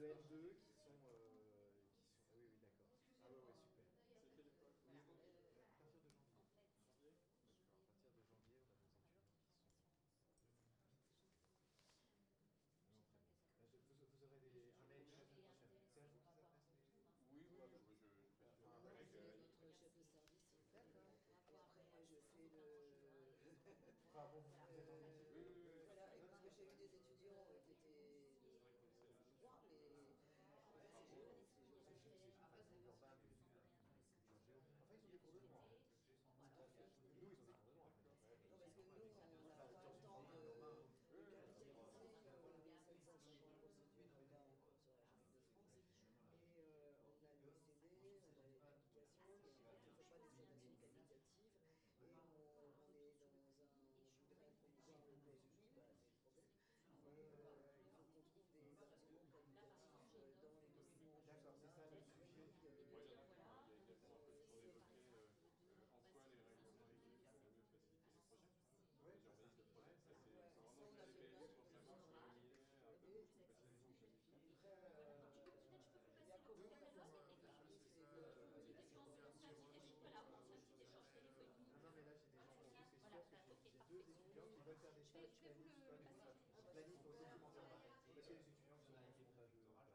de F2 les étudiants deux D'accord. Il faut ils entre 3 et 6, je crois.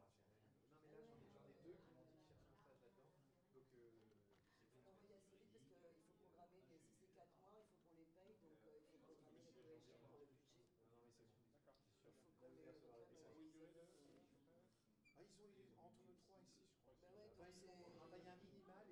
Un minimal